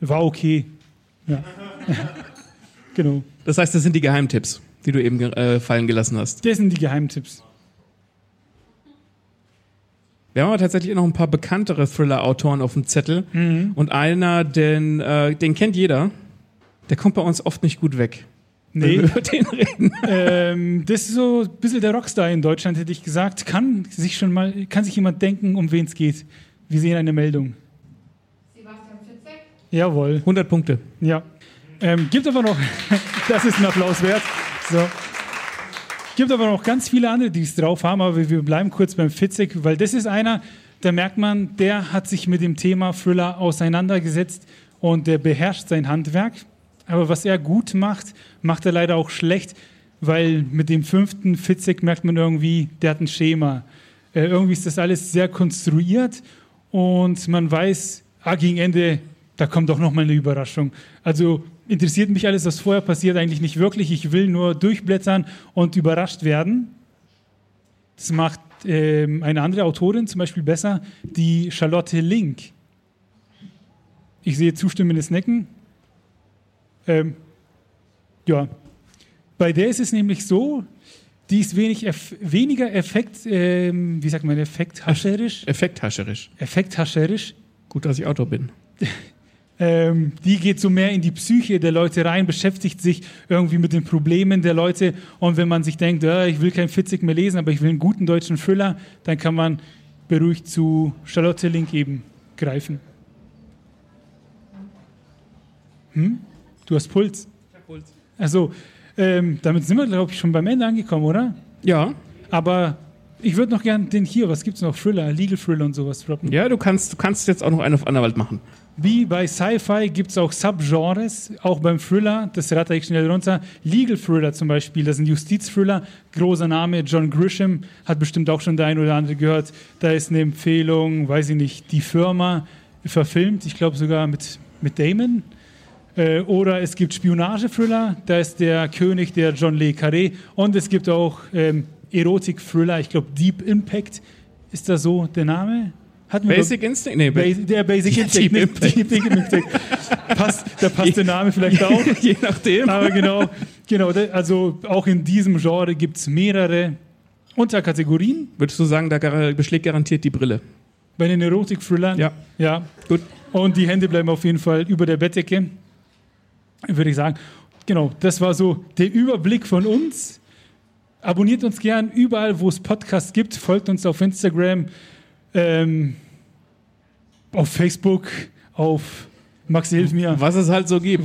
J: War okay. Ja. genau.
I: Das heißt, das sind die Geheimtipps, die du eben äh, fallen gelassen hast.
J: Das sind die Geheimtipps.
I: Wir haben aber tatsächlich noch ein paar bekanntere Thriller-Autoren auf dem Zettel.
J: Mhm.
I: Und einer, den, äh, den kennt jeder, der kommt bei uns oft nicht gut weg.
J: Nee.
I: Über den reden.
J: ähm, das ist so ein bisschen der Rockstar in Deutschland, hätte ich gesagt. Kann sich schon mal, kann sich jemand denken, um wen es geht? Wir sehen eine Meldung. Jawohl.
I: 100 Punkte.
J: Ja. Ähm, gibt aber noch, das ist ein Applaus wert. So. Gibt aber noch ganz viele andere, die es drauf haben, aber wir bleiben kurz beim Fitzek, weil das ist einer, da merkt man, der hat sich mit dem Thema Thriller auseinandergesetzt und der beherrscht sein Handwerk. Aber was er gut macht, macht er leider auch schlecht, weil mit dem fünften Fitzek merkt man irgendwie, der hat ein Schema. Äh, irgendwie ist das alles sehr konstruiert und man weiß, ah, gegen Ende, da kommt doch nochmal eine Überraschung. Also interessiert mich alles, was vorher passiert, eigentlich nicht wirklich. Ich will nur durchblättern und überrascht werden. Das macht ähm, eine andere Autorin zum Beispiel besser, die Charlotte Link. Ich sehe zustimmendes Necken. Ähm, ja, bei der ist es nämlich so, die ist wenig eff weniger Effekt, ähm, wie sagt man, effekthascherisch.
I: Effekthascherisch.
J: Effekthascherisch.
I: Gut, dass ich Autor bin.
J: Ähm, die geht so mehr in die Psyche der Leute rein, beschäftigt sich irgendwie mit den Problemen der Leute. Und wenn man sich denkt, äh, ich will kein Fitzig mehr lesen, aber ich will einen guten deutschen Thriller, dann kann man beruhigt zu Charlotte Link eben greifen. Hm? Du hast Puls.
I: Ich hab Puls.
J: Also, ähm, damit sind wir, glaube ich, schon beim Ende angekommen, oder?
I: Ja.
J: Aber ich würde noch gern den hier, was gibt es noch? Thriller, Legal Thriller und sowas droppen.
I: Ja, du kannst, du kannst jetzt auch noch einen auf Anwalt machen.
J: Wie bei Sci-Fi gibt es auch Subgenres, auch beim Thriller, das ratter ich schnell runter. Legal Thriller zum Beispiel, das sind Justizthriller, großer Name, John Grisham, hat bestimmt auch schon der ein oder andere gehört. Da ist eine Empfehlung, weiß ich nicht, die Firma verfilmt, ich glaube sogar mit, mit Damon. Äh, oder es gibt Spionage-Thriller, da ist der König der John Le Carré. Und es gibt auch ähm, Erotik-Thriller, ich glaube Deep Impact ist da so der Name. Hatten wir
I: Basic Instinct? Nee,
J: Bas der Basic
I: Ja,
J: Instinct,
I: Deep Impact.
J: Deep Impact. passt, da passt der Name vielleicht auch.
I: Je nachdem.
J: Aber genau, genau, also auch in diesem Genre gibt es mehrere Unterkategorien.
I: Würdest du sagen, da beschlägt garantiert die Brille?
J: Bei den Erotik-Thrillern?
I: Ja.
J: Ja.
I: Gut.
J: Und die Hände bleiben auf jeden Fall über der Bettdecke, würde ich sagen. Genau, das war so der Überblick von uns. Abonniert uns gern überall, wo es Podcasts gibt. Folgt uns auf Instagram, ähm, auf Facebook, auf Max, hilf mir.
I: Was es halt so gibt.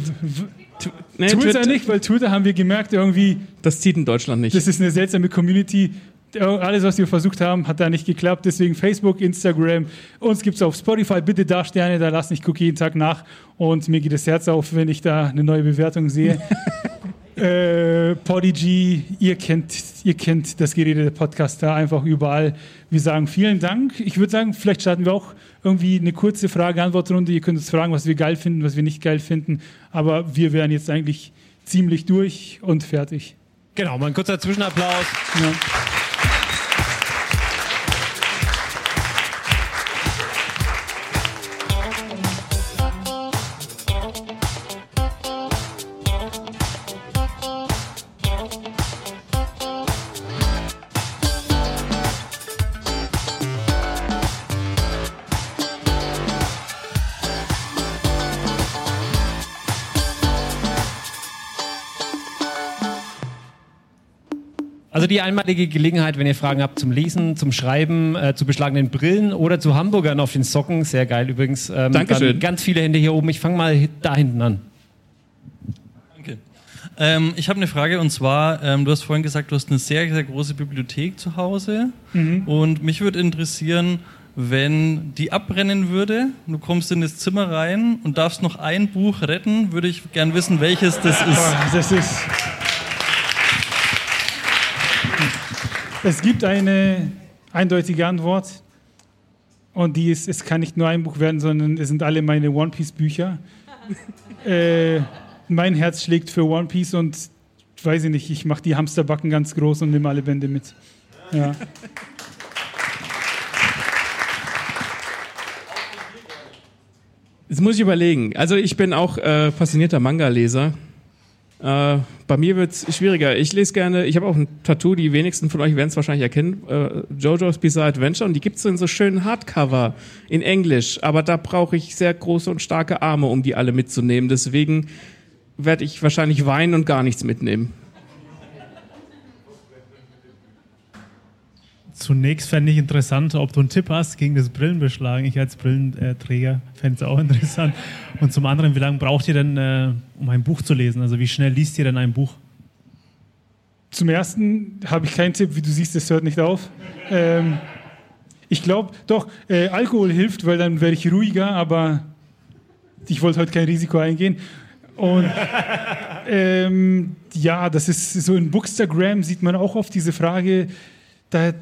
I: Nee,
J: Twitter,
I: Twitter-
J: nicht, weil Twitter haben wir gemerkt, irgendwie.
I: Das zieht in Deutschland nicht.
J: Das ist eine seltsame Community. Alles, was wir versucht haben, hat da nicht geklappt. Deswegen Facebook, Instagram. Uns gibt es auf Spotify. Bitte da Sterne da lassen. Ich gucke jeden Tag nach. Und mir geht das Herz auf, wenn ich da eine neue Bewertung sehe. äh, Podigy, ihr kennt, ihr kennt das Gerede der Podcast da einfach überall. Wir sagen vielen Dank. Ich würde sagen, vielleicht starten wir auch irgendwie eine kurze Frage-Antwort-Runde. Ihr könnt uns fragen, was wir geil finden, was wir nicht geil finden. Aber wir wären jetzt eigentlich ziemlich durch und fertig.
B: Genau, mal ein kurzer Zwischenapplaus.
J: Ja.
B: Also die einmalige Gelegenheit, wenn ihr Fragen habt zum Lesen, zum Schreiben, äh, zu beschlagenen Brillen oder zu Hamburgern auf den Socken, sehr geil übrigens. Ähm,
I: Dankeschön.
B: dann Ganz viele Hände hier oben. Ich fange mal da hinten an.
T: Danke. Ähm, ich habe eine Frage und zwar, ähm, du hast vorhin gesagt, du hast eine sehr, sehr große Bibliothek zu Hause
J: Mhm.
T: und mich würde interessieren, wenn die abbrennen würde, du kommst in das Zimmer rein und darfst noch ein Buch retten, würde ich gern wissen, welches das ist.
J: Das ist. Es gibt eine eindeutige Antwort. Und die ist, es kann nicht nur ein Buch werden, sondern es sind alle meine One Piece Bücher. äh, mein Herz schlägt für One Piece und weiß ich nicht, ich mache die Hamsterbacken ganz groß und nehme alle Bände mit. Ja.
I: Jetzt muss ich überlegen. Also ich bin auch äh, passionierter Manga-Leser. Äh, bei mir wird es schwieriger. Ich lese gerne, ich habe auch ein Tattoo, die wenigsten von euch werden es wahrscheinlich erkennen, äh, JoJo's Bizarre Adventure und die gibt es in so schönen Hardcover in Englisch, aber da brauche ich sehr große und starke Arme, um die alle mitzunehmen. Deswegen werde ich wahrscheinlich weinen und gar nichts mitnehmen.
E: Zunächst fände ich interessant, ob du einen Tipp hast gegen das Brillenbeschlagen. Ich als Brillenträger fände es auch interessant. Und zum anderen, wie lange braucht ihr denn, äh, um ein Buch zu lesen? Also wie schnell liest ihr denn ein Buch?
J: Zum ersten habe ich keinen Tipp, wie du siehst, es hört nicht auf. Ähm, ich glaube, doch, äh, Alkohol hilft, weil dann werde ich ruhiger, aber ich wollte heute kein Risiko eingehen. Und ähm, ja, das ist so in Bookstagram sieht man auch oft diese Frage, da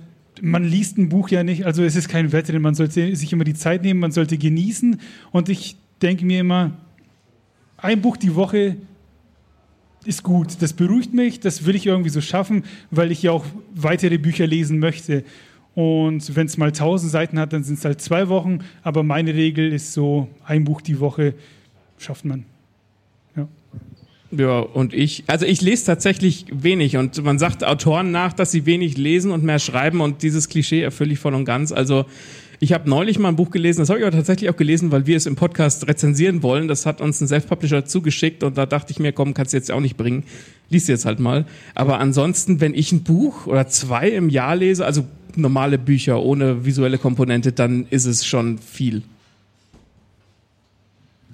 J: man liest ein Buch ja nicht, also es ist kein Wettrennen, man sollte sich immer die Zeit nehmen, man sollte genießen. Und ich denke mir immer, ein Buch die Woche ist gut, das beruhigt mich, das will ich irgendwie so schaffen, weil ich ja auch weitere Bücher lesen möchte. Und wenn es mal 1000 Seiten hat, dann sind es halt zwei Wochen, aber meine Regel ist so, ein Buch die Woche schafft man.
I: Ja, und ich, also ich lese tatsächlich wenig und man sagt Autoren nach, dass sie wenig lesen und mehr schreiben und dieses Klischee erfülle ich voll und ganz. Also ich habe neulich mal ein Buch gelesen, das habe ich aber tatsächlich auch gelesen, weil wir es im Podcast rezensieren wollen. Das hat uns ein Self-Publisher zugeschickt und da dachte ich mir, komm, kannst du jetzt auch nicht bringen. Lies jetzt halt mal. Aber ansonsten, wenn ich ein Buch oder zwei im Jahr lese, also normale Bücher ohne visuelle Komponente, dann ist es schon viel.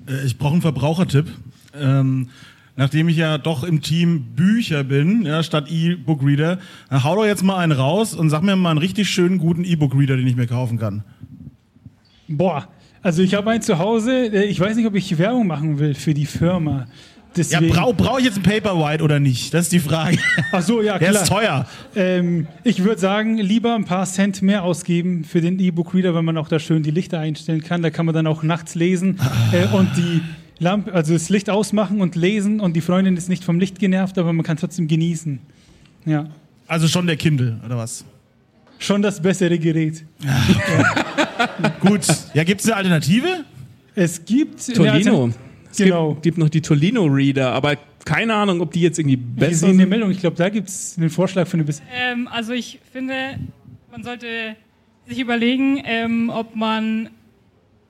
Q: Äh, Ich brauche einen Verbrauchertipp. Ähm, nachdem ich ja doch im Team Bücher bin, ja, statt E-Book-Reader, dann hau doch jetzt mal einen raus und sag mir mal einen richtig schönen guten E-Book-Reader, den ich mir kaufen kann.
J: Boah, also ich habe einen zu Hause, äh, ich weiß nicht, ob ich Werbung machen will für die Firma. Deswegen,
Q: Ja, brauche brauch ich jetzt ein Paperwhite oder nicht? Das ist die Frage.
J: Ach so, ja,
Q: Der
J: klar.
Q: ist teuer.
J: Ähm, ich würde sagen, lieber ein paar Cent mehr ausgeben für den E-Book-Reader, weil man auch da schön die Lichter einstellen kann. Da kann man dann auch nachts lesen äh, und die Lampe, also das Licht ausmachen und lesen und die Freundin ist nicht vom Licht genervt, aber man kann trotzdem genießen. Ja.
Q: Also schon der Kindle, oder was?
J: Schon das bessere Gerät.
Q: Gut. Ja, gibt es eine Alternative?
J: Es gibt
I: Tolino. Es
J: Genau.
I: gibt, gibt noch die Tolino-Reader, aber keine Ahnung, ob die jetzt irgendwie
J: Ich
I: besser
J: sehe eine
I: sind.
J: Meldung, ich glaube, da gibt es einen Vorschlag für eine bis
U: Ähm, also ich finde, man sollte sich überlegen, ähm, ob man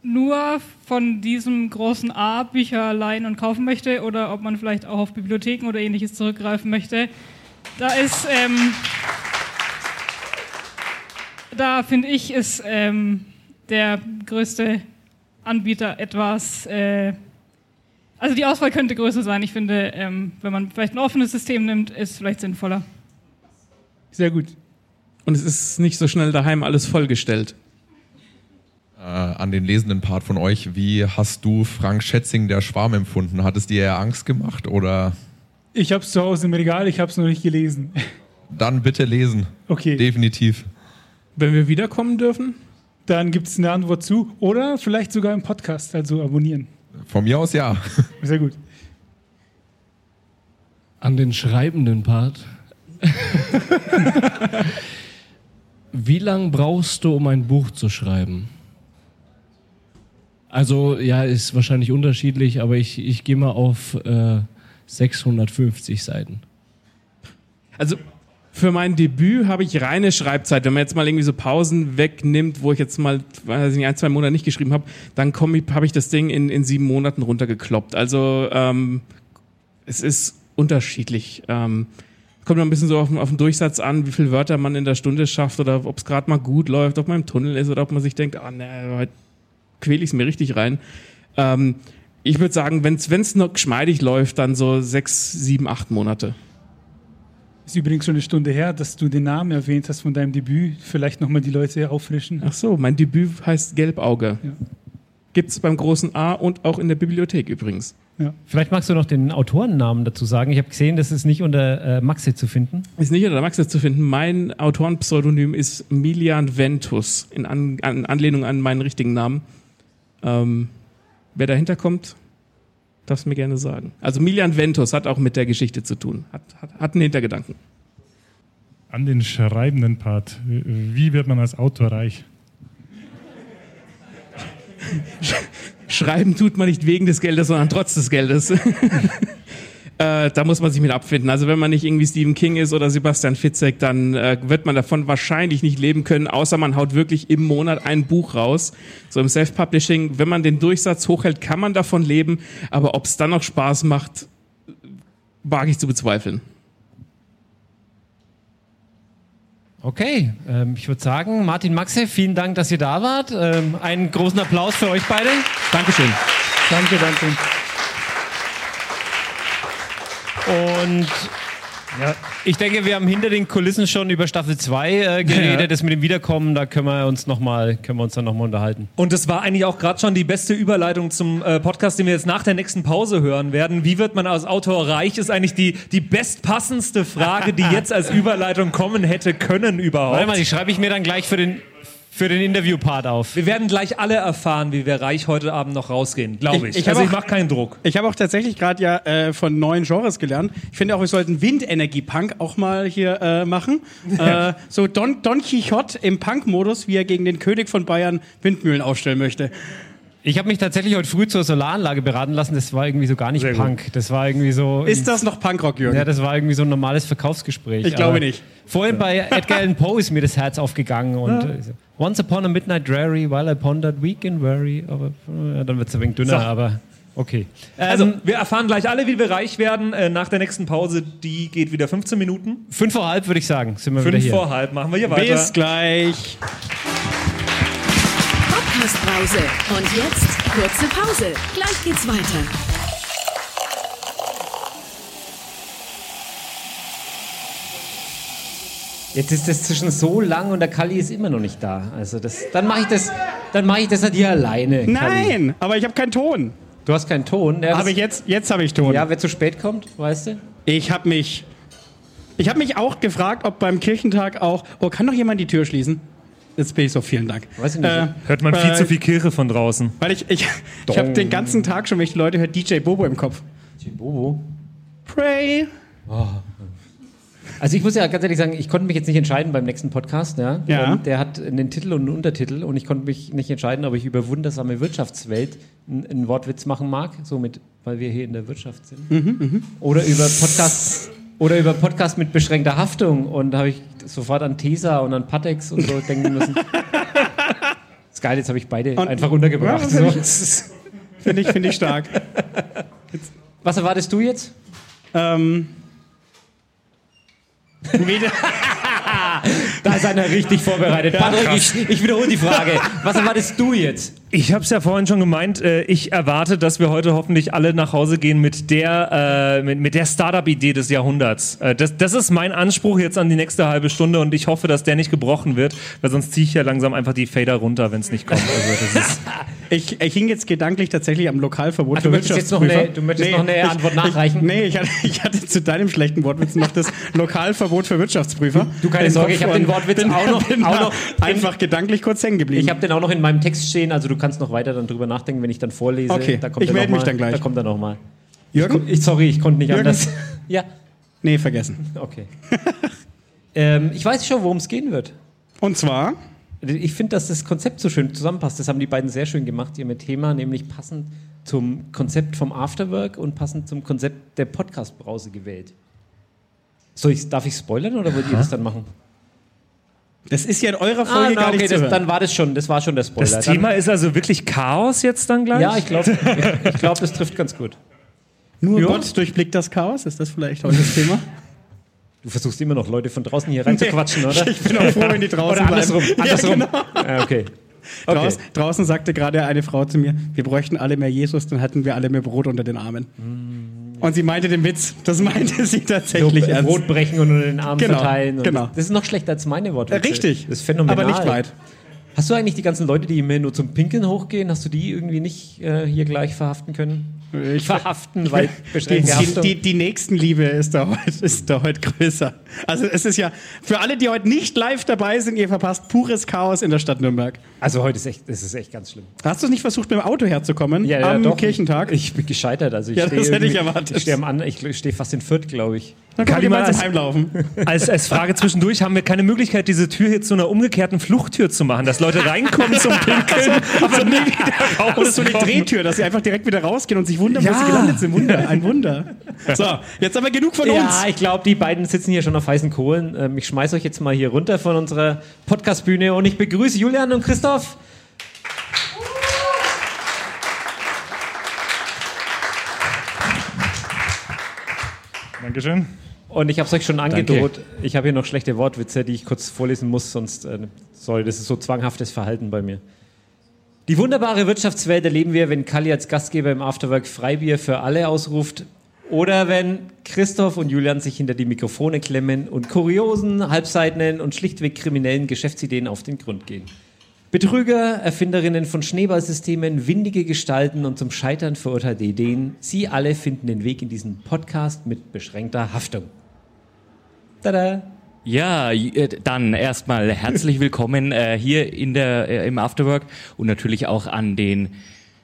U: nur von diesem großen A Bücher leihen und kaufen möchte oder ob man vielleicht auch auf Bibliotheken oder ähnliches zurückgreifen möchte. Da ist, ähm, da finde ich, ist ähm, der größte Anbieter etwas, äh, also die Auswahl könnte größer sein. Ich finde, ähm, wenn man vielleicht ein offenes System nimmt, ist es vielleicht sinnvoller.
J: Sehr gut.
I: Und es ist nicht so schnell daheim alles vollgestellt.
N: Äh, an den lesenden Part von euch, wie hast du Frank Schätzing der Schwarm empfunden? Hat es dir eher Angst gemacht oder
J: Ich habe es zu Hause im Regal, ich habe es noch nicht gelesen.
N: dann bitte lesen?
J: Okay.
N: Definitiv.
I: Wenn wir wiederkommen dürfen?
J: Dann gibt es eine Antwort zu oder vielleicht sogar im Podcast, also abonnieren.
N: Von mir aus ja.
J: Sehr gut.
H: An den schreibenden Part. Wie lang brauchst du, um ein Buch zu schreiben? Also, ja, ist wahrscheinlich unterschiedlich, aber ich, ich gehe mal auf äh, 650 Seiten.
I: Also für mein Debüt habe ich reine Schreibzeit. Wenn man jetzt mal irgendwie so Pausen wegnimmt, wo ich jetzt mal weiß ich nicht, ein, zwei Monate nicht geschrieben habe, dann habe ich das Ding in, in sieben Monaten runtergekloppt. Also ähm, es ist unterschiedlich. Ähm, kommt ein bisschen so auf, auf den Durchsatz an, wie viele Wörter man in der Stunde schafft oder ob es gerade mal gut läuft, ob man im Tunnel ist oder ob man sich denkt, ah ne, heute quäle ich es mir richtig rein. Ähm, ich würde sagen, wenn es noch geschmeidig läuft, dann so sechs, sieben, acht Monate.
J: Ist übrigens schon eine Stunde her, dass du den Namen erwähnt hast von deinem Debüt. Vielleicht nochmal die Leute auffrischen.
I: Ach so, mein Debüt heißt Gelbauge.
J: Ja.
I: Gibt's beim großen A und auch in der Bibliothek übrigens.
B: Vielleicht magst du noch den Autorennamen dazu sagen. Ich habe gesehen, das ist nicht unter äh, Maxe zu finden.
I: Ist nicht unter der Max zu finden. Mein Autorenpseudonym ist Milian Ventus, in an, an Anlehnung an meinen richtigen Namen. Ähm, wer dahinter kommt, darfst mir gerne sagen. Also Milian Ventus hat auch mit der Geschichte zu tun, hat, hat, hat einen Hintergedanken.
V: An den schreibenden Part. Wie wird man als Autor reich?
I: Schreiben tut man nicht wegen des Geldes, sondern trotz des Geldes. äh, da muss man sich mit abfinden. Also wenn man nicht irgendwie Stephen King ist oder Sebastian Fitzek, dann äh, wird man davon wahrscheinlich nicht leben können, außer man haut wirklich im Monat ein Buch raus. So im Self-Publishing, wenn man den Durchsatz hochhält, kann man davon leben, aber ob es dann noch Spaß macht, wage ich zu bezweifeln.
B: Okay, ähm, ich würde sagen, Martin Maxe, vielen Dank, dass ihr da wart. Ähm, einen großen Applaus für euch beide.
I: Dankeschön.
J: Danke, danke.
B: Und Ja, ich denke, wir haben hinter den Kulissen schon über Staffel 2 äh, geredet.
C: Ja.
B: Das mit dem Wiederkommen, da können wir uns, noch mal, können wir uns dann nochmal unterhalten.
C: Und das war eigentlich auch gerade schon die beste Überleitung zum äh, Podcast, den wir jetzt nach der nächsten Pause hören werden. Wie wird man als Autor reich, ist eigentlich die, die bestpassendste Frage, die jetzt als Überleitung kommen hätte können überhaupt.
B: Warte mal, die schreibe ich mir dann gleich für den, für den Interviewpart auf.
C: Wir werden gleich alle erfahren, wie wir reich heute Abend noch rausgehen, glaube ich.
D: Ich- ich
C: also
D: hab
C: ich
D: auch-
C: mache keinen Druck.
D: Ich habe auch tatsächlich gerade ja äh, von neuen Genres gelernt. Ich finde auch, wir sollten Windenergie-Punk auch mal hier äh, machen. äh, so Don, Don Quixote im Punk-Modus, wie er gegen den König von Bayern Windmühlen aufstellen möchte.
B: Ich habe mich tatsächlich heute früh zur Solaranlage beraten lassen. Das war irgendwie so gar nicht Punk. Das war irgendwie so.
D: Ist das noch Punkrock, Jürgen?
B: Ja, das war irgendwie so ein normales Verkaufsgespräch.
D: Ich glaube
B: Aber
D: nicht.
B: Vorhin bei Edgar Allan Poe ist mir das Herz aufgegangen und
D: Ja.
B: Once upon a midnight dreary, while I pondered weak and weary. Aber ja, dann wird es ein wenig dünner,
C: So.
B: aber okay.
C: Also,
B: Ähm,
C: wir erfahren gleich alle, wie wir reich werden. Äh, nach der nächsten Pause, die geht wieder 15 Minuten.
B: Fünf vor halb würde ich sagen, sind wir wieder
C: Fünf
B: hier.
C: vor halb, machen wir hier weiter.
D: Bis gleich.
A: Podcast-Brause. Und jetzt kurze Pause. Gleich geht's weiter.
B: Jetzt ist das zwischen so lang und der Kalli ist immer noch nicht da. Also das, dann mache ich das, dann mache ich das halt hier alleine. Kalli.
D: Nein, aber ich habe keinen Ton.
B: Du hast keinen Ton. Ja,
D: Habe ich jetzt? Jetzt habe ich Ton.
B: Ja, wer zu spät kommt, weißt du?
D: Ich habe mich. Ich habe mich auch gefragt, ob beim Kirchentag auch. Oh, kann doch jemand die Tür schließen? Jetzt bin ich so, vielen Dank.
B: Weiß ich nicht.
C: Hört man viel
D: äh,
C: zu viel Kirche von draußen.
D: Weil ich, ich, ich habe den ganzen Tag schon, wenn ich die Leute höre, DJ Bobo im Kopf.
B: DJ Bobo?
D: Pray.
B: Also ich muss ja ganz ehrlich sagen, ich konnte mich jetzt nicht entscheiden beim nächsten Podcast. Ja?
D: Ja.
B: Der hat einen Titel und einen Untertitel und ich konnte mich nicht entscheiden, ob ich über wundersame Wirtschaftswelt einen, Wortwitz machen mag, somit, weil wir hier in der Wirtschaft sind.
D: Mhm,
B: Oder über Podcast oder über Podcast mit beschränkter Haftung und da habe ich sofort an Tesa und an Patex und so denken müssen. ist geil, jetzt habe ich beide
D: Und-
B: einfach runtergebracht.
D: Ja,
B: so.
D: finde Finde ich, finde ich stark.
B: Was erwartest du jetzt?
D: Ähm.
B: da ist einer richtig vorbereitet.
C: Ja,
B: Patrick, ich, ich wiederhole die Frage. Was erwartest du jetzt?
C: Ich habe es ja vorhin schon gemeint, äh, ich erwarte, dass wir heute hoffentlich alle nach Hause gehen mit der, äh, mit, mit der Startup-Idee des Jahrhunderts. Äh, das, das ist mein Anspruch jetzt an die nächste halbe Stunde und ich hoffe, dass der nicht gebrochen wird, weil sonst ziehe ich ja langsam einfach die Fader runter, wenn es nicht kommt. Also das ist
D: Ich, ich hing jetzt gedanklich tatsächlich am Lokalverbot
B: Ach, du
D: für
B: möchtest jetzt noch
D: Wirtschaftsprüfer.
B: eine- du möchtest noch eine Antwort nachreichen?
D: Ich, nee, ich hatte, ich hatte zu deinem schlechten Wortwitz noch das Lokalverbot für Wirtschaftsprüfer.
B: Du, keine Sorge, ich habe den Wortwitz
D: bin,
B: auch noch-
D: bin
B: auch noch-
D: einfach gedanklich kurz hängen geblieben.
B: Ich habe den auch noch in meinem Text stehen, also du kannst noch weiter dann drüber nachdenken, wenn ich dann vorlese.
D: Okay,
B: da kommt
D: ich
B: er
D: melde
B: noch
D: mich
B: mal,
D: dann gleich.
B: Da kommt er nochmal.
D: Jürgen?
B: Ich, sorry, ich konnte nicht
D: Jürgen?
B: anders. ja.
D: Nee, vergessen.
B: Okay. ähm, ich weiß schon, worum es gehen wird.
D: Und zwar?
B: Ich finde, dass das Konzept so schön zusammenpasst. Das haben die beiden sehr schön gemacht, ihr mit Thema, nämlich passend zum Konzept vom Afterwork und passend zum Konzept der Podcast-Brause gewählt. Soll ich, darf ich spoilern oder wollt ihr das dann machen?
D: Das ist ja in eurer
B: Ah,
D: Folge
B: na,
D: gar
B: okay,
D: nicht zu
B: das,
D: hören.
B: dann war das schon, das war schon der Spoiler.
C: das Thema ist also wirklich Chaos jetzt dann gleich?
B: Ja, ich glaube, ich, ich glaub, das trifft ganz gut.
D: Nur
B: Ja.
D: Gott durchblickt das Chaos. Ist das vielleicht heute das Thema?
B: Du versuchst immer noch Leute von draußen hier reinzuquatschen,
D: Nee,
B: oder?
D: ich bin auch froh, wenn die draußen
B: Oder andersrum.
D: bleiben. Ja,
B: andersrum.
D: genau.
B: Ja, okay.
D: Draußen, draußen sagte gerade eine Frau zu mir, wir bräuchten alle mehr Jesus, dann hätten wir alle mehr Brot unter den Armen. Und sie meinte den Witz. Das meinte sie tatsächlich
B: so,
D: ernst.
B: Brot brechen und unter den Arm
D: Genau,
B: verteilen.
D: Genau.
B: Das ist noch schlechter als meine Worte.
D: Richtig.
B: Das ist phänomenal.
D: Aber nicht weit.
B: Hast du eigentlich die ganzen Leute, die immer nur zum Pinkeln hochgehen, hast du die irgendwie nicht äh, hier gleich verhaften können?
D: Ich
B: verhaften, weil
D: die, die, die, die Nächstenliebe ist da, heute, ist da heute größer. Also es ist ja, für alle, die heute nicht live dabei sind, ihr verpasst pures Chaos in der Stadt Nürnberg.
B: Also heute ist echt, das ist echt ganz schlimm.
D: Hast du nicht versucht, mit dem Auto herzukommen
B: Ja, ja,
D: am
B: doch.
D: Kirchentag?
B: Ich bin gescheitert. Also ich
D: Ja, das hätte ich erwartet.
B: Ich stehe am ich stehe fast in Fürth, glaube ich.
D: Dann gemeinsam
C: als-
D: heimlaufen.
C: Als, als Frage zwischendurch haben wir keine Möglichkeit, diese Tür hier zu einer umgekehrten Fluchttür zu machen, dass Leute reinkommen zum Pinkeln, aber nie wieder rauskommen.
D: Oder so eine Drehtür, dass sie einfach direkt wieder rausgehen und sich wundern, wo
B: Ja.
D: sie gelandet sind. Wunder, ein Wunder. So, jetzt aber genug von uns.
B: Ja, ich glaube, die beiden sitzen hier schon auf heißen Kohlen. Ähm, ich schmeiße euch jetzt mal hier runter von unserer Podcastbühne und ich begrüße Julian und Christoph.
V: Dankeschön.
B: Und ich habe es euch schon angedroht. Ich habe hier noch schlechte Wortwitze, die ich kurz vorlesen muss, sonst äh, sorry, das ist so zwanghaftes Verhalten bei mir. Die wunderbare Wirtschaftswelt erleben wir, wenn Kali als Gastgeber im Afterwork Freibier für alle ausruft Oder wenn Christoph und Julian sich hinter die Mikrofone klemmen und kuriosen, halbseitenen und schlichtweg kriminellen Geschäftsideen auf den Grund gehen. Betrüger, Erfinderinnen von Schneeballsystemen, windige Gestalten und zum Scheitern verurteilte Ideen, sie alle finden den Weg in diesen Podcast mit beschränkter Haftung. Tada!
W: Ja, äh, dann erstmal herzlich willkommen äh, hier in der, äh, im Afterwork und natürlich auch an den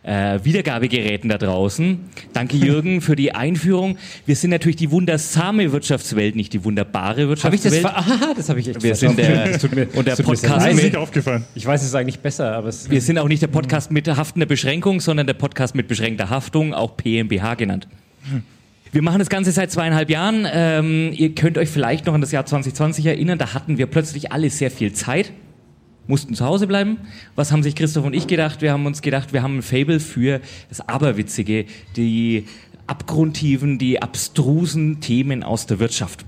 W: äh, Wiedergabegeräten da draußen. Danke Jürgen für die Einführung. Wir sind natürlich die wundersame Wirtschaftswelt, nicht die wunderbare
B: Habe ich das
W: Wirtschaftswelt.
B: Aha, das habe ich echt
W: Wir
B: verstanden.
W: sind der,
B: Das tut mir-
W: und der
B: das tut mir
W: Podcast
B: leid.
W: mit,
B: aufgefallen. Ich weiß es eigentlich besser, aber es
W: wir sind auch nicht der Podcast mit haftender Beschränkung, sondern der Podcast mit beschränkter Haftung, auch PMBH genannt. Wir machen das Ganze seit zweieinhalb Jahren. Ähm, ihr könnt euch vielleicht noch an das Jahr 2020 erinnern. Da hatten wir plötzlich alle sehr viel Zeit, mussten zu Hause bleiben. Was haben sich Christoph und ich gedacht? Wir haben uns gedacht, wir haben ein Fable für das Aberwitzige, die abgrundtiefen, die abstrusen Themen aus der Wirtschaft.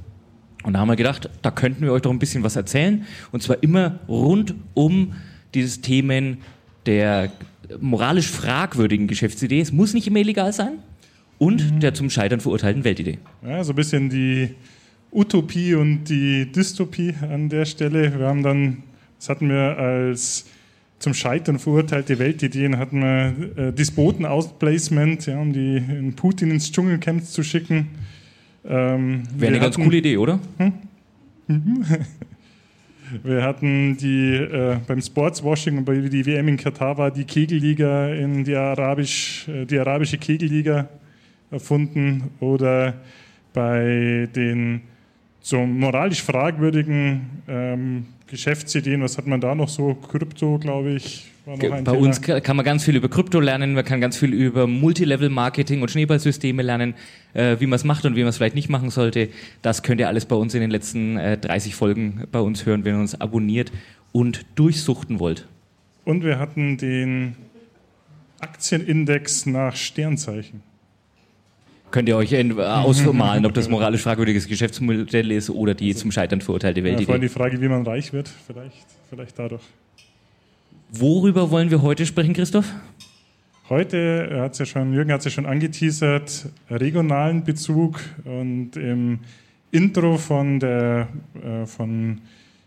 W: Und da haben wir gedacht, da könnten wir euch doch ein bisschen was erzählen. Und zwar immer rund um dieses Themen der moralisch fragwürdigen Geschäftsidee. Es muss nicht immer illegal sein. Und der zum Scheitern verurteilten Weltidee.
V: Ja, so ein bisschen die Utopie und die Dystopie an der Stelle. Wir haben dann, das hatten wir als zum Scheitern verurteilte Weltideen, hatten wir äh, Despoten-Outplacement, ja, um die in Putin ins Dschungelcamp zu schicken. Ähm,
W: Wäre eine ganz
V: hatten-
W: coole Idee, oder?
V: Mhm. Wir hatten die äh, beim Sportswashing und bei die WM in Katar war die Kegelliga in die arabisch äh, die arabische Kegelliga erfunden oder bei den so moralisch fragwürdigen ähm, Geschäftsideen, was hat man da noch so? Krypto, glaube ich, war noch ein
W: Bei
V: Thema.
W: uns ka- kann man ganz viel über Krypto lernen, man kann ganz viel über Multilevel-Marketing und Schneeballsysteme lernen, äh, wie man es macht und wie man es vielleicht nicht machen sollte. Das könnt ihr alles bei uns in den letzten äh, 30 Folgen bei uns hören, wenn ihr uns abonniert und durchsuchten wollt.
V: Und wir hatten den Aktienindex nach Sternzeichen.
W: Könnt ihr euch äh, ausmalen, ob das moralisch fragwürdiges Geschäftsmodell ist oder die zum Scheitern verurteilte
V: Ja, vor allem die Frage, wie man reich wird, vielleicht, vielleicht dadurch.
W: Worüber wollen wir heute sprechen, Christoph?
V: Heute hat's ja schon, Jürgen hat es ja schon angeteasert, regionalen Bezug und im Intro von der, äh, von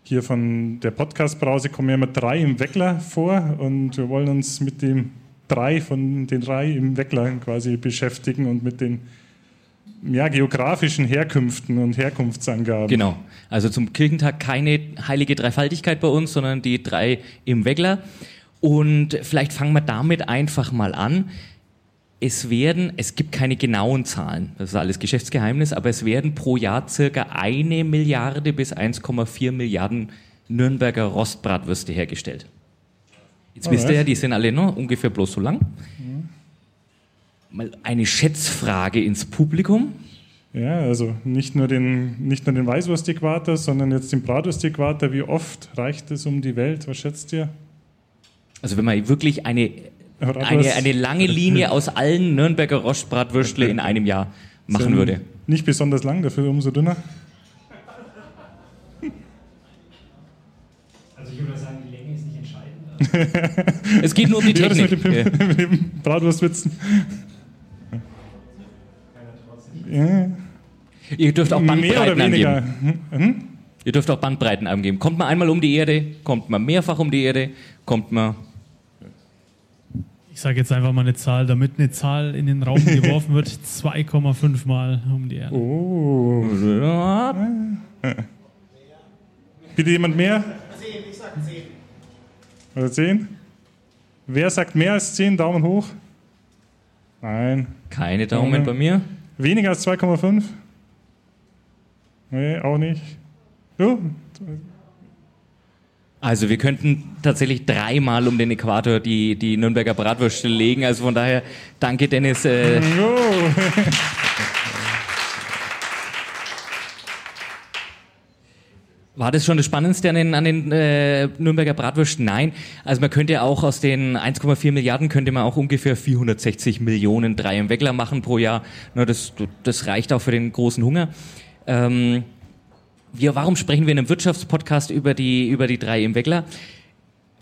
V: hier von der Podcast-Brause kommen ja immer drei im Weckler vor und wir wollen uns mit dem drei von den drei im Weckler quasi beschäftigen und mit den ja, geografischen Herkünften und Herkunftsangaben.
W: Genau. Also zum Kirchentag keine heilige Dreifaltigkeit bei uns, sondern die drei im Weggler. Und vielleicht fangen wir damit einfach mal an. Es werden, es gibt keine genauen Zahlen, das ist alles Geschäftsgeheimnis, aber es werden pro Jahr circa eine Milliarde bis 1,4 Milliarden Nürnberger Rostbratwürste hergestellt. Jetzt wisst ihr ja, die sind alle noch ungefähr bloß so lang. Mal eine Schätzfrage ins Publikum.
V: Ja, also nicht nur den, nicht nur den Weißwurst-Äquator, sondern jetzt den Bratwurst-Äquator. Wie oft reicht es um die Welt? Was schätzt ihr?
W: Also wenn man wirklich eine, eine, eine lange Linie aus allen Nürnberger Rostbratwürstle in einem Jahr machen würde.
V: Nicht besonders lang, dafür umso dünner.
B: Also ich würde sagen, die Länge ist nicht entscheidend.
W: Es geht nur um die
V: Wie war das
W: Technik.
V: Mit dem, mit dem Bratwurstwitzen. Ja.
W: Ihr dürft auch
V: Mehr
W: Bandbreiten
V: oder weniger.
W: angeben.
V: Hm?
W: Ihr dürft auch Bandbreiten angeben. Kommt man einmal um die Erde, kommt man mehrfach um die Erde, kommt man.
E: Ich sage jetzt einfach mal eine Zahl, damit eine Zahl in den Raum geworfen wird, 2,5 Mal um die Erde.
V: Oh. Bitte jemand mehr?
X: Ich sag 10.
V: Oder 10? Wer sagt mehr als 10? Daumen hoch. Nein.
W: Keine Daumen bei mir.
V: Weniger als 2,5? Nee, auch nicht. Du?
W: Also wir könnten tatsächlich dreimal um den Äquator die, die Nürnberger Bratwürste legen. Also von daher, danke Dennis. Äh, War das schon das Spannendste an den, an den äh, Nürnberger Bratwürsten? Nein. Also man könnte ja auch aus den 1,4 Milliarden könnte man auch ungefähr 460 Millionen drei im Weckler machen pro Jahr. Na, das, das reicht auch für den großen Hunger. Ähm, wir, warum sprechen wir in einem Wirtschaftspodcast über die, über die drei im Weckler?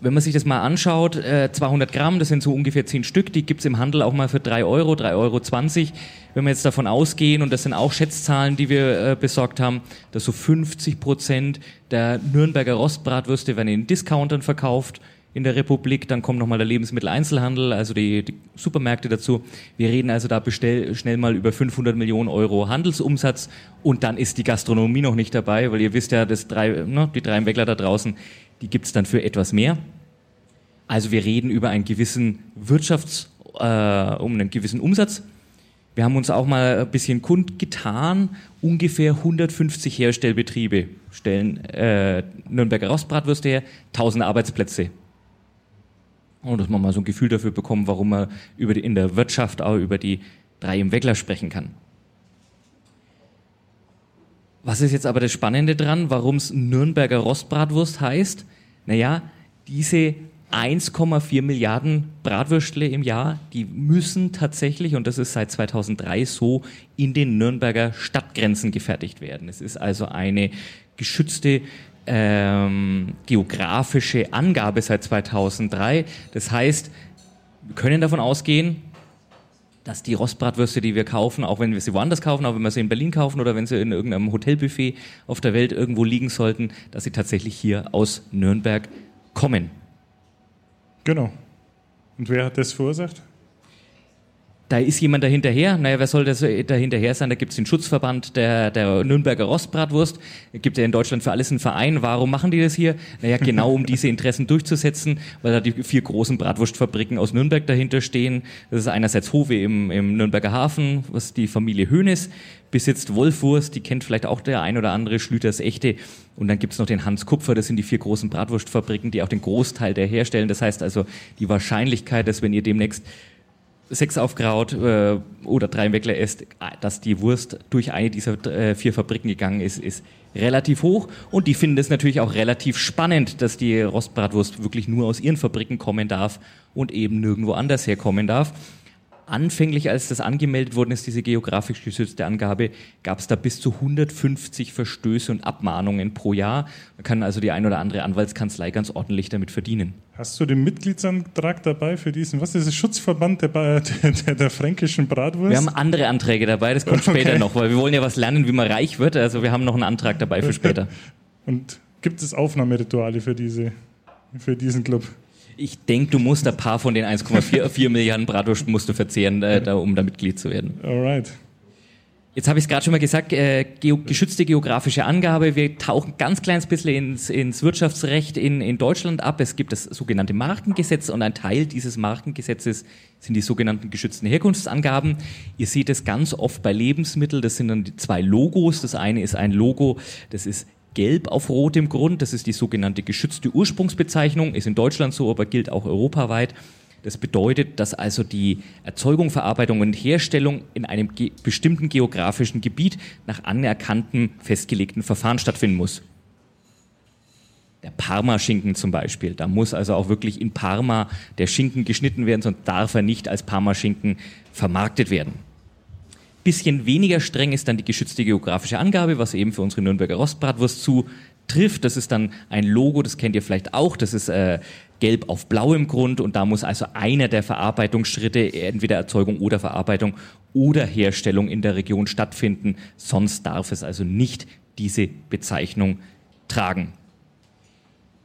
W: Wenn man sich das mal anschaut, äh, 200 Gramm, das sind so ungefähr 10 Stück, die gibt's im Handel auch mal für 3 Euro, 3,20 Euro. Wenn wir jetzt davon ausgehen, und das sind auch Schätzzahlen, die wir äh, besorgt haben, dass so 50 Prozent der Nürnberger Rostbratwürste werden in Discountern verkauft in der Republik, dann kommt nochmal der Lebensmitteleinzelhandel, also die, die Supermärkte dazu. Wir reden also da bestell, schnell mal über 500 Millionen Euro Handelsumsatz und dann ist die Gastronomie noch nicht dabei, weil ihr wisst ja, das drei, ne, die drei Weckler da draußen, die gibt's dann für etwas mehr. Also wir reden über einen gewissen Wirtschafts, äh, um einen gewissen Umsatz. Wir haben uns auch mal ein bisschen kundgetan. Ungefähr 150 Herstellbetriebe stellen äh, Nürnberger Rostbratwürste her, 1000 Arbeitsplätze. Und dass man mal so ein Gefühl dafür bekommt, warum man über die, in der Wirtschaft auch über die drei im Weckler sprechen kann. Was ist jetzt aber das Spannende dran, warum es Nürnberger Rostbratwurst heißt? Naja, diese 1,4 Milliarden Bratwürstle im Jahr, die müssen tatsächlich, und das ist seit 2003 so, in den Nürnberger Stadtgrenzen gefertigt werden. Es ist also eine geschützte ähm, geografische Angabe seit 2003. Das heißt, wir können davon ausgehen, dass die Rostbratwürste, die wir kaufen, auch wenn wir sie woanders kaufen, auch wenn wir sie in Berlin kaufen oder wenn sie in irgendeinem Hotelbuffet auf der Welt irgendwo liegen sollten, dass sie tatsächlich hier aus Nürnberg kommen.
V: Genau. Und wer hat das verursacht?
W: Da ist jemand dahinterher. Naja, wer soll das dahinterher sein? Da gibt es den Schutzverband der, der Nürnberger Rostbratwurst. Gibt ja in Deutschland für alles einen Verein. Warum machen die das hier? Naja, genau um diese Interessen durchzusetzen, weil da die vier großen Bratwurstfabriken aus Nürnberg dahinter stehen. Das ist einerseits Howe im, im Nürnberger Hafen, was die Familie Hönes besitzt. Wolfwurst, die kennt vielleicht auch der ein oder andere, Schlüters Echte. Und dann gibt's noch den Hans Kupfer, das sind die vier großen Bratwurstfabriken, die auch den Großteil der herstellen. Das heißt also, die Wahrscheinlichkeit, dass wenn ihr demnächst sechs aufgraut äh, oder drei Weckler esst, dass die Wurst durch eine dieser äh, vier Fabriken gegangen ist, ist relativ hoch. Und die finden es natürlich auch relativ spannend, dass die Rostbratwurst wirklich nur aus ihren Fabriken kommen darf und eben nirgendwo anders herkommen darf. Anfänglich, als das angemeldet worden ist, diese geografisch geschützte Angabe, gab es da bis zu 150 Verstöße und Abmahnungen pro Jahr. Da kann also die ein oder andere Anwaltskanzlei ganz ordentlich damit verdienen.
V: Hast du den Mitgliedsantrag dabei für diesen, was ist das, Schutzverband der, der, der, der fränkischen Bratwurst?
W: Wir haben andere Anträge dabei, das kommt später
V: Okay.
W: noch, weil wir wollen ja was lernen, wie man reich wird. Also wir haben noch einen Antrag dabei für später.
V: Und gibt es Aufnahmerituale für, diese, für diesen Club?
W: Ich denke, du musst ein paar von den 1,4 Milliarden Bratwursten musst du verzehren, äh, da, um da Mitglied zu werden.
V: Alright.
W: Jetzt habe ich es gerade schon mal gesagt, äh, geo geschützte geografische Angabe. Wir tauchen ganz kleines bisschen ins, ins Wirtschaftsrecht in, in Deutschland ab. Es gibt das sogenannte Markengesetz und ein Teil dieses Markengesetzes sind die sogenannten geschützten Herkunftsangaben. Ihr seht es ganz oft bei Lebensmitteln. Das sind dann die zwei Logos. Das eine ist ein Logo, das ist gelb auf rotem Grund. Das ist die sogenannte geschützte Ursprungsbezeichnung. Ist in Deutschland so, aber gilt auch europaweit. Das bedeutet, dass also die Erzeugung, Verarbeitung und Herstellung in einem ge bestimmten geografischen Gebiet nach anerkanntem, festgelegten Verfahren stattfinden muss. Der Parma-Schinken zum Beispiel, da muss also auch wirklich in Parma der Schinken geschnitten werden, sonst darf er nicht als Parma-Schinken vermarktet werden. Bisschen weniger streng ist dann die geschützte geografische Angabe, was eben für unsere Nürnberger Rostbratwurst zutrifft. Das ist dann ein Logo, das kennt ihr vielleicht auch. Das ist äh, gelb auf blau im Grund und da muss also einer der Verarbeitungsschritte, entweder Erzeugung oder Verarbeitung oder Herstellung in der Region stattfinden. Sonst darf es also nicht diese Bezeichnung tragen.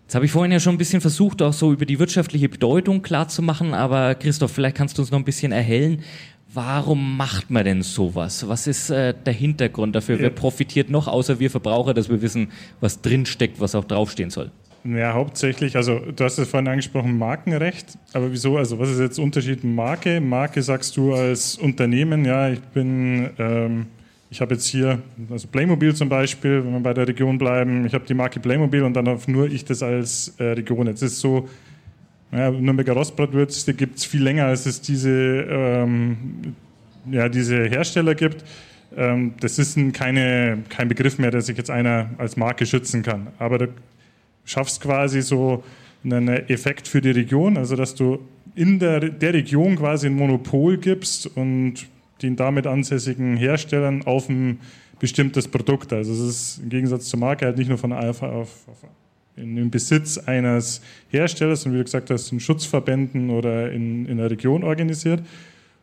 W: Jetzt habe ich vorhin ja schon ein bisschen versucht, auch so über die wirtschaftliche Bedeutung klarzumachen, aber Christoph, vielleicht kannst du uns noch ein bisschen erhellen. Warum macht man denn sowas? Was ist äh, der Hintergrund dafür? Wer profitiert noch, außer wir Verbraucher, dass wir wissen, was drinsteckt, was auch draufstehen soll?
V: Ja, hauptsächlich, also du hast es vorhin angesprochen, Markenrecht, aber wieso, also was ist jetzt der Unterschied Marke? Marke sagst du als Unternehmen, ja, ich bin, ähm, ich habe jetzt hier, also Playmobil zum Beispiel, wenn wir bei der Region bleiben, ich habe die Marke Playmobil und dann darf nur ich das als äh, Region. Jetzt ist so, ja, Nürnberger Rostbratwürste gibt es viel länger, als es diese, ähm, ja, diese Hersteller gibt. Ähm, das ist ein, keine, kein Begriff mehr, der sich jetzt einer als Marke schützen kann. Aber du schaffst quasi so einen Effekt für die Region, also dass du in der, der Region quasi ein Monopol gibst und den damit ansässigen Herstellern auf ein bestimmtes Produkt. Also es ist im Gegensatz zur Marke halt nicht nur von Alpha auf, auf in dem Besitz eines Herstellers und wie du gesagt hast, in Schutzverbänden oder in, in der Region organisiert.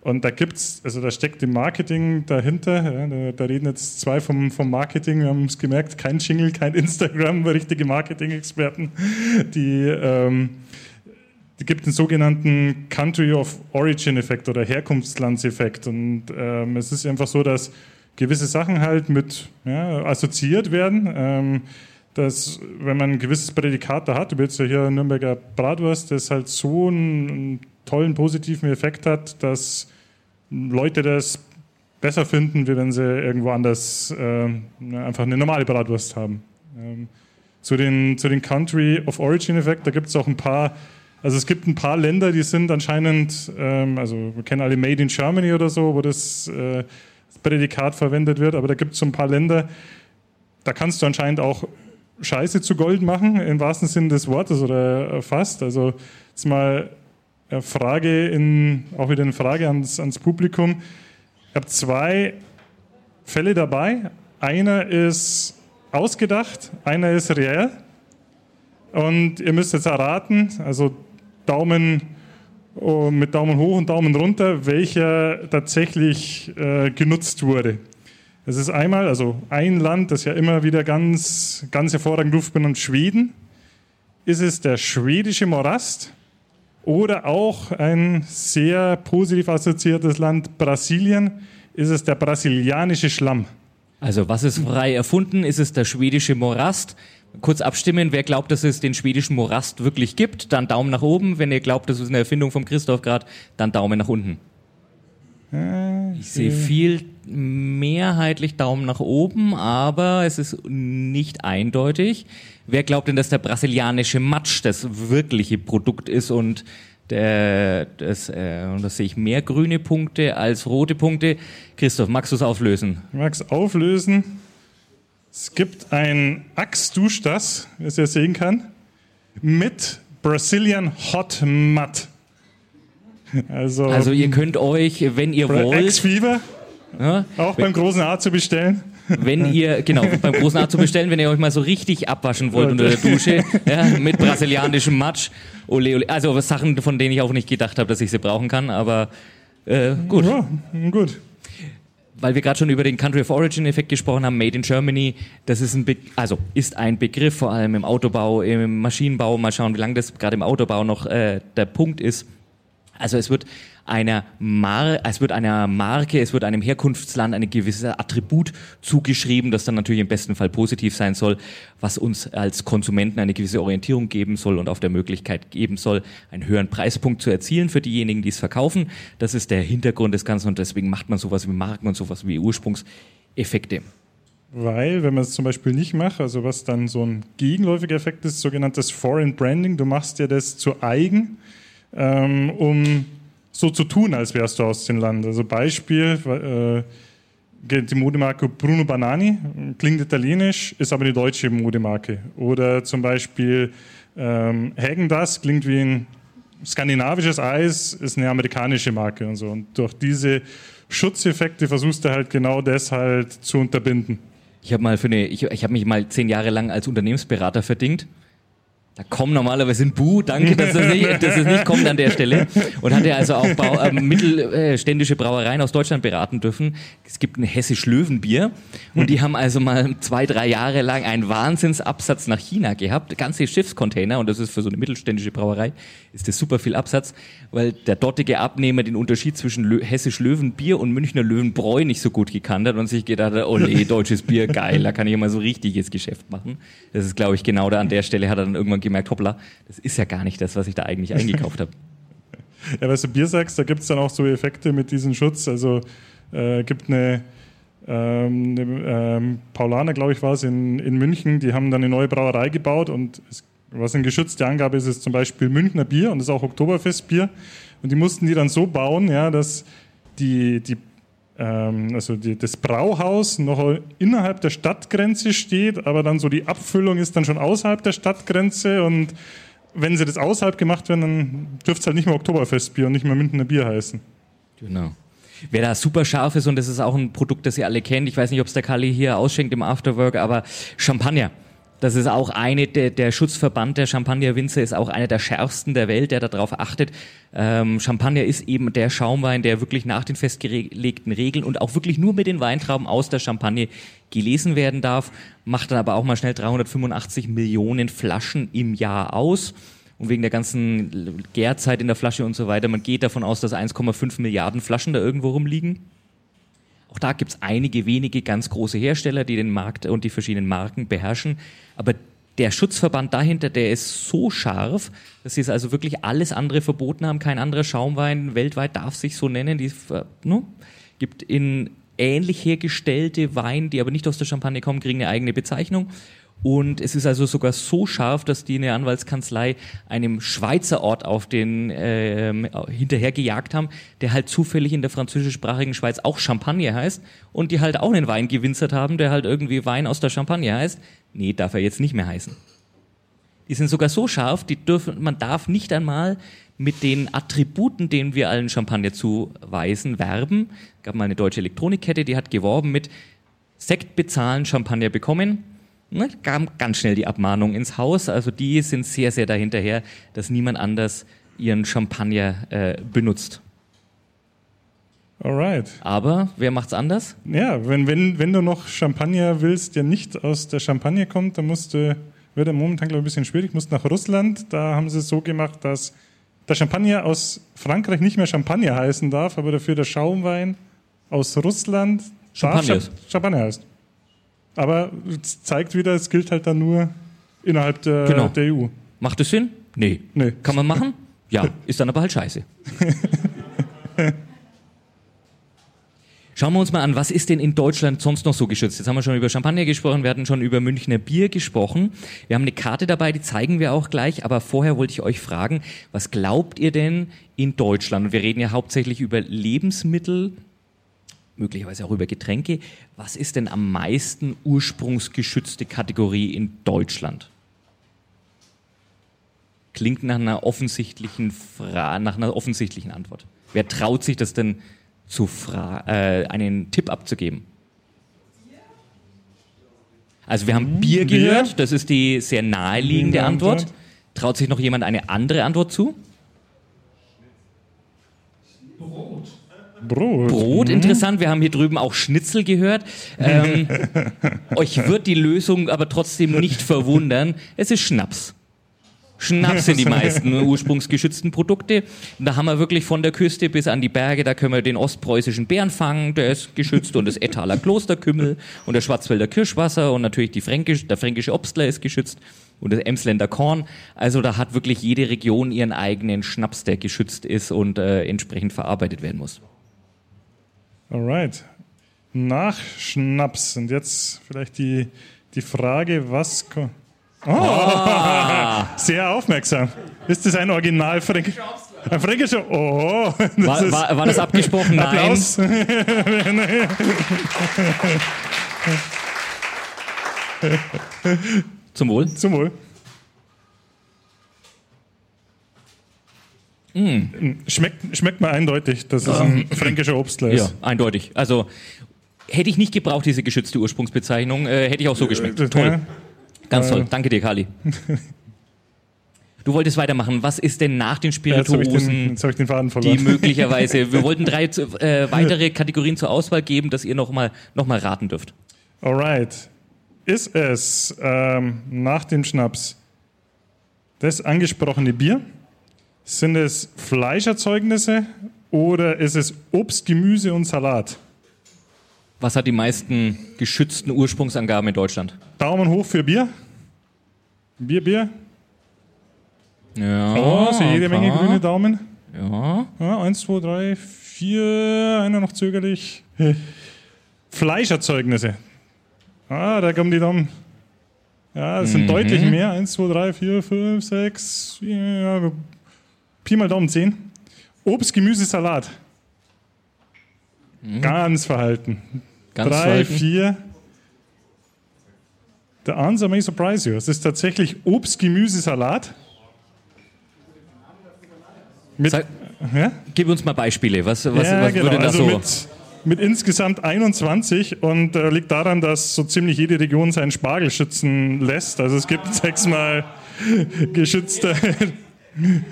V: Und da gibt's, also da steckt im Marketing dahinter. Ja, da, da, reden jetzt zwei vom, vom Marketing, wir haben es gemerkt, kein Jingle, kein Instagram, richtige Marketing-Experten, die ähm, es gibt einen sogenannten Country of Origin-Effekt oder Herkunftslandseffekt. Und ähm, es ist einfach so, dass gewisse Sachen halt mit ja, assoziiert werden. Ähm, dass, wenn man ein gewisses Prädikat da hat, du willst ja hier Nürnberger Bratwurst, das halt so einen tollen positiven Effekt hat, dass Leute das besser finden, wie wenn sie irgendwo anders äh, einfach eine normale Bratwurst haben. Ähm, zu, den, zu den Country of Origin Effekt, da gibt es auch ein paar also es gibt ein paar Länder, die sind anscheinend, ähm, also wir kennen alle Made in Germany oder so, wo das, äh, das Prädikat verwendet wird, aber da gibt es so ein paar Länder, da kannst du anscheinend auch Scheiße zu Gold machen, im wahrsten Sinne des Wortes oder fast. Also jetzt mal eine Frage in, auch wieder eine Frage ans, ans Publikum. Ich habe zwei Fälle dabei. Einer ist ausgedacht, einer ist reell. Und ihr müsst jetzt erraten, also Daumen oh, mit Daumen hoch und Daumen runter, welcher tatsächlich äh, genutzt wurde. Es ist einmal, also ein Land, das ja immer wieder ganz, ganz hervorragend ruft, benannt Schweden. Ist es der schwedische Morast oder auch ein sehr positiv assoziiertes Land Brasilien? Ist es der brasilianische Schlamm?
W: Also was ist frei erfunden? Ist es der schwedische Morast? kurz abstimmen, wer glaubt, dass es den schwedischen Morast wirklich gibt, dann Daumen nach oben. Wenn ihr glaubt, das ist eine Erfindung von Christoph gerade, dann Daumen nach unten. Ich sehe viel mehrheitlich Daumen nach oben, aber es ist nicht eindeutig. Wer glaubt denn, dass der brasilianische Matsch das wirkliche Produkt ist und der, das, äh, und das sehe ich mehr grüne Punkte als rote Punkte. Christoph, magst du es auflösen?
V: Ich mag es auflösen. Es gibt ein Axe das, wie ihr sehen kann, mit Brazilian Hot Mud.
W: Also, also ihr könnt euch, wenn ihr wollt...
V: ja, auch beim großen A zu bestellen.
W: Wenn ihr, genau, beim großen A zu bestellen, wenn ihr euch mal so richtig abwaschen wollt unter der Dusche, ja, mit brasilianischem Matsch, ole, ole. Also Sachen, von denen ich auch nicht gedacht habe, dass ich sie brauchen kann, aber äh, gut.
V: Ja, gut
W: weil wir gerade schon über den Country of Origin Effekt gesprochen haben, Made in Germany, das ist ein, Be also ist ein Begriff, vor allem im Autobau, im Maschinenbau. Mal schauen, wie lange das gerade im Autobau noch äh, der Punkt ist. Also es wird einer Mar es wird einer Marke, es wird einem Herkunftsland ein gewisses Attribut zugeschrieben, das dann natürlich im besten Fall positiv sein soll, was uns als Konsumenten eine gewisse Orientierung geben soll und auf der Möglichkeit geben soll, einen höheren Preispunkt zu erzielen für diejenigen, die es verkaufen. Das ist der Hintergrund des Ganzen und deswegen macht man sowas wie Marken und sowas wie Ursprungseffekte.
V: Weil, wenn man es zum Beispiel nicht macht, also was dann so ein gegenläufiger Effekt ist, sogenanntes Foreign Branding, du machst dir das zu eigen, ähm, um so zu tun, als wärst du aus dem Land. Also Beispiel, äh, die Modemarke Bruno Banani, klingt italienisch, ist aber die deutsche Modemarke. Oder zum Beispiel ähm, Hagen klingt wie ein skandinavisches Eis, ist eine amerikanische Marke und so. Und durch diese Schutzeffekte versuchst du halt genau das halt zu unterbinden.
W: Ich habe eine, ich, ich habe mich mal zehn Jahre lang als Unternehmensberater verdingt da kommen normalerweise ein Bu, danke, dass es nicht, dass es nicht kommt an der Stelle. Und hat er also auch Bau, äh, mittelständische Brauereien aus Deutschland beraten dürfen. Es gibt ein hessisch Löwenbier und die haben also mal zwei, drei Jahre lang einen Wahnsinnsabsatz nach China gehabt. Ganze Schiffscontainer und das ist für so eine mittelständische Brauerei, ist das super viel Absatz, weil der dortige Abnehmer den Unterschied zwischen Lö hessisch Löwenbier und Münchner Löwenbräu nicht so gut gekannt hat und sich gedacht hat, oh nee, deutsches Bier, geil, da kann ich mal so richtiges Geschäft machen. Das ist, glaube ich, genau da an der Stelle hat er dann irgendwann gemerkt, hoppla, das ist ja gar nicht das, was ich da eigentlich eingekauft habe.
V: Ja, weißt du, Bier sagst, da gibt es dann auch so Effekte mit diesem Schutz. Also äh, gibt eine, ähm, eine ähm, Paulaner, glaube ich, war es in, in München, die haben dann eine neue Brauerei gebaut und es, was eine geschützte Angabe ist, ist zum Beispiel Münchner Bier und das ist auch Oktoberfestbier. Und die mussten die dann so bauen, ja, dass die, die also die, das Brauhaus noch innerhalb der Stadtgrenze steht, aber dann so die Abfüllung ist dann schon außerhalb der Stadtgrenze und wenn sie das außerhalb gemacht werden, dann dürfte es halt nicht mehr Oktoberfestbier und nicht mehr Münchner Bier heißen.
W: Genau. Wer da super scharf ist, und das ist auch ein Produkt, das ihr alle kennt, ich weiß nicht, ob es der Kali hier ausschenkt im Afterwork, aber Champagner. Das ist auch eine der, der Schutzverband der Champagnerwinzer ist auch einer der schärfsten der Welt, der darauf achtet. Ähm, Champagner ist eben der Schaumwein, der wirklich nach den festgelegten Regeln und auch wirklich nur mit den Weintrauben aus der Champagne gelesen werden darf, macht dann aber auch mal schnell 385 Millionen Flaschen im Jahr aus. Und wegen der ganzen Gärzeit in der Flasche und so weiter, man geht davon aus, dass 1,5 Milliarden Flaschen da irgendwo rumliegen. Auch da gibt es einige wenige ganz große Hersteller, die den Markt und die verschiedenen Marken beherrschen. Aber der Schutzverband dahinter, der ist so scharf, dass sie es also wirklich alles andere verboten haben. Kein anderer Schaumwein weltweit darf sich so nennen. Äh, ne? gibt in ähnlich hergestellte Weine, die aber nicht aus der Champagne kommen, kriegen eine eigene Bezeichnung. Und es ist also sogar so scharf, dass die eine Anwaltskanzlei einem Schweizer Ort auf den ähm, hinterher gejagt haben, der halt zufällig in der französischsprachigen Schweiz auch Champagner heißt und die halt auch einen Wein gewinzert haben, der halt irgendwie Wein aus der Champagne heißt. Nee, darf er jetzt nicht mehr heißen. Die sind sogar so scharf, die dürfen, man darf nicht einmal mit den Attributen, denen wir allen Champagner zuweisen, werben. Es gab mal eine deutsche Elektronikkette, die hat geworben mit Sekt bezahlen, Champagner bekommen ne, kam ganz schnell die Abmahnung ins Haus. Also die sind sehr, sehr dahinterher, dass niemand anders ihren Champagner äh, benutzt.
V: Alright.
W: Aber wer macht's anders?
V: Ja, wenn, wenn, wenn du noch Champagner willst, der nicht aus der Champagne kommt, dann musst du, wird momentan glaube ich ein bisschen schwierig, musst nach Russland. Da haben sie es so gemacht, dass der Champagner aus Frankreich nicht mehr Champagner heißen darf, aber dafür der Schaumwein aus Russland
W: Champagner
V: Champagner heißt. Aber es zeigt wieder, es gilt halt dann nur innerhalb der,
W: Genau.
V: der EU.
W: Macht das Sinn? Nee.
V: nee.
W: Kann man machen? Ja, ist dann aber halt scheiße. Schauen wir uns mal an, was ist denn in Deutschland sonst noch so geschützt? Jetzt haben wir schon über Champagner gesprochen, wir hatten schon über Münchner Bier gesprochen. Wir haben eine Karte dabei, die zeigen wir auch gleich, aber vorher wollte ich euch fragen, was glaubt ihr denn in Deutschland? Und wir reden ja hauptsächlich über Lebensmittel, möglicherweise auch über Getränke. Was ist denn am meisten ursprungsgeschützte Kategorie in Deutschland? Klingt nach einer offensichtlichen Fra nach einer offensichtlichen Antwort. Wer traut sich das denn zu fra äh, einen Tipp abzugeben? Also wir haben Bier
V: Bier.
W: gehört, das ist die sehr naheliegende
V: Liegende
W: Antwort.
V: Antwort.
W: Traut sich noch jemand eine andere Antwort zu?
V: Brot.
W: Brot,
V: Mhm.
W: interessant. Wir haben hier drüben auch Schnitzel gehört. Ähm, euch wird die Lösung aber trotzdem nicht verwundern. Es ist Schnaps. Schnaps sind die meisten ursprungsgeschützten Produkte. Da haben wir wirklich von der Küste bis an die Berge, da können wir den ostpreußischen Bären fangen, der ist geschützt und das Ettaler Klosterkümmel und der Schwarzwälder Kirschwasser und natürlich die Fränkisch, der fränkische Obstler ist geschützt und das Emsländer Korn. Also da hat wirklich jede Region ihren eigenen Schnaps, der geschützt ist und äh, entsprechend verarbeitet werden muss.
V: Alright. Nach Schnaps. Und jetzt vielleicht die, die Frage, was. ko- Oh,
W: Ah.
V: sehr aufmerksam. Ist das ein Original Fränk ein fränkischer? Oh, das
W: War- war- war das abgesprochen? Nein.
V: Applaus.
W: Zum Wohl.
V: Zum Wohl. Schmeckt, schmeckt mir eindeutig, dass es ein fränkischer Obstler
W: Ja,
V: ist.
W: eindeutig. Also hätte ich nicht gebraucht, diese geschützte Ursprungsbezeichnung, äh, hätte ich auch so geschmeckt.
V: Äh,
W: Toll.
V: ja.
W: Ganz
V: Äh.
W: toll. Danke dir, Kali. Du wolltest weitermachen. Was ist denn nach den Spirituosen,
V: ich den Faden
W: die
V: verloren.
W: möglicherweise, wir wollten drei äh, weitere Kategorien zur Auswahl geben, dass ihr nochmal noch mal raten dürft.
V: Alright. Ist es ähm, nach dem Schnaps das angesprochene Bier? Sind es Fleischerzeugnisse oder ist es Obst, Gemüse und Salat?
W: Was hat die meisten geschützten Ursprungsangaben in Deutschland?
V: Daumen hoch für Bier. Bier, Bier.
W: Ja.
V: Oh, so jede
W: ein
V: Menge grüne Daumen.
W: Ja.
V: ja. Eins, zwei, drei, vier. Einer noch zögerlich. Fleischerzeugnisse. Ah, da kommen die Daumen. Ja, es sind
W: Mhm.
V: deutlich mehr. Eins, zwei, drei, vier, fünf, sechs. Ja, Pi mal Daumen, zehn. Obst, Gemüse, Salat. Ganz verhalten.
W: Mhm. Ganz
V: drei,
W: verhalten.
V: vier. The answer may surprise you. Es ist tatsächlich Obst, Gemüse, Salat. Mit,
W: Sag,
V: ja?
W: Gib uns mal Beispiele. Was, was,
V: ja,
W: was
V: genau.
W: würde da
V: also
W: so?
V: mit mit insgesamt 21 und äh, liegt daran, dass so ziemlich jede Region seinen Spargel schützen lässt. Also es gibt sechsmal geschützte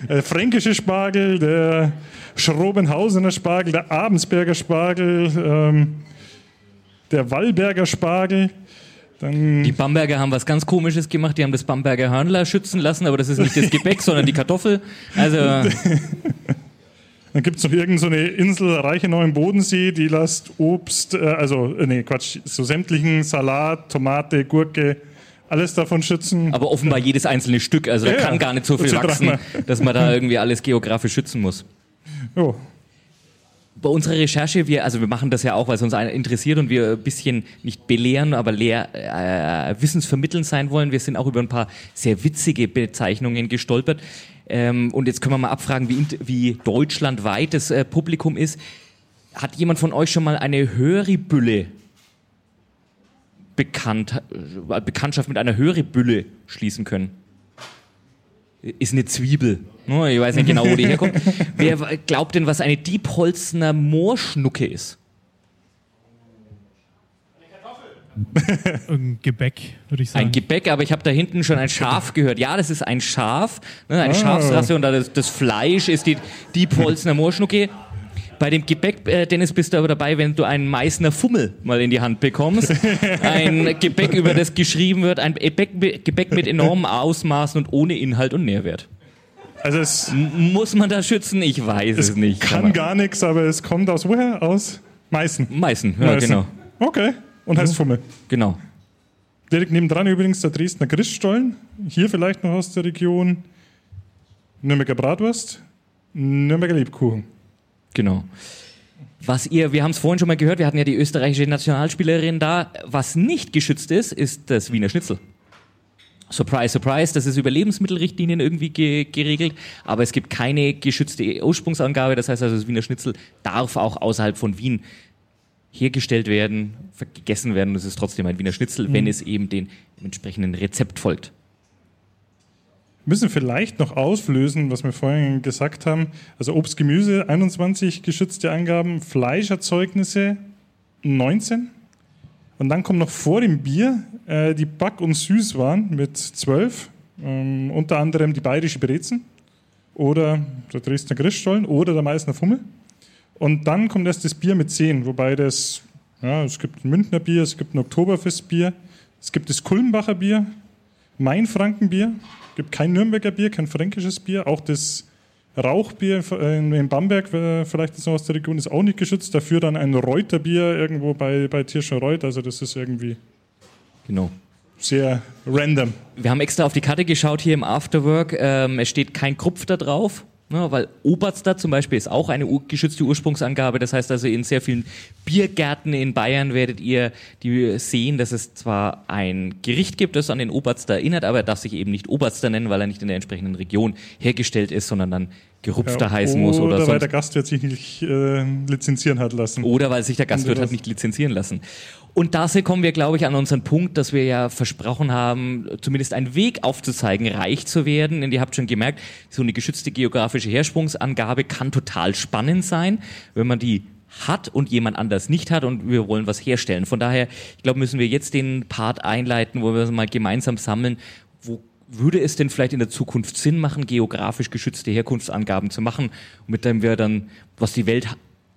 V: äh, fränkische Spargel, der Schrobenhausener Spargel, der Abensberger Spargel, ähm, der Wallberger Spargel. Dann
W: Die Bamberger haben was ganz Komisches gemacht. Die haben das Bamberger Hörnler schützen lassen, aber das ist nicht das Gebäck, sondern die Kartoffel. Also
V: Dann gibt es noch irgendeine so eine Insel Reichenau im Bodensee, die lässt Obst, äh, also, äh, nee, Quatsch, so sämtlichen Salat, Tomate, Gurke, alles davon schützen.
W: aber offenbar jedes einzelne Stück. Also da
V: Ja,
W: kann
V: ja.
W: gar nicht so viel wachsen, dass man da irgendwie alles geografisch schützen muss.
V: Jo.
W: Bei unserer Recherche, wir, also wir machen das ja auch, weil es uns einer interessiert und wir ein bisschen nicht belehren, aber lehr, äh, wissensvermitteln sein wollen. Wir sind auch über ein paar sehr witzige Bezeichnungen gestolpert. Ähm, und jetzt können wir mal abfragen, wie, wie deutschlandweit das äh, Publikum ist. Hat jemand von euch schon mal eine Höribülle bekannt, äh, Bekanntschaft mit einer Höribülle schließen können? Ist eine Zwiebel. Ne, Ich weiß nicht genau, wo die herkommt. Wer glaubt denn, was eine Diepholzner Moorschnucke ist?
E: Ein Gebäck, würde ich sagen.
W: Ein Gebäck, aber ich habe da hinten schon ein Schaf gehört. Ja, das ist ein Schaf, ne, eine
E: Ah.
W: Schafsrasse und das, das Fleisch ist die Diepholzner Moorschnucke. Bei dem Gebäck, äh, Dennis, bist du aber dabei, wenn du einen Meißner Fummel mal in die Hand bekommst. Ein Gebäck, über das geschrieben wird, ein Gebäck, mit enormen Ausmaßen und ohne Inhalt und Nährwert.
V: Also es
W: muss man das schützen? Ich weiß es, nicht.
V: Kann gar nichts, aber es kommt aus woher? Aus Meißen.
W: Meißen, ja, genau.
V: Okay, und heißt Fummel.
W: Genau.
V: Direkt nebendran übrigens der Dresdner Christstollen. Hier vielleicht noch aus der Region Nürnberger Bratwurst, Nürnberger Lebkuchen.
W: Genau. Was ihr, wir haben es vorhin schon mal gehört, wir hatten ja die österreichische Nationalspielerin da. Was nicht geschützt ist, ist das Wiener Schnitzel. Surprise, surprise, das ist über Lebensmittelrichtlinien irgendwie ge geregelt, aber es gibt keine geschützte Ursprungsangabe. Das heißt also, das Wiener Schnitzel darf auch außerhalb von Wien hergestellt werden, gegessen werden. und Es ist trotzdem ein Wiener Schnitzel, wenn
V: Mhm.
W: es eben den entsprechenden Rezept folgt.
V: Müssen vielleicht noch auflösen, was wir vorhin gesagt haben. Also Obst, Gemüse 21 geschützte Angaben, Fleischerzeugnisse 19. Und dann kommt noch vor dem Bier äh, die Back- und Süßwaren mit 12. Ähm, unter anderem die bayerische Brezen oder der Dresdner Christstollen oder der Meißner Fummel. Und dann kommt erst das Bier mit 10, wobei das, ja, es gibt ein Münchner Bier, es gibt ein Oktoberfestbier, es gibt das Kulmbacher Bier, Mainfrankenbier, gibt kein Nürnberger Bier, kein fränkisches Bier, auch das Rauchbier in Bamberg, äh, vielleicht ist noch aus der Region, ist auch nicht geschützt, dafür dann ein Reuterbier irgendwo bei, bei Tirschenreuth, also das ist irgendwie
W: Genau.
V: sehr random.
W: Wir haben extra auf die Karte geschaut hier im Afterwork. Ähm, es steht kein Krupf da drauf. Ne, weil Oberster zum Beispiel ist auch eine geschützte Ursprungsangabe. Das heißt also, in sehr vielen Biergärten in Bayern werdet ihr die sehen, dass es zwar ein Gericht gibt, das an den Oberster erinnert, aber er darf sich eben nicht Oberster nennen, weil er nicht in der entsprechenden Region hergestellt ist, sondern dann Gerupfter
V: Ja,
W: heißen muss oder,
V: weil
W: sonst
V: der Gastwirt sich nicht äh, lizenzieren hat lassen.
W: oder weil sich der Gastwirt
V: Oder
W: hat nicht lizenzieren lassen. Und da kommen wir, glaube ich, an unseren Punkt, dass wir ja versprochen haben, zumindest einen Weg aufzuzeigen, reich zu werden. Denn ihr habt schon gemerkt, so eine geschützte geografische Hersprungsangabe kann total spannend sein, wenn man die hat und jemand anders nicht hat und wir wollen was herstellen. Von daher, ich glaube, müssen wir jetzt den Part einleiten, wo wir mal gemeinsam sammeln, wo würde es denn vielleicht in der Zukunft Sinn machen, geografisch geschützte Herkunftsangaben zu machen, mit dem wir dann, was die Welt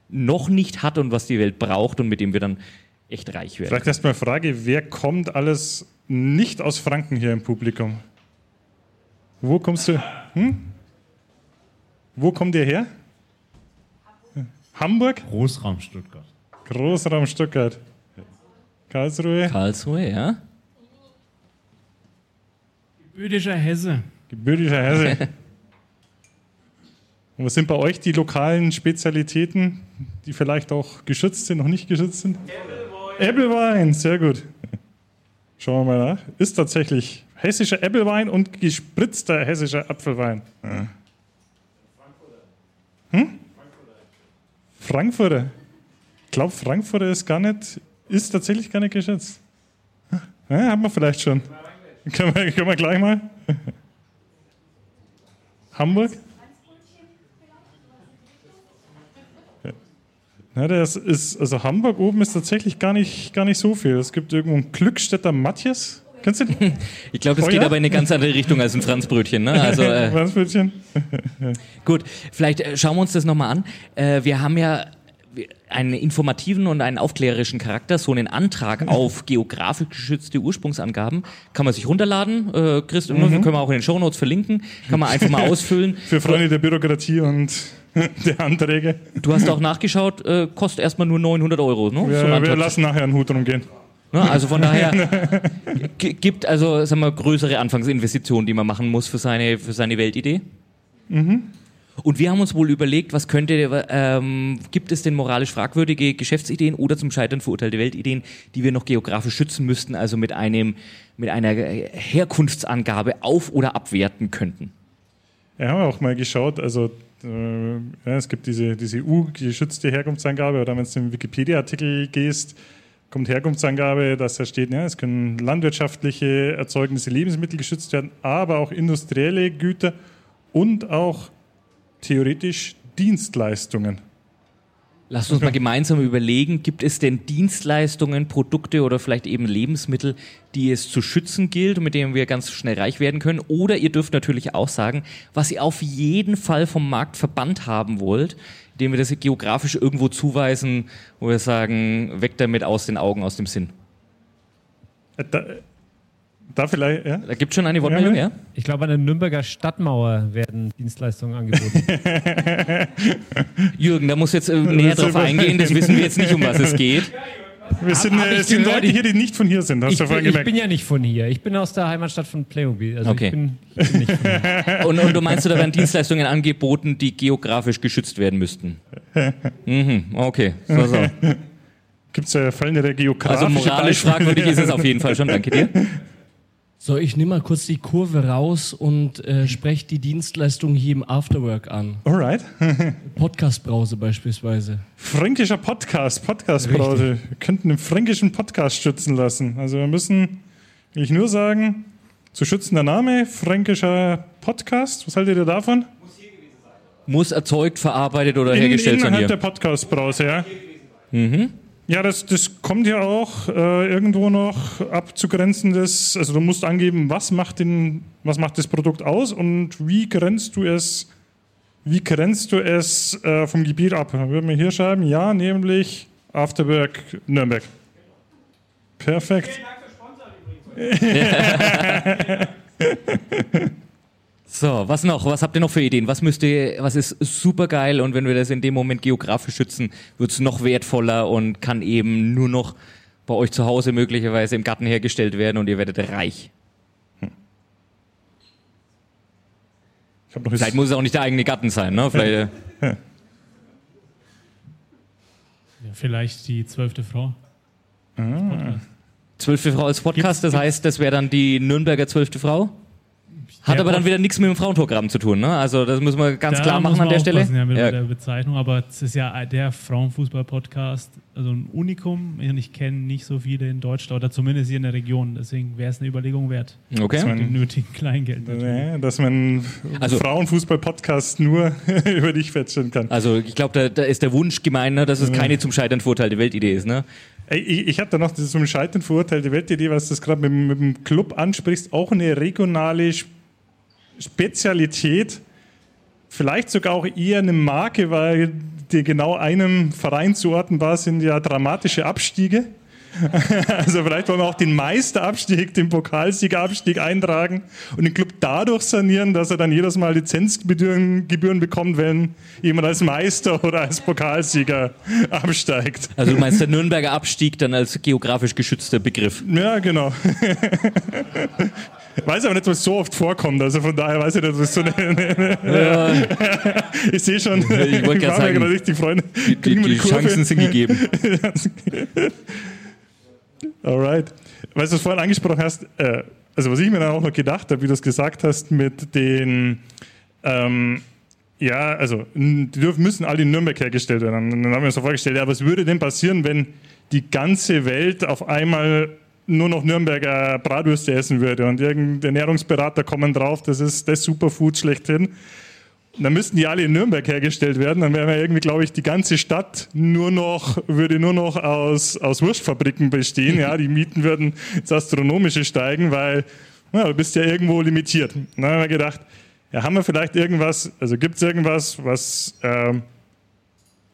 W: noch nicht hat und was die Welt braucht und mit dem wir dann echt reich werden.
V: Vielleicht erstmal Frage, wer kommt alles nicht aus Franken hier im Publikum? Wo kommst du? Hm? Wo kommt ihr her? Hamburg?
Y: Großraum Stuttgart.
V: Großraum Stuttgart. Karlsruhe?
W: Karlsruhe, ja.
E: Gebürtischer Hesse.
V: Gebürtischer Hesse. Und was sind bei euch die lokalen Spezialitäten, die vielleicht auch geschützt sind, noch nicht geschützt sind? Äppelwein, sehr gut. Schauen wir mal nach. Ist tatsächlich hessischer Äppelwein und gespritzter hessischer Apfelwein. Ja. Hm? Frankfurter. Ich glaube, Frankfurter ist gar nicht, ist tatsächlich gar nicht geschützt. Ja, haben wir vielleicht schon. Können wir, können wir gleich mal? Hamburg? Ja, das ist, also Hamburg oben ist tatsächlich gar nicht, gar nicht so viel. Es gibt irgendwo einen Glückstädter Matthias. Kennst du den?
W: Ich glaube, das geht aber in eine ganz andere Richtung als ein Franzbrötchen. Ne? Also, äh,
V: Franzbrötchen.
W: Gut, vielleicht äh, schauen wir uns das nochmal an. Äh, wir haben ja einen informativen und einen aufklärerischen Charakter. So einen Antrag auf geografisch geschützte Ursprungsangaben kann man sich runterladen. Äh, Christ,
V: Mhm.
W: können wir auch in den Shownotes verlinken. Kann man einfach mal ausfüllen.
V: Für Freunde der Bürokratie und der Anträge.
W: Du hast auch nachgeschaut, äh, kostet erstmal nur 900 Euro. Ne? So
V: Wir, wir
W: Antrag.
V: lassen nachher einen Hut rumgehen.
W: Ne, also von daher gibt also sagen wir, größere Anfangsinvestitionen, die man machen muss für seine, für seine Weltidee.
V: Mhm.
W: Und wir haben uns wohl überlegt, was könnte, ähm, gibt es denn moralisch fragwürdige Geschäftsideen oder zum Scheitern verurteilte Weltideen, die wir noch geografisch schützen müssten, also mit einem, mit einer äh, Herkunftsangabe auf- oder abwerten könnten?
V: Ja, haben wir auch mal geschaut. Also äh, ja, es gibt diese, diese U-geschützte Herkunftsangabe oder wenn du in den Wikipedia-Artikel gehst, kommt Herkunftsangabe, dass da steht, ja, es können landwirtschaftliche Erzeugnisse, Lebensmittel geschützt werden, aber auch industrielle Güter und auch theoretisch Dienstleistungen.
W: Lasst uns mal gemeinsam überlegen, gibt es denn Dienstleistungen, Produkte oder vielleicht eben Lebensmittel, die es zu schützen gilt und mit denen wir ganz schnell reich werden können? Oder ihr dürft natürlich auch sagen, was ihr auf jeden Fall vom Markt verbannt haben wollt, indem wir das geografisch irgendwo zuweisen, wo wir sagen, weg damit aus den Augen, aus dem Sinn.
V: Äh, Da, da vielleicht, ja?
W: Da gibt schon eine Wortmeldung, ja?
Y: Ich glaube, an der Nürnberger Stadtmauer werden Dienstleistungen angeboten.
W: Jürgen, da muss jetzt äh, näher drauf eingehen, das wissen wir jetzt nicht, um was es geht.
V: Wir sind,
Y: Hab
V: äh,
Y: ich
V: es sind
Y: gehört,
V: Leute
Y: ich-
V: hier, die nicht von hier sind, hast
Y: ich,
V: du
Y: bin,
V: vorhin
Y: ich
V: gemerkt.
Y: bin ja nicht von hier. Ich bin aus der Heimatstadt von Playmobil. Also
W: Okay.
Y: ich, bin, ich bin nicht von hier.
W: Und, und du meinst, da werden Dienstleistungen angeboten, die geografisch geschützt werden müssten? Mhm, okay. So, so.
V: Gibt es ja fallende geografische
W: Also moralisch fragwürdig ist es auf jeden Fall schon. Danke dir.
H: So, ich nehme mal kurz die Kurve raus und äh, spreche die Dienstleistung hier im Afterwork an.
V: Alright.
H: Podcast-Brause beispielsweise.
V: Fränkischer Podcast, Podcast-Brause. Wir könnten den fränkischen Podcast schützen lassen. Also wir müssen, will ich nur sagen, zu schützender Name, fränkischer Podcast. Was haltet ihr davon?
W: Muss erzeugt, verarbeitet oder
V: In,
W: hergestellt sein
V: innerhalb
W: hier.
V: der Podcast-Brause, ja.
W: Mhm.
V: Ja, das, das kommt ja auch äh, irgendwo noch abzugrenzendes. Also du musst angeben, was macht, den, was macht das Produkt aus und wie grenzt du es, wie grenzt du es äh, vom Gebiet ab. Dann würden wir hier schreiben, ja, nämlich Afterwork Nürnberg. Perfekt.
W: So, was noch? Was habt ihr noch für Ideen? Was müsst ihr, was ist super geil und wenn wir das in dem Moment geografisch schützen, wird es noch wertvoller und kann eben nur noch bei euch zu Hause möglicherweise im Garten hergestellt werden und ihr werdet reich.
V: Ich hab noch
W: Vielleicht muss es auch nicht der eigene Garten sein, ne? Vielleicht, äh,
E: Ja, vielleicht die zwölfte Frau.
W: Zwölfte Frau als Podcast, das heißt, das wäre dann die Nürnberger zwölfte Frau? Hat
E: Ja,
W: aber dann wieder nichts mit dem Frauenprogramm zu tun, ne? Also das müssen wir ganz
E: Da
W: klar
E: muss
W: machen an
E: man
W: der Stelle.
E: Ja, mit
W: Ja.
E: der Bezeichnung, aber es ist ja der Frauenfußball-Podcast, also ein Unikum. Ich kenne nicht so viele in Deutschland oder zumindest hier in der Region. Deswegen wäre es eine Überlegung wert.
V: Okay.
E: Mit dem nötigen Kleingeld.
V: Nee, dass man
W: Also-
V: Frauenfußball-Podcast nur über dich feststellen kann.
W: Also ich glaube, da, da ist der Wunsch gemein, ne, dass es keine zum Scheitern verurteilte Weltidee ist, ne?
V: Ey, Ich, ich habe da noch zum Scheitern verurteilte Weltidee, was du das gerade mit, mit dem Club ansprichst, auch eine regionale Sp- Spezialität, vielleicht sogar auch eher eine Marke, weil die genau einem Verein zuordnen war, sind ja dramatische Abstiege. Also vielleicht wollen wir auch den Meisterabstieg, den Pokalsiegerabstieg eintragen und den Club dadurch sanieren, dass er dann jedes Mal Lizenzgebühren Gebühren bekommt, wenn jemand als Meister oder als Pokalsieger absteigt.
W: Also du meinst der Nürnberger Abstieg dann als geografisch geschützter Begriff?
V: Ja, genau. Weiß aber nicht, was so oft vorkommt. Also von daher weiß ich nicht, was so eine. ich sehe schon,
W: Ich wollte gerade sagen,
V: richtig Freunde.
W: die-
V: wir
W: die
V: Kurve?
W: Chancen sind gegeben.
V: Alright. Weißt du, was du vorhin angesprochen hast, äh, also was ich mir dann auch noch gedacht habe, wie du es gesagt hast, mit den, ähm, ja, also die dürfen, müssen alle in Nürnberg hergestellt werden. Und dann haben wir uns so vorgestellt, ja, was würde denn passieren, wenn die ganze Welt auf einmal nur noch Nürnberger Bratwürste essen würde und irgendein Ernährungsberater kommen drauf, das ist das Superfood schlechthin. dann müssten die alle in Nürnberg hergestellt werden. Dann wäre irgendwie, glaube ich, die ganze Stadt nur noch, würde nur noch aus, aus Wurstfabriken bestehen. Ja, die Mieten würden ins Astronomische steigen, weil ja, du bist ja irgendwo limitiert. Und dann haben wir gedacht, ja, haben wir vielleicht irgendwas, also gibt es irgendwas, was, ähm,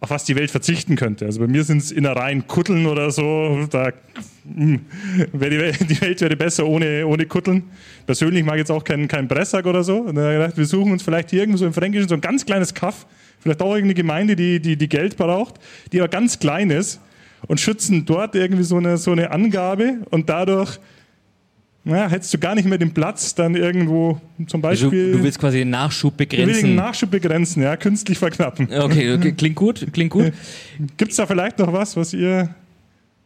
V: auf was die Welt verzichten könnte. Also bei mir sind es Innereien, Kutteln oder so. Da, hm, wär die, Welt, die Welt wäre besser ohne, ohne Kutteln. Persönlich mag ich jetzt auch keinen kein Bressack oder so. Und dann gedacht, wir suchen uns vielleicht hier irgendwo so im Fränkischen so ein ganz kleines Kaff, vielleicht auch irgendeine Gemeinde, die, die, die Geld braucht, die aber ganz klein ist und schützen dort irgendwie so eine, so eine Angabe und dadurch naja, hättest du gar nicht mehr den Platz, dann irgendwo zum Beispiel.
W: du willst quasi den Nachschub
V: Ich will den
W: begrenzen.
V: Nachschub begrenzen, ja, künstlich verknappen.
W: Okay, okay, klingt gut, klingt gut.
V: Gibt es da vielleicht noch was, was ihr,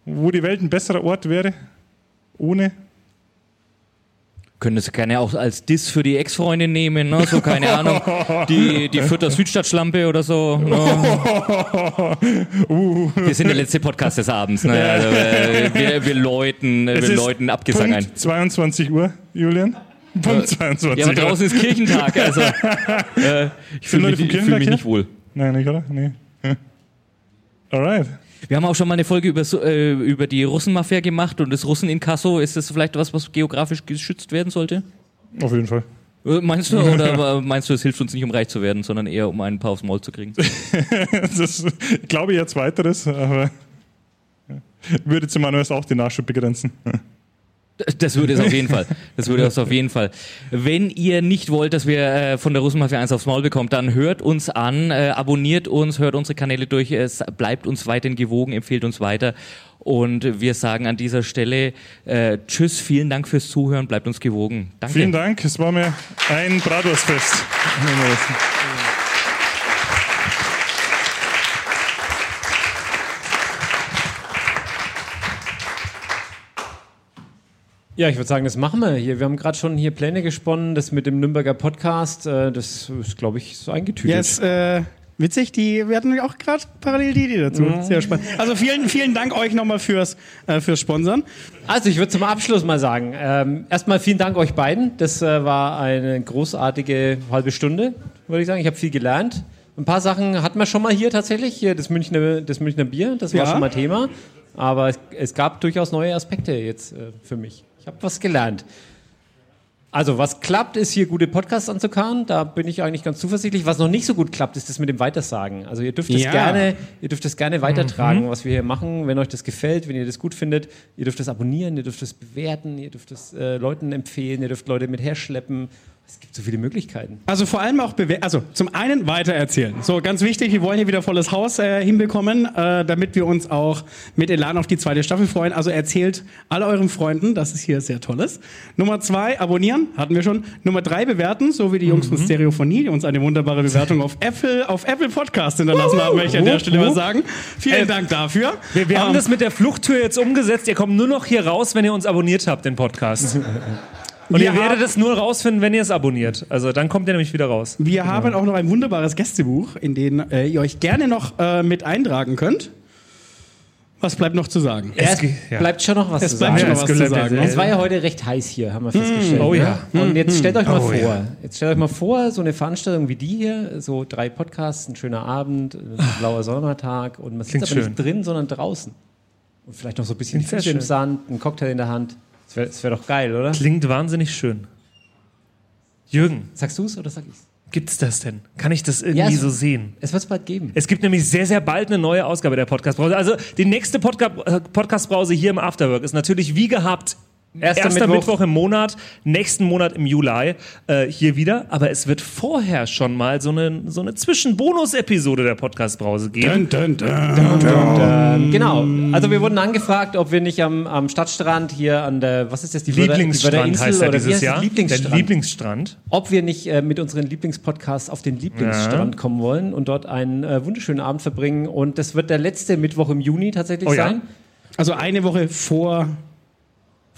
V: wo die Welt ein besserer Ort wäre? Ohne?
W: Können das gerne auch als Diss für die Ex-Freundin nehmen, ne? so keine Ahnung. Die, die Fürther Südstadtschlampe oder so. Ne? Wir sind der letzte Podcast des Abends. Ne? Also, äh, wir, wir läuten, äh,
V: Es
W: wir läuten Abgesang ein.
V: Punkt 22 Uhr, Julian. Punkt 22
W: Ja, aber draußen ist Kirchentag, also äh, ich fühle mich, fühl mich nicht wohl.
V: Nein, nicht, oder? Nee. Alright.
W: Wir haben auch schon mal eine Folge über, äh, über die Russenmafia gemacht und das Russeninkasso. Ist das vielleicht was, was geografisch geschützt werden sollte?
V: Auf jeden Fall.
W: Äh, Meinst du? Oder meinst du, es hilft uns nicht, um reich zu werden, sondern eher, um ein paar aufs Maul zu kriegen?
V: das ich glaube jetzt weiteres, aber würde zumindest auch den Nachschub begrenzen.
W: Das würde es auf jeden Fall. Das würde es auf jeden Fall. Wenn ihr nicht wollt, dass wir äh, von der Russenmafia eins aufs Maul bekommen, dann hört uns an, äh, abonniert uns, hört unsere Kanäle durch, es bleibt uns weiterhin gewogen, empfehlt uns weiter. Und wir sagen an dieser Stelle äh, Tschüss, vielen Dank fürs Zuhören, bleibt uns gewogen. Danke.
V: Vielen Dank, es war mir ein Bratwurstfest.
B: Ja, ich würde sagen, das machen wir hier. Wir haben gerade schon hier Pläne gesponnen, das mit dem Nürnberger Podcast, äh, das ist, glaube ich, so eingetütet.
D: Yes, äh, witzig, die, wir hatten auch gerade parallel die Idee dazu.
B: Mhm.
D: Sehr spannend. Also vielen, vielen Dank euch nochmal fürs, äh, fürs Sponsern.
B: Also ich würde zum Abschluss mal sagen, ähm, erstmal vielen Dank euch beiden. Das äh, war eine großartige halbe Stunde, würde ich sagen. Ich habe viel gelernt. Ein paar Sachen hatten wir schon mal hier tatsächlich, hier das Münchner, das Münchner Bier, das war
D: Ja.
B: schon mal Thema. Aber es, es gab durchaus neue Aspekte jetzt äh, für mich. Ich habe was gelernt. Also, was klappt, ist hier gute Podcasts anzukarren. Da bin ich eigentlich ganz zuversichtlich. Was noch nicht so gut klappt, ist das mit dem Weitersagen. Also, ihr dürft es
D: Ja.
B: gerne, ihr dürft es gerne weitertragen,
D: Mhm.
B: was wir hier machen, wenn euch das gefällt, wenn ihr das gut findet. Ihr dürft es abonnieren, ihr dürft es bewerten, ihr dürft es äh, Leuten empfehlen, ihr dürft Leute mit herschleppen. Es gibt so viele Möglichkeiten.
D: Also vor allem auch bewer also zum einen weitererzählen. So ganz wichtig, wir wollen hier wieder volles Haus äh, hinbekommen, äh, damit wir uns auch mit Elan auf die zweite Staffel freuen. Also erzählt alle euren Freunden, dass es hier sehr toll ist. Nummer zwei, abonnieren, hatten wir schon. Nummer drei, bewerten, so wie die Jungs von Stereophonie, die uns eine wunderbare Bewertung auf Apple, auf Apple Podcast hinterlassen haben, möchte ich an der Stelle mal sagen. Vielen
C: Äh,
D: Dank dafür.
C: Wir, wir haben
D: Ähm,
C: das mit der Fluchttür jetzt umgesetzt. Ihr kommt nur noch hier raus, wenn ihr uns abonniert habt, den Podcast. Und
D: Wir
C: ihr werdet es nur rausfinden, wenn ihr es abonniert. Also dann kommt ihr nämlich wieder raus.
D: Wir haben auch noch ein wunderbares Gästebuch, in dem äh, ihr euch gerne noch äh, mit eintragen könnt. Was bleibt noch zu sagen?
B: Es bleibt schon noch was
D: Es
B: zu
D: bleibt
B: sagen.
D: schon noch was zu sagen.
B: Es war ja heute recht heiß hier, haben wir festgestellt.
C: Oh ja.
B: ne? Und jetzt
C: Mhm.
B: stellt euch mal
C: Oh
B: vor,
C: ja.
B: jetzt stellt euch mal vor, so eine Veranstaltung wie die hier, so drei Podcasts, ein schöner Abend, ein blauer Sommertag und man sitzt
C: Klingt
B: aber
C: schön.
B: nicht drin, sondern draußen. Und vielleicht noch so ein bisschen Füße im. Sand, ein Cocktail in der Hand. Das wäre wär doch geil, oder?
C: Klingt wahnsinnig schön. Jürgen.
B: Sagst du es oder sag ich's?
C: Gibt's das denn? Kann ich das irgendwie
B: Ja, es-
C: so sehen?
B: Es wird es bald geben.
C: Es gibt nämlich sehr, sehr bald eine neue Ausgabe der Podcast-Brause. Also die nächste äh, Podcast-Brause hier im Afterwork ist natürlich wie gehabt
B: Erster
C: erster,
B: Mittwoch.
C: Mittwoch. im Monat, nächsten Monat im Juli äh, hier wieder. Aber es wird vorher schon mal so eine, so eine Zwischen-Bonus-Episode der Podcast-Brause geben.
B: Und, ähm, genau. Also wir wurden angefragt, ob wir nicht am, am Stadtstrand hier an der, was ist das, die Wörder- die
C: Lieblingsstrand
B: Wörderinsel
C: heißt er dieses
B: heißt das?
C: Jahr.
B: Lieblingsstrand.
C: Der Lieblingsstrand.
B: Ob wir nicht äh, mit unseren Lieblingspodcasts auf den Lieblingsstrand
C: Ja.
B: kommen wollen und dort einen äh, wunderschönen Abend verbringen. Und das wird der letzte Mittwoch im Juni tatsächlich
D: Oh ja?
B: sein.
D: Also eine Woche vor,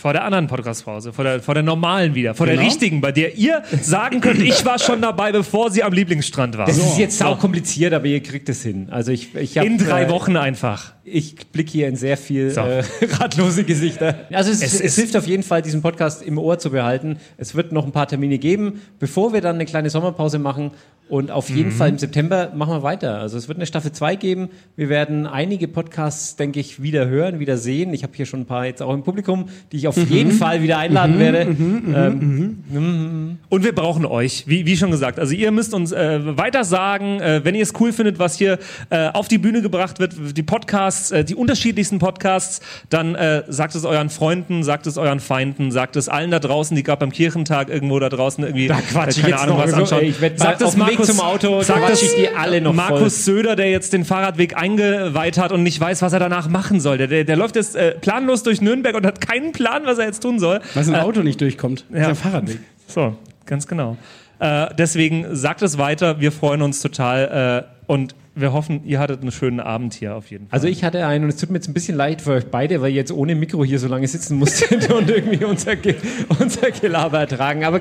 C: Vor der anderen Podcast-Pause, vor der, vor der normalen wieder, vor der
B: Genau.
C: richtigen, bei der ihr sagen könnt, ich war schon dabei, bevor sie am Lieblingsstrand war.
B: Das ist jetzt
C: So.
B: auch kompliziert, aber ihr kriegt es hin. Also ich, ich hab,
C: In drei
B: äh,
C: Wochen einfach.
B: Ich blicke hier in sehr viel
C: So.
B: äh, ratlose Gesichter. Also es,
C: Es
B: es, hilft auf jeden Fall, diesen Podcast im Ohr zu behalten. Es wird noch ein paar Termine geben, bevor wir dann eine kleine Sommerpause machen. Und auf jeden
C: Mhm.
B: Fall im September machen wir weiter. Also es wird eine Staffel 2 geben. Wir werden einige Podcasts, denke ich, wieder hören, wieder sehen. Ich habe hier schon ein paar jetzt auch im Publikum, die ich auf
C: Mhm.
B: jeden Fall wieder einladen
C: Mhm,
B: werde.
C: mhm,
B: ähm,
C: Und wir brauchen euch, wie, wie schon gesagt. Also ihr müsst uns äh, weiter sagen, äh, wenn ihr es cool findet, was hier äh, auf die Bühne gebracht wird, die Podcasts, äh, die unterschiedlichsten Podcasts, dann äh, sagt es euren Freunden, sagt es euren Feinden, sagt es allen da draußen, die gerade beim Kirchentag irgendwo da draußen irgendwie
B: Da quatsch ich
C: keine
B: jetzt
C: Ahnung
B: noch
C: was
B: so,
C: anschauen.
B: ey, ich werd
C: sagt es
B: dem Weg
C: Markus,
B: zum Auto,
C: sagt
B: quatsch
C: es
B: ich die alle noch
C: Markus
B: voll.
C: Söder, der jetzt den Fahrradweg eingeweiht hat und nicht weiß, was er danach machen soll. Der, der, der läuft jetzt äh, planlos durch Nürnberg und hat keinen Plan, was er jetzt tun soll.
D: Weil ein
C: Äh,
D: Auto nicht durchkommt. Das ist ein Fahrradweg.
C: so, ganz genau. Äh, deswegen sagt es weiter. Wir freuen uns total äh, und wir hoffen, ihr hattet einen schönen Abend hier auf jeden Fall.
B: Also ich hatte einen und es tut mir jetzt ein bisschen leid für euch beide, weil ihr jetzt ohne Mikro hier so lange sitzen musstet und irgendwie unser, Ge unser Gelaber ertragen. Aber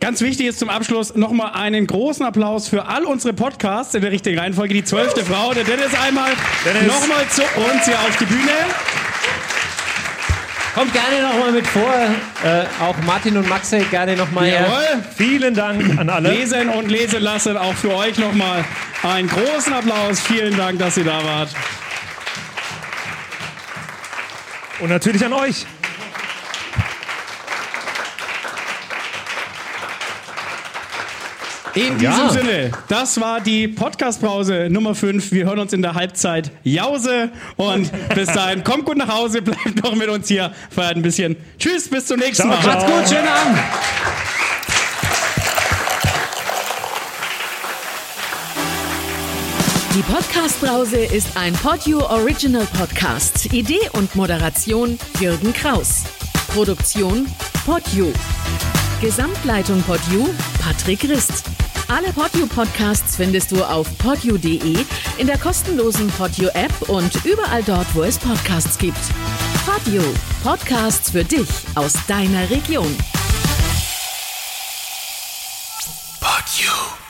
D: Ganz wichtig ist zum Abschluss nochmal einen großen Applaus für all unsere Podcasts in der richtigen Reihenfolge. Die zwölfte Frau, der Dennis einmal nochmal zu uns hier auf die Bühne.
B: Kommt gerne nochmal mit vor. Äh, auch Martin und Maxe gerne nochmal her.
D: Jawohl.
C: Vielen Dank an alle.
D: Lesen und lesen lassen, auch für euch nochmal einen großen Applaus. Vielen Dank, dass ihr da wart.
C: Und natürlich an euch.
D: In
B: Ja.
D: diesem Sinne, das war die Podcast-Brause Nummer 5. Wir hören uns in der Halbzeit Jause. Und bis dahin, kommt gut nach Hause, bleibt noch mit uns hier, feiert ein bisschen. Tschüss, bis zum nächsten
B: Ciao,
D: Mal.
B: ciao. Macht's gut, schönen Abend.
A: Die Podcast-Brause ist ein Podio Original Podcast. Idee und Moderation Jürgen Kraus. Produktion Podio. Gesamtleitung Podio Patrick Rist. Alle Podio Podcasts findest du auf podio.de, in der kostenlosen Podio App und überall dort, wo es Podcasts gibt. Podio. Podcasts für dich aus deiner Region.
X: Pod You.